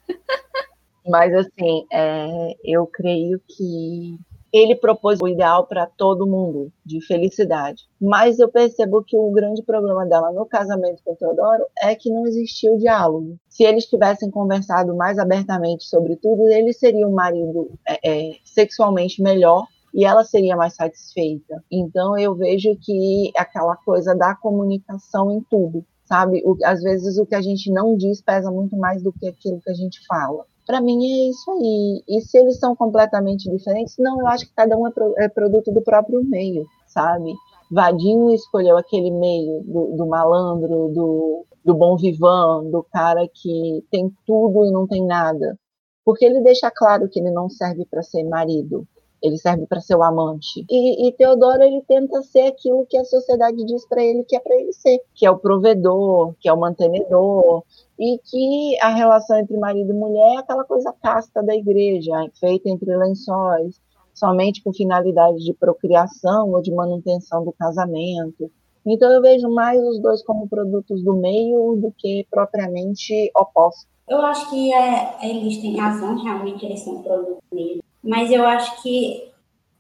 Mas assim, é, eu creio que ele propôs o ideal para todo mundo, de felicidade. Mas eu percebo que o grande problema dela no casamento com o Teodoro é que não existiu diálogo. Se eles tivessem conversado mais abertamente sobre tudo, ele seria um marido é, é, sexualmente melhor e ela seria mais satisfeita. Então eu vejo que aquela coisa da comunicação em tudo, sabe? O, às vezes o que a gente não diz pesa muito mais do que aquilo que a gente fala. Para mim é isso aí. E se eles são completamente diferentes, não, eu acho que cada um é, pro, é produto do próprio meio, sabe? Vadinho escolheu aquele meio do, do malandro, do, do bom vivan, do cara que tem tudo e não tem nada. Porque ele deixa claro que ele não serve para ser marido, ele serve para ser o amante. E, e Teodoro ele tenta ser aquilo que a sociedade diz para ele que é para ele ser, que é o provedor, que é o mantenedor, e que a relação entre marido e mulher é aquela coisa casta da igreja, feita entre lençóis, somente com finalidade de procriação ou de manutenção do casamento. Então eu vejo mais os dois como produtos do meio do que propriamente opostos. Eu acho que é, eles têm razão, realmente eles são produtos do meio mas eu acho que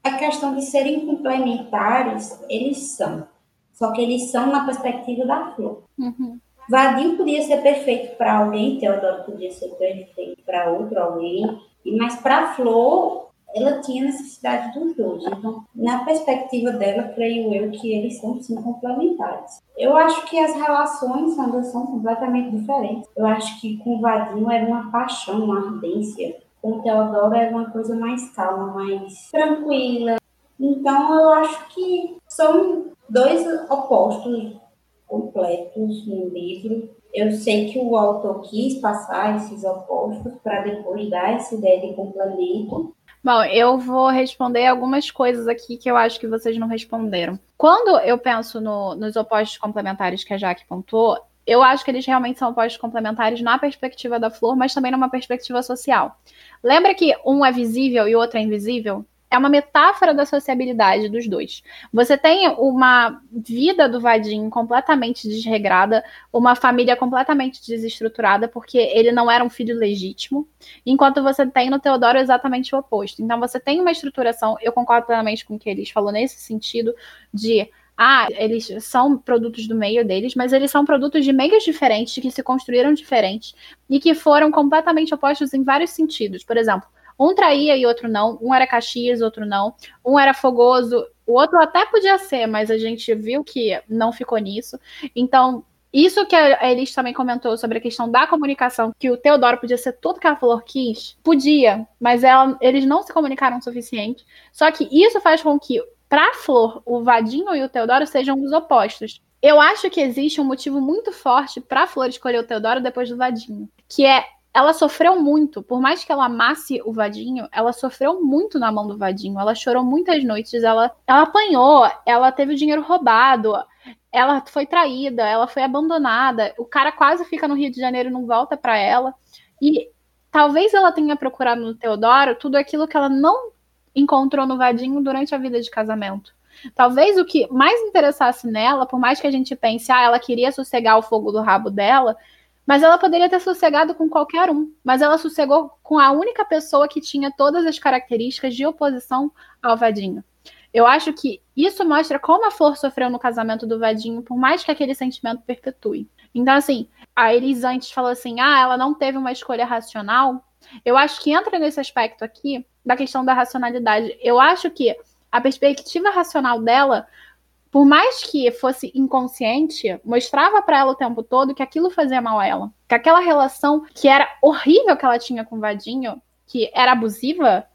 a questão de serem complementares, eles são. Só que eles são na perspectiva da flor. Uhum. Vadim podia ser perfeito para alguém, Teodoro podia ser perfeito para outro alguém, mas para a flor, ela tinha necessidade dos dois. Então, na perspectiva dela, creio eu que eles são sim complementares. Eu acho que as relações ainda são completamente diferentes. Eu acho que com o Vadinho era uma paixão, uma ardência com Teodoro era uma coisa mais calma, mais tranquila. Então eu acho que são dois opostos completos no livro. Eu sei que o autor quis passar esses opostos para depois dar essa ideia de complemento. Bom, eu vou responder algumas coisas aqui que eu acho que vocês não responderam. Quando eu penso no, nos opostos complementares que a Jaque pontuou, eu acho que eles realmente são opostos complementares na perspectiva da flor, mas também numa perspectiva social. Lembra que um é visível e o outro é invisível? É uma metáfora da sociabilidade dos dois. Você tem uma vida do Vadim completamente desregrada, uma família completamente desestruturada, porque ele não era um filho legítimo, enquanto você tem no Teodoro exatamente o oposto. Então você tem uma estruturação, eu concordo plenamente com o que eles falou nesse sentido, de ah, eles são produtos do meio deles, mas eles são produtos de meios diferentes, que se construíram diferentes e que foram completamente opostos em vários sentidos. Por exemplo, um traía e outro não, um era Caxias, outro não, um era fogoso, o outro até podia ser, mas a gente viu que não ficou nisso. Então, isso que a Elis também comentou sobre a questão da comunicação, que o Teodoro podia ser tudo que a Flor quis, podia, mas ela, eles não se comunicaram o suficiente. Só que isso faz com que para a Flor, o Vadinho e o Teodoro sejam os opostos. Eu acho que existe um motivo muito forte para a Flor escolher o Teodoro depois do Vadinho, que é ela sofreu muito, por mais que ela amasse o Vadinho, ela sofreu muito na mão do Vadinho. Ela chorou muitas noites, ela, ela apanhou, ela teve o dinheiro roubado, ela foi traída, ela foi abandonada. O cara quase fica no Rio de Janeiro e não volta para ela. E talvez ela tenha procurado no Teodoro tudo aquilo que ela não encontrou no Vadinho durante a vida de casamento. Talvez o que mais interessasse nela, por mais que a gente pense, ah, ela queria sossegar o fogo do rabo dela, mas ela poderia ter sossegado com qualquer um. Mas ela sossegou com a única pessoa que tinha todas as características de oposição ao Vadinho. Eu acho que isso mostra como a Flor sofreu no casamento do Vadinho, por mais que aquele sentimento perpetue. Então, assim, a Elis antes falou assim: ah, ela não teve uma escolha racional. Eu acho que entra nesse aspecto aqui da questão da racionalidade. Eu acho que a perspectiva racional dela, por mais que fosse inconsciente, mostrava para ela o tempo todo que aquilo fazia mal a ela. Que aquela relação que era horrível que ela tinha com o Vadinho, que era abusiva,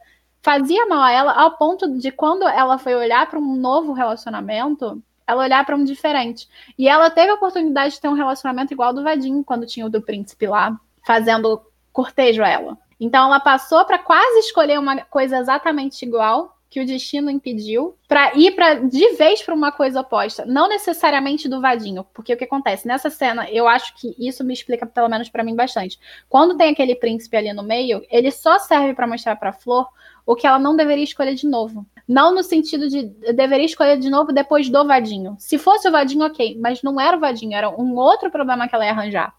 fazia mal a ela ao ponto de quando ela foi olhar para um novo relacionamento, ela olhar para um diferente. E ela teve a oportunidade de ter um relacionamento igual ao do Vadinho, quando tinha o do príncipe lá, fazendo cortejo a ela. Então ela passou para quase escolher uma coisa exatamente igual que o destino impediu para ir para de vez para uma coisa oposta, não necessariamente do vadinho, porque o que acontece nessa cena, eu acho que isso me explica pelo menos para mim bastante. Quando tem aquele príncipe ali no meio, ele só serve para mostrar para Flor o que ela não deveria escolher de novo. Não no sentido de deveria escolher de novo depois do vadinho. Se fosse o vadinho, ok, mas não era o vadinho, era um outro problema que ela ia arranjar.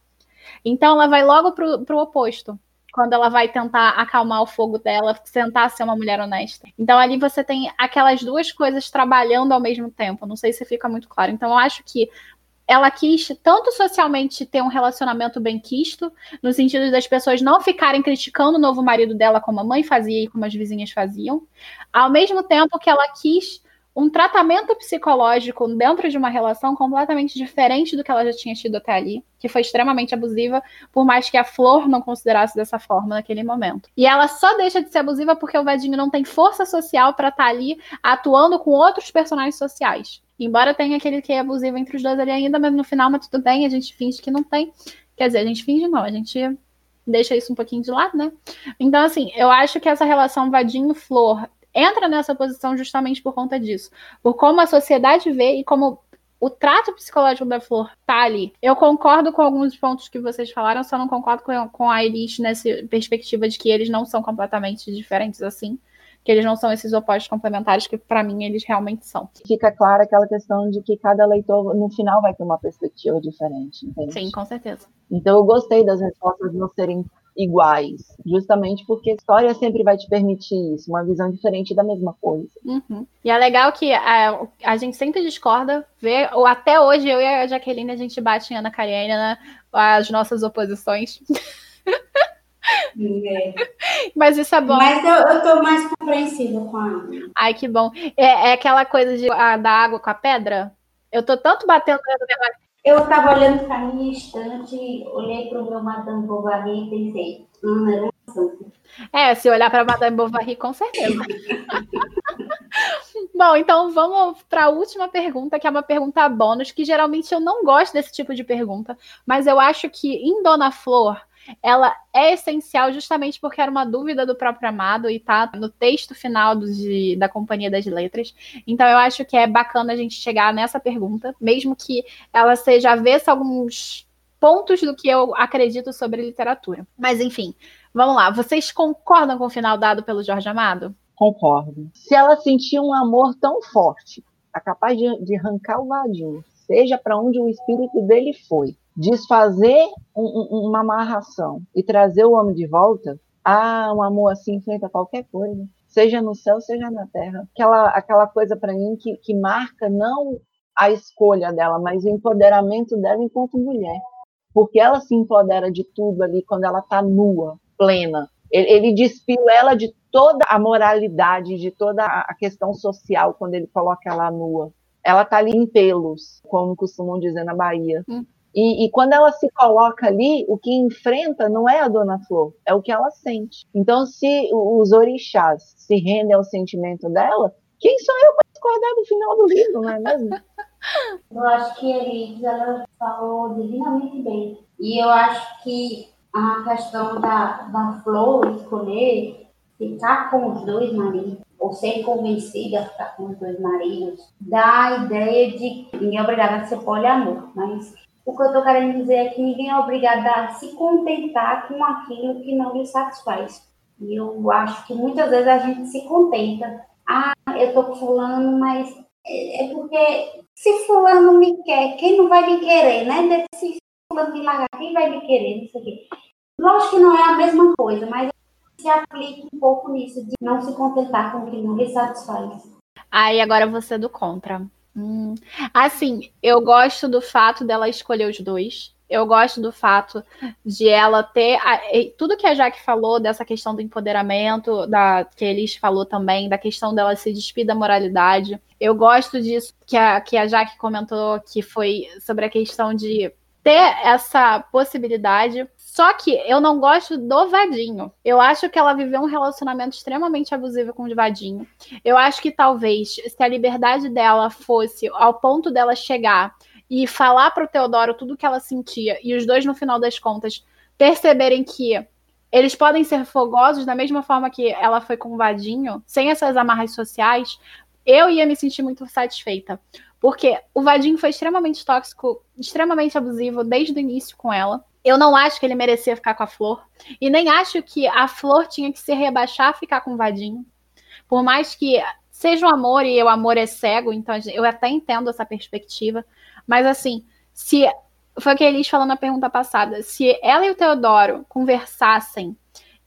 Então ela vai logo pro, pro oposto. Quando ela vai tentar acalmar o fogo dela, tentar ser uma mulher honesta. Então ali você tem aquelas duas coisas trabalhando ao mesmo tempo. Não sei se fica muito claro. Então eu acho que ela quis tanto socialmente ter um relacionamento bem quisto, no sentido das pessoas não ficarem criticando o novo marido dela como a mãe fazia e como as vizinhas faziam, ao mesmo tempo que ela quis um tratamento psicológico dentro de uma relação completamente diferente do que ela já tinha tido até ali, que foi extremamente abusiva, por mais que a Flor não considerasse dessa forma naquele momento. E ela só deixa de ser abusiva porque o Vadinho não tem força social para estar tá ali atuando com outros personagens sociais. Embora tenha aquele que é abusivo entre os dois ali ainda, mas no final, mas tudo bem, a gente finge que não tem. Quer dizer, a gente finge não, a gente deixa isso um pouquinho de lado, né? Então, assim, eu acho que essa relação Vadinho-Flor entra nessa posição justamente por conta disso. Por como a sociedade vê e como o trato psicológico da Flor tá ali. Eu concordo com alguns pontos que vocês falaram, só não concordo com, com a Elite nessa perspectiva de que eles não são completamente diferentes assim. Que eles não são esses opostos complementares que, para mim, eles realmente são. Fica clara aquela questão de que cada leitor, no final, vai ter uma perspectiva diferente. Entende? Sim, com certeza. Então, eu gostei das respostas não serem iguais, justamente porque a história sempre vai te permitir isso, uma visão diferente da mesma coisa. Uhum. E é legal que a, a gente sempre discorda, vê, ou até hoje eu e a Jaqueline a gente bate em Ana Karenina as nossas oposições. É. Mas isso é bom. Mas eu, eu tô mais compreensiva com a Ai, que bom. É, é aquela coisa de, a, da água com a pedra? Eu tô tanto batendo eu estava olhando para a minha estante, olhei para o meu Madame Bovary e pensei, hum, era uma É, se olhar para Madame Bovary, com certeza. Bom, então vamos para a última pergunta, que é uma pergunta bônus, que geralmente eu não gosto desse tipo de pergunta, mas eu acho que em Dona Flor ela é essencial justamente porque era uma dúvida do próprio Amado e tá no texto final do, de, da Companhia das Letras. Então eu acho que é bacana a gente chegar nessa pergunta, mesmo que ela seja avessa alguns pontos do que eu acredito sobre literatura. Mas enfim, vamos lá. Vocês concordam com o final dado pelo Jorge Amado? Concordo. Se ela sentia um amor tão forte, é capaz de, de arrancar o vadinho, seja para onde o espírito dele foi, desfazer um, uma amarração e trazer o homem de volta, ah, um amor assim enfrenta qualquer coisa, seja no céu, seja na terra. Aquela, aquela coisa para mim que, que marca não a escolha dela, mas o empoderamento dela enquanto mulher. Porque ela se empodera de tudo ali quando ela está nua, plena. Ele, ele despiu ela de toda a moralidade, de toda a questão social quando ele coloca ela nua. Ela está ali em pelos, como costumam dizer na Bahia. Hum. E, e, quando ela se coloca ali, o que enfrenta não é a Dona Flor, é o que ela sente. Então, se os orixás se rendem ao sentimento dela, quem sou eu para discordar do final do livro, não é mesmo? Eu acho que Elis, ela falou divinamente bem. E eu acho que a questão da, da Flor escolher ficar com os dois maridos, ou ser convencida a ficar com os dois maridos, dá a ideia de ninguém é obrigado a ser poliamor, mas o que eu estou querendo dizer é que ninguém é obrigado a se contentar com aquilo que não lhe satisfaz. E eu acho que muitas vezes a gente se contenta. Ah, eu estou com fulano, mas é, é porque se fulano me quer, quem não vai me querer, né? Se fulano me largar, quem vai me querer? Não sei o quê. Lógico que não é a mesma coisa, mas se aplica um pouco nisso, de não se contentar com o que não lhe satisfaz. Aí agora você é do contra. Hum. Assim, eu gosto do fato dela escolher os dois. Eu gosto do fato de ela ter a, tudo que a Jaque falou dessa questão do empoderamento, da que Elis falou também, da questão dela se despir da moralidade. Eu gosto disso que a, que a Jaque comentou, que foi sobre a questão de ter essa possibilidade só que eu não gosto do Vadinho. Eu acho que ela viveu um relacionamento extremamente abusivo com o Vadinho. Eu acho que talvez se a liberdade dela fosse ao ponto dela chegar e falar para o Teodoro tudo o que ela sentia e os dois no final das contas perceberem que eles podem ser fogosos da mesma forma que ela foi com o Vadinho, sem essas amarras sociais, eu ia me sentir muito satisfeita. Porque o Vadinho foi extremamente tóxico, extremamente abusivo desde o início com ela. Eu não acho que ele merecia ficar com a Flor. E nem acho que a Flor tinha que se rebaixar ficar com o Vadinho. Por mais que seja um amor e o amor é cego, então eu até entendo essa perspectiva. Mas assim, se. Foi o que a Elis falou na pergunta passada. Se ela e o Teodoro conversassem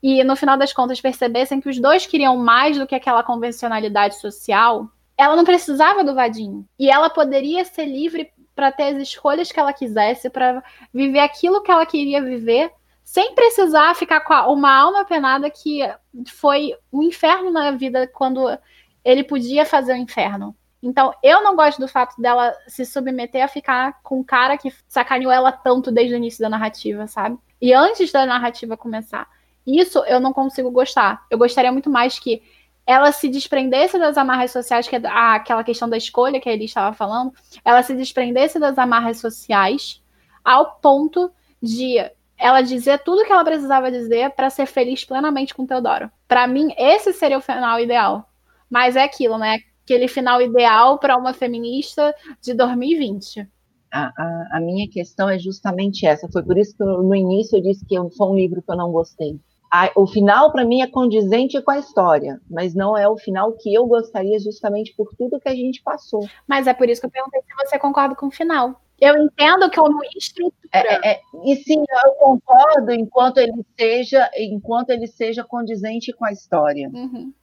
e no final das contas percebessem que os dois queriam mais do que aquela convencionalidade social, ela não precisava do vadinho. E ela poderia ser livre para ter as escolhas que ela quisesse, para viver aquilo que ela queria viver, sem precisar ficar com uma alma penada que foi um inferno na vida quando ele podia fazer o inferno. Então, eu não gosto do fato dela se submeter a ficar com um cara que sacaneou ela tanto desde o início da narrativa, sabe? E antes da narrativa começar. Isso eu não consigo gostar. Eu gostaria muito mais que ela se desprendesse das amarras sociais, que é aquela questão da escolha que ele estava falando, ela se desprendesse das amarras sociais ao ponto de ela dizer tudo que ela precisava dizer para ser feliz plenamente com Teodoro. Para mim, esse seria o final ideal. Mas é aquilo, né? Aquele final ideal para uma feminista de 2020. A, a, a, minha questão é justamente essa. Foi por isso que eu, no início eu disse que foi um livro que eu não gostei a, o final para mim é condizente com a história, mas não é o final que eu gostaria justamente por tudo que a gente passou. Mas é por isso que eu perguntei se você concorda com o final. Eu entendo que como estrutura. É, é, e sim, eu concordo enquanto ele seja, enquanto ele seja condizente com a história. Uhum.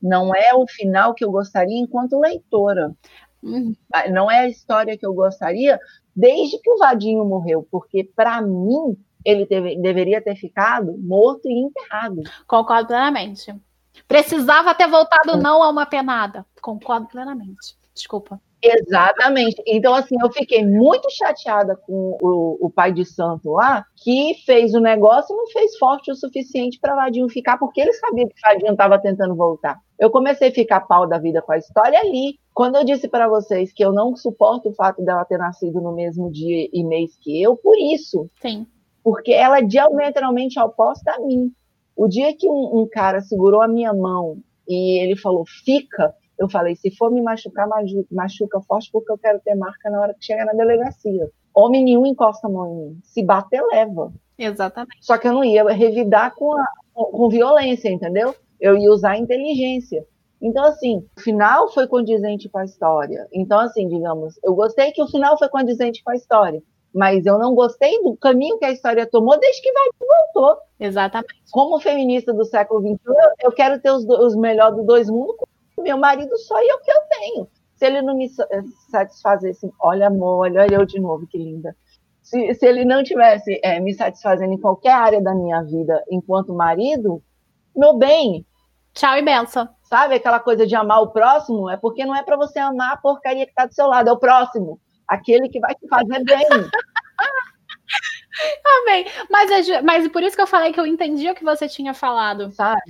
Não é o final que eu gostaria enquanto leitora. Uhum. Não é a história que eu gostaria desde que o Vadinho morreu, porque para mim ele teve, deveria ter ficado morto e enterrado. Concordo plenamente. Precisava ter voltado não a uma penada. Concordo plenamente. Desculpa. Exatamente. Então, assim, eu fiquei muito chateada com o, o pai de santo lá, que fez o negócio e não fez forte o suficiente para Vadinho ficar, porque ele sabia que Vadinho estava tentando voltar. Eu comecei a ficar pau da vida com a história ali. Quando eu disse para vocês que eu não suporto o fato dela ter nascido no mesmo dia e mês que eu, por isso. Sim porque ela é diametralmente oposta a mim. O dia que um, um, cara segurou a minha mão e ele falou, fica, eu falei, se for me machucar, machuca forte, porque eu quero ter marca na hora que chegar na delegacia. Homem nenhum encosta a mão em mim. Se bater, leva. Exatamente. Só que eu não ia revidar com, a, com violência, entendeu? Eu ia usar a inteligência. Então, assim, o final foi condizente com a história. Então, assim, digamos, eu gostei que o final foi condizente com a história mas eu não gostei do caminho que a história tomou desde que vai voltou. Exatamente. Como feminista do século XXI, eu quero ter os, os melhores dos dois mundos com meu marido só e é o que eu tenho. Se ele não me eh, satisfazer assim, olha amor, olha eu de novo, que linda. Se, se ele não tivesse é, me satisfazendo em qualquer área da minha vida enquanto marido, meu bem. Tchau e benção. Sabe aquela coisa de amar o próximo? É porque não é para você amar a porcaria que está do seu lado, é o próximo aquele que vai te fazer bem. Amém. Mas, é mas por isso que eu falei que eu entendi o que você tinha falado. Sabe?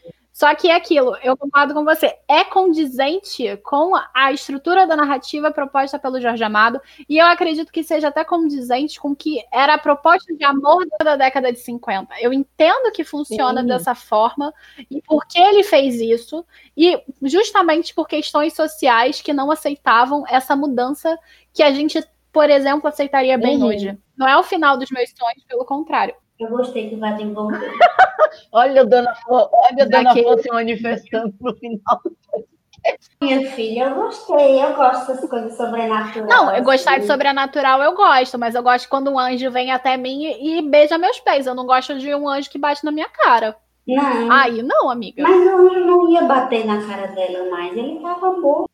Só que é aquilo, eu concordo com você, é condizente com a estrutura da narrativa proposta pelo Jorge Amado, e eu acredito que seja até condizente com que era a proposta de amor da década de 50. Eu entendo que funciona Sim. dessa forma, e por que ele fez isso, e justamente por questões sociais que não aceitavam essa mudança que a gente, por exemplo, aceitaria bem uhum. hoje. Não é o final dos meus sonhos, pelo contrário. Eu gostei que vai desenvolver. olha a dona Flor, olha a dona Flor se manifestando no final do minha filha, eu gostei, eu gosto dessas coisas sobrenaturais. Não, eu gostar de sobrenatural eu gosto, mas eu gosto quando um anjo vem até mim e, beija meus pés. Eu não gosto de um anjo que bate na minha cara. Não. Aí não, amiga. Mas o anjo não ia bater na cara dela mais, ele tava morto.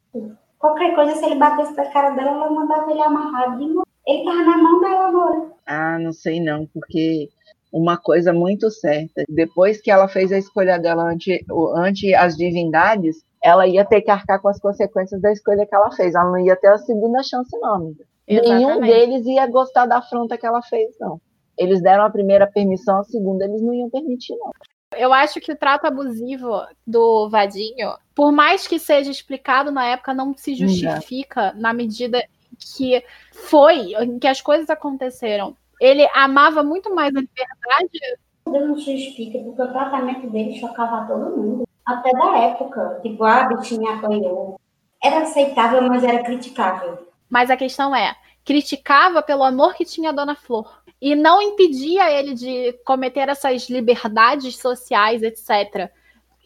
Qualquer coisa, se ele batesse na cara dela, ela mandava ele amarrado de novo. Ele tava na mão dela agora. Ah, não sei não, porque uma coisa muito certa. Depois que ela fez a escolha dela ante, ante as divindades, ela ia ter que arcar com as consequências da escolha que ela fez. Ela não ia ter a segunda chance, não. Nenhum deles ia gostar da afronta que ela fez, não. Eles deram a primeira permissão, a segunda eles não iam permitir, não. Eu acho que o trato abusivo do Vadinho, por mais que seja explicado na época, não se justifica não. na medida que foi, em que as coisas aconteceram ele amava muito mais a liberdade. Deus não explica, porque o tratamento dele chocava todo mundo. Até da época. Tipo, a bichinha apanhou. Era aceitável, mas era criticável. Mas a questão é, criticava pelo amor que tinha a Dona Flor. E não impedia ele de cometer essas liberdades sociais, etc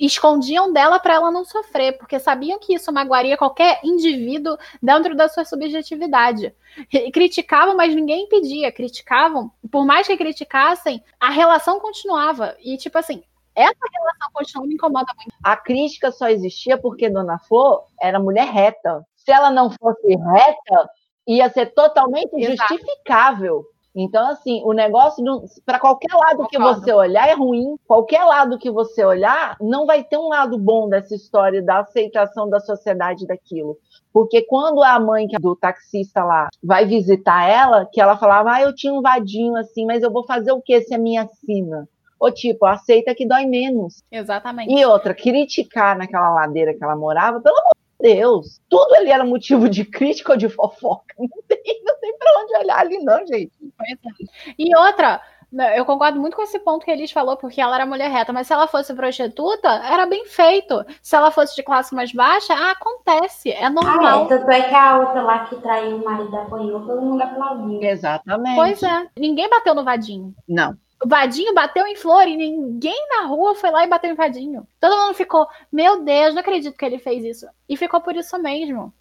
escondiam dela para ela não sofrer, porque sabiam que isso magoaria qualquer indivíduo dentro da sua subjetividade. E criticavam, mas ninguém impedia. Criticavam, por mais que criticassem, a relação continuava. E, tipo assim, Essa relação chão me incomoda muito. A crítica só existia porque Dona Flor era mulher reta. Se ela não fosse reta, ia ser totalmente Exato. justificável. Então, assim, o negócio, para qualquer lado que você olhar, é ruim. Qualquer lado que você olhar, não vai ter um lado bom dessa história da aceitação da sociedade daquilo. Porque quando a mãe do taxista lá vai visitar ela, que ela falava, ah, eu tinha um vadinho assim, mas eu vou fazer o que se é minha sina? Ou tipo, aceita que dói menos. Exatamente. E outra, criticar naquela ladeira que ela morava, pelo amor Deus, tudo ali era motivo de crítica ou de fofoca. Não tem, não tem pra onde olhar ali, não, gente. E outra, né, eu concordo muito com esse ponto que eles falou, porque ela era mulher reta, mas se ela fosse prostituta, era bem feito. Se ela fosse de classe mais baixa, ah, acontece, é normal. Ah, é, tanto é que a outra lá que traiu o marido apanhou, todo mundo aplaudiu. Exatamente. Pois é, ninguém bateu no vadinho. Não. O Vadinho bateu em Flor e ninguém na rua foi lá e bateu em Vadinho. Todo mundo ficou, meu Deus, não acredito que ele fez isso. E ficou por isso mesmo.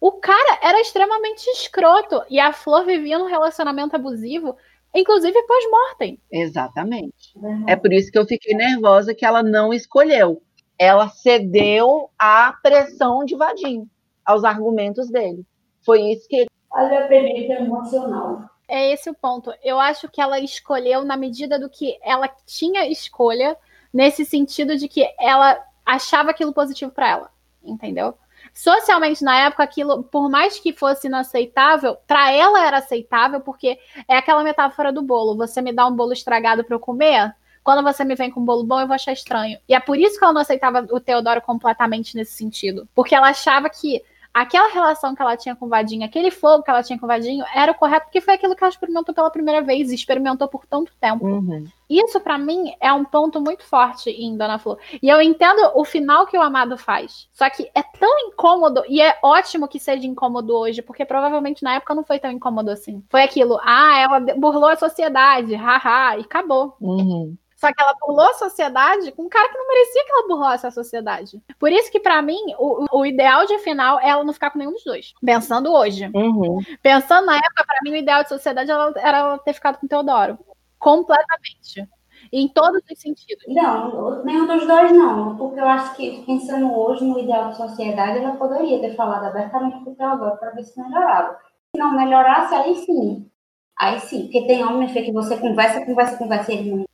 O cara era extremamente escroto e a Flor vivia num relacionamento abusivo, inclusive pós-mortem. Exatamente. É por isso que eu fiquei nervosa que ela não escolheu. Ela cedeu à pressão de Vadinho, aos argumentos dele. Foi isso que. Olha a dependência emocional. É esse o ponto. Eu acho que ela escolheu na medida do que ela tinha escolha, nesse sentido de que ela achava aquilo positivo para ela, entendeu? Socialmente, na época, aquilo, por mais que fosse inaceitável, para ela era aceitável, porque é aquela metáfora do bolo. Você me dá um bolo estragado para eu comer, quando você me vem com um bolo bom, eu vou achar estranho. E é por isso que ela não aceitava o Teodoro completamente nesse sentido. Porque ela achava que aquela relação que ela tinha com o Vadinho, aquele fogo que ela tinha com o Vadinho, era o correto, porque foi aquilo que ela experimentou pela primeira vez e experimentou por tanto tempo. Uhum. Isso, para mim, é um ponto muito forte em Dona Flor. E eu entendo o final que o Amado faz. Só que é tão incômodo, e é ótimo que seja incômodo hoje, porque provavelmente na época não foi tão incômodo assim. Foi aquilo, ah, ela burlou a sociedade, haha, e acabou. Uhum. Só que ela burlou a sociedade com um cara que não merecia que ela burlasse a sociedade. Por isso que, para mim, o, o, ideal de final é ela não ficar com nenhum dos dois. Pensando hoje. Uhum. Pensando na época, para mim, o ideal de sociedade era, era ela ter ficado com o Teodoro. Completamente. Em todos os sentidos. Não, nenhum dos dois não. Porque eu acho que, pensando hoje no ideal de sociedade, ela poderia ter falado abertamente com o Teodoro para ver se melhorava. Se não melhorasse, aí sim. Aí sim, porque tem homem que você conversa, conversa, conversa e ele não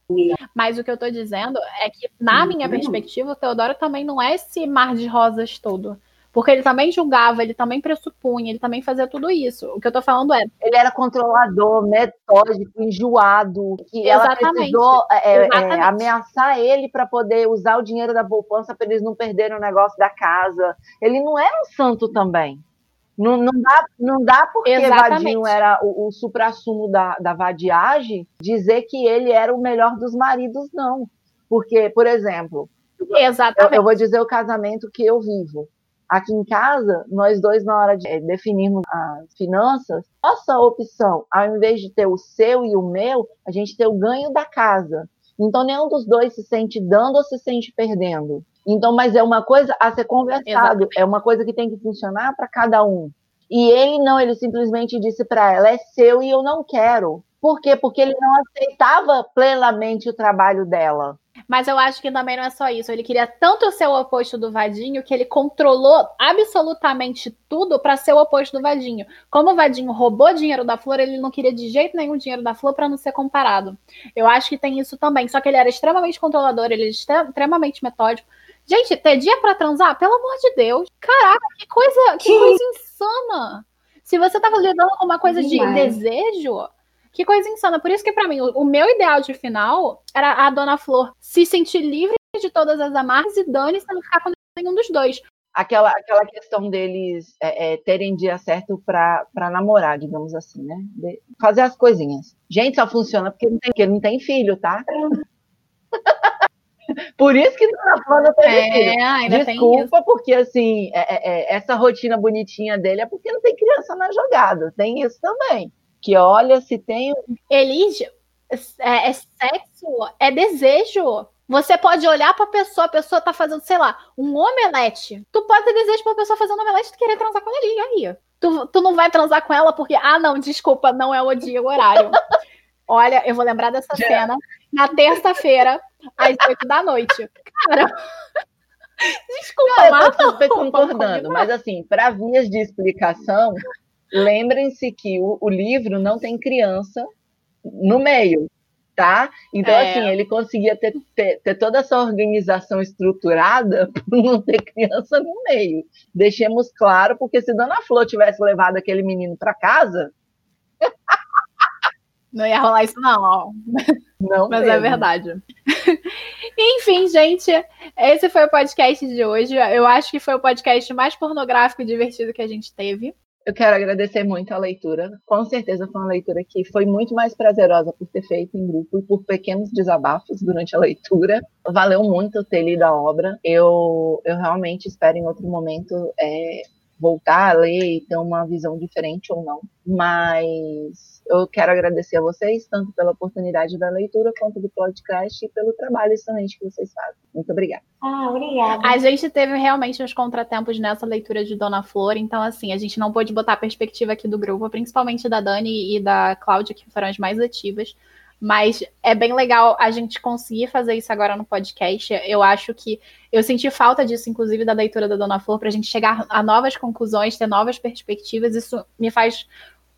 mas o que eu tô dizendo é que, na minha perspectiva, o Teodoro também não é esse mar de rosas todo. Porque ele também julgava, ele também pressupunha, ele também fazia tudo isso. O que eu tô falando é. Ele era controlador, metódico, enjoado. Que ela precisou é, é, ameaçar ele para poder usar o dinheiro da poupança para eles não perderem o negócio da casa. Ele não era um santo também. Não, não, dá, não dá porque Exatamente. Vadinho era o, o supra-sumo da, da vadiagem dizer que ele era o melhor dos maridos, não. Porque, por exemplo, Exatamente. Eu, eu vou dizer o casamento que eu vivo. Aqui em casa, nós dois, na hora de é, definirmos as finanças, nossa opção, ao invés de ter o seu e o meu, a gente ter o ganho da casa. Então, nenhum dos dois se sente dando ou se sente perdendo. Então, mas é uma coisa a ser conversado, Exatamente. é uma coisa que tem que funcionar para cada um. E ele não, ele simplesmente disse para ela: é seu e eu não quero. Por quê? Porque ele não aceitava plenamente o trabalho dela. Mas eu acho que também não é só isso. Ele queria tanto ser o oposto do Vadinho que ele controlou absolutamente tudo para ser o oposto do Vadinho. Como o Vadinho roubou dinheiro da Flor, ele não queria de jeito nenhum dinheiro da Flor para não ser comparado. Eu acho que tem isso também. Só que ele era extremamente controlador, ele era extremamente metódico. Gente, ter dia para transar? Pelo amor de Deus. Caraca, que coisa, que coisa insana. Se você tava lidando com uma coisa de desejo, que coisa insana. Por isso que para mim, o, o, meu ideal de final era a Dona Flor se sentir livre de todas as amarras e dane-se não ficar com nenhum dos dois. Aquela, aquela questão deles é, é, terem dia certo para namorar, digamos assim, né? De fazer as coisinhas. Gente, só funciona porque não tem, porque não tem filho, tá? Por isso que Dona Flor não teve é, filho. Desculpa, porque assim, é, é, é, essa rotina bonitinha dele é porque não tem criança na jogada. Tem isso também. Que olha, se tem. Elige, é, é sexo, é desejo. Você pode olhar para a pessoa, a pessoa tá fazendo, sei lá, um omelete. Tu pode ter desejo pra pessoa fazendo um omelete e querer transar com ela ali, aí. Tu, tu não vai transar com ela porque, ah, não, desculpa, não é o dia, o horário. Olha, eu vou lembrar dessa cena. Na terça-feira, às oito da noite. Cara, desculpa, não, eu tô super concordando, mas assim, para vias de explicação, lembrem-se que o, o livro não tem criança no meio tá? Então, é. assim, ele conseguia ter, ter, ter, toda essa organização estruturada por não ter criança no meio. Deixemos claro, porque se Dona Flor tivesse levado aquele menino para casa. Não ia rolar isso, não. Não, mas é mesmo. é verdade. Enfim, gente, esse foi o podcast de hoje. Eu acho que foi o podcast mais pornográfico e divertido que a gente teve. Eu quero agradecer muito a leitura. Com certeza foi uma leitura que foi muito mais prazerosa por ter feito em grupo e por pequenos desabafos durante a leitura. Valeu muito ter lido a obra. Eu, eu realmente espero em outro momento é, voltar a ler e ter uma visão diferente ou não. Mas eu quero agradecer a vocês, tanto pela oportunidade da leitura, quanto do podcast e pelo trabalho excelente que vocês fazem. Muito obrigada. Ah, obrigada. A gente teve realmente uns contratempos nessa leitura de Dona Flor, então, assim, a gente não pôde botar a perspectiva aqui do grupo, principalmente da Dani e da Cláudia, que foram as mais ativas. Mas é bem legal a gente conseguir fazer isso agora no podcast. Eu acho que eu senti falta disso, inclusive, da leitura da Dona Flor, para a gente chegar a novas conclusões, ter novas perspectivas. Isso me faz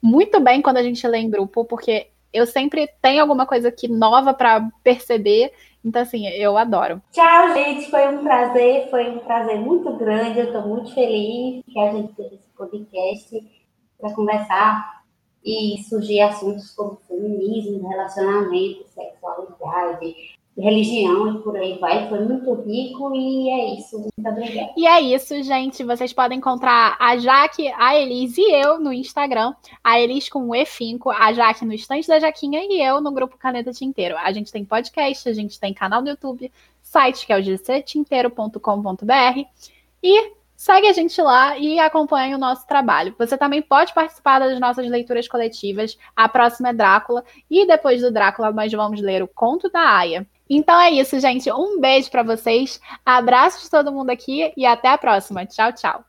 muito bem quando a gente lê em grupo, porque eu sempre tenho alguma coisa aqui nova para perceber. Então, assim, eu adoro. Tchau, gente. Foi um prazer, foi um prazer muito grande. Eu estou muito feliz que a gente teve esse podcast para conversar e surgir assuntos como feminismo, relacionamento, sexualidade, religião e por aí vai. Foi muito rico e é isso. Muito obrigada. E é isso, gente. Vocês podem encontrar a Jaque, a Elis e eu no Instagram. A Elis com o E5, a Jaque no estante da Jaquinha e eu no grupo Caneta Tinteiro. A gente tem podcast, a gente tem canal no YouTube, site que é o gctinteiro.com.br e segue a gente lá e acompanhe o nosso trabalho. Você também pode participar das nossas leituras coletivas. A próxima é Drácula e depois do Drácula nós vamos ler o Conto da Aya. Então é isso, gente. Um beijo para vocês. Abraço de todo mundo aqui e até a próxima. Tchau, tchau.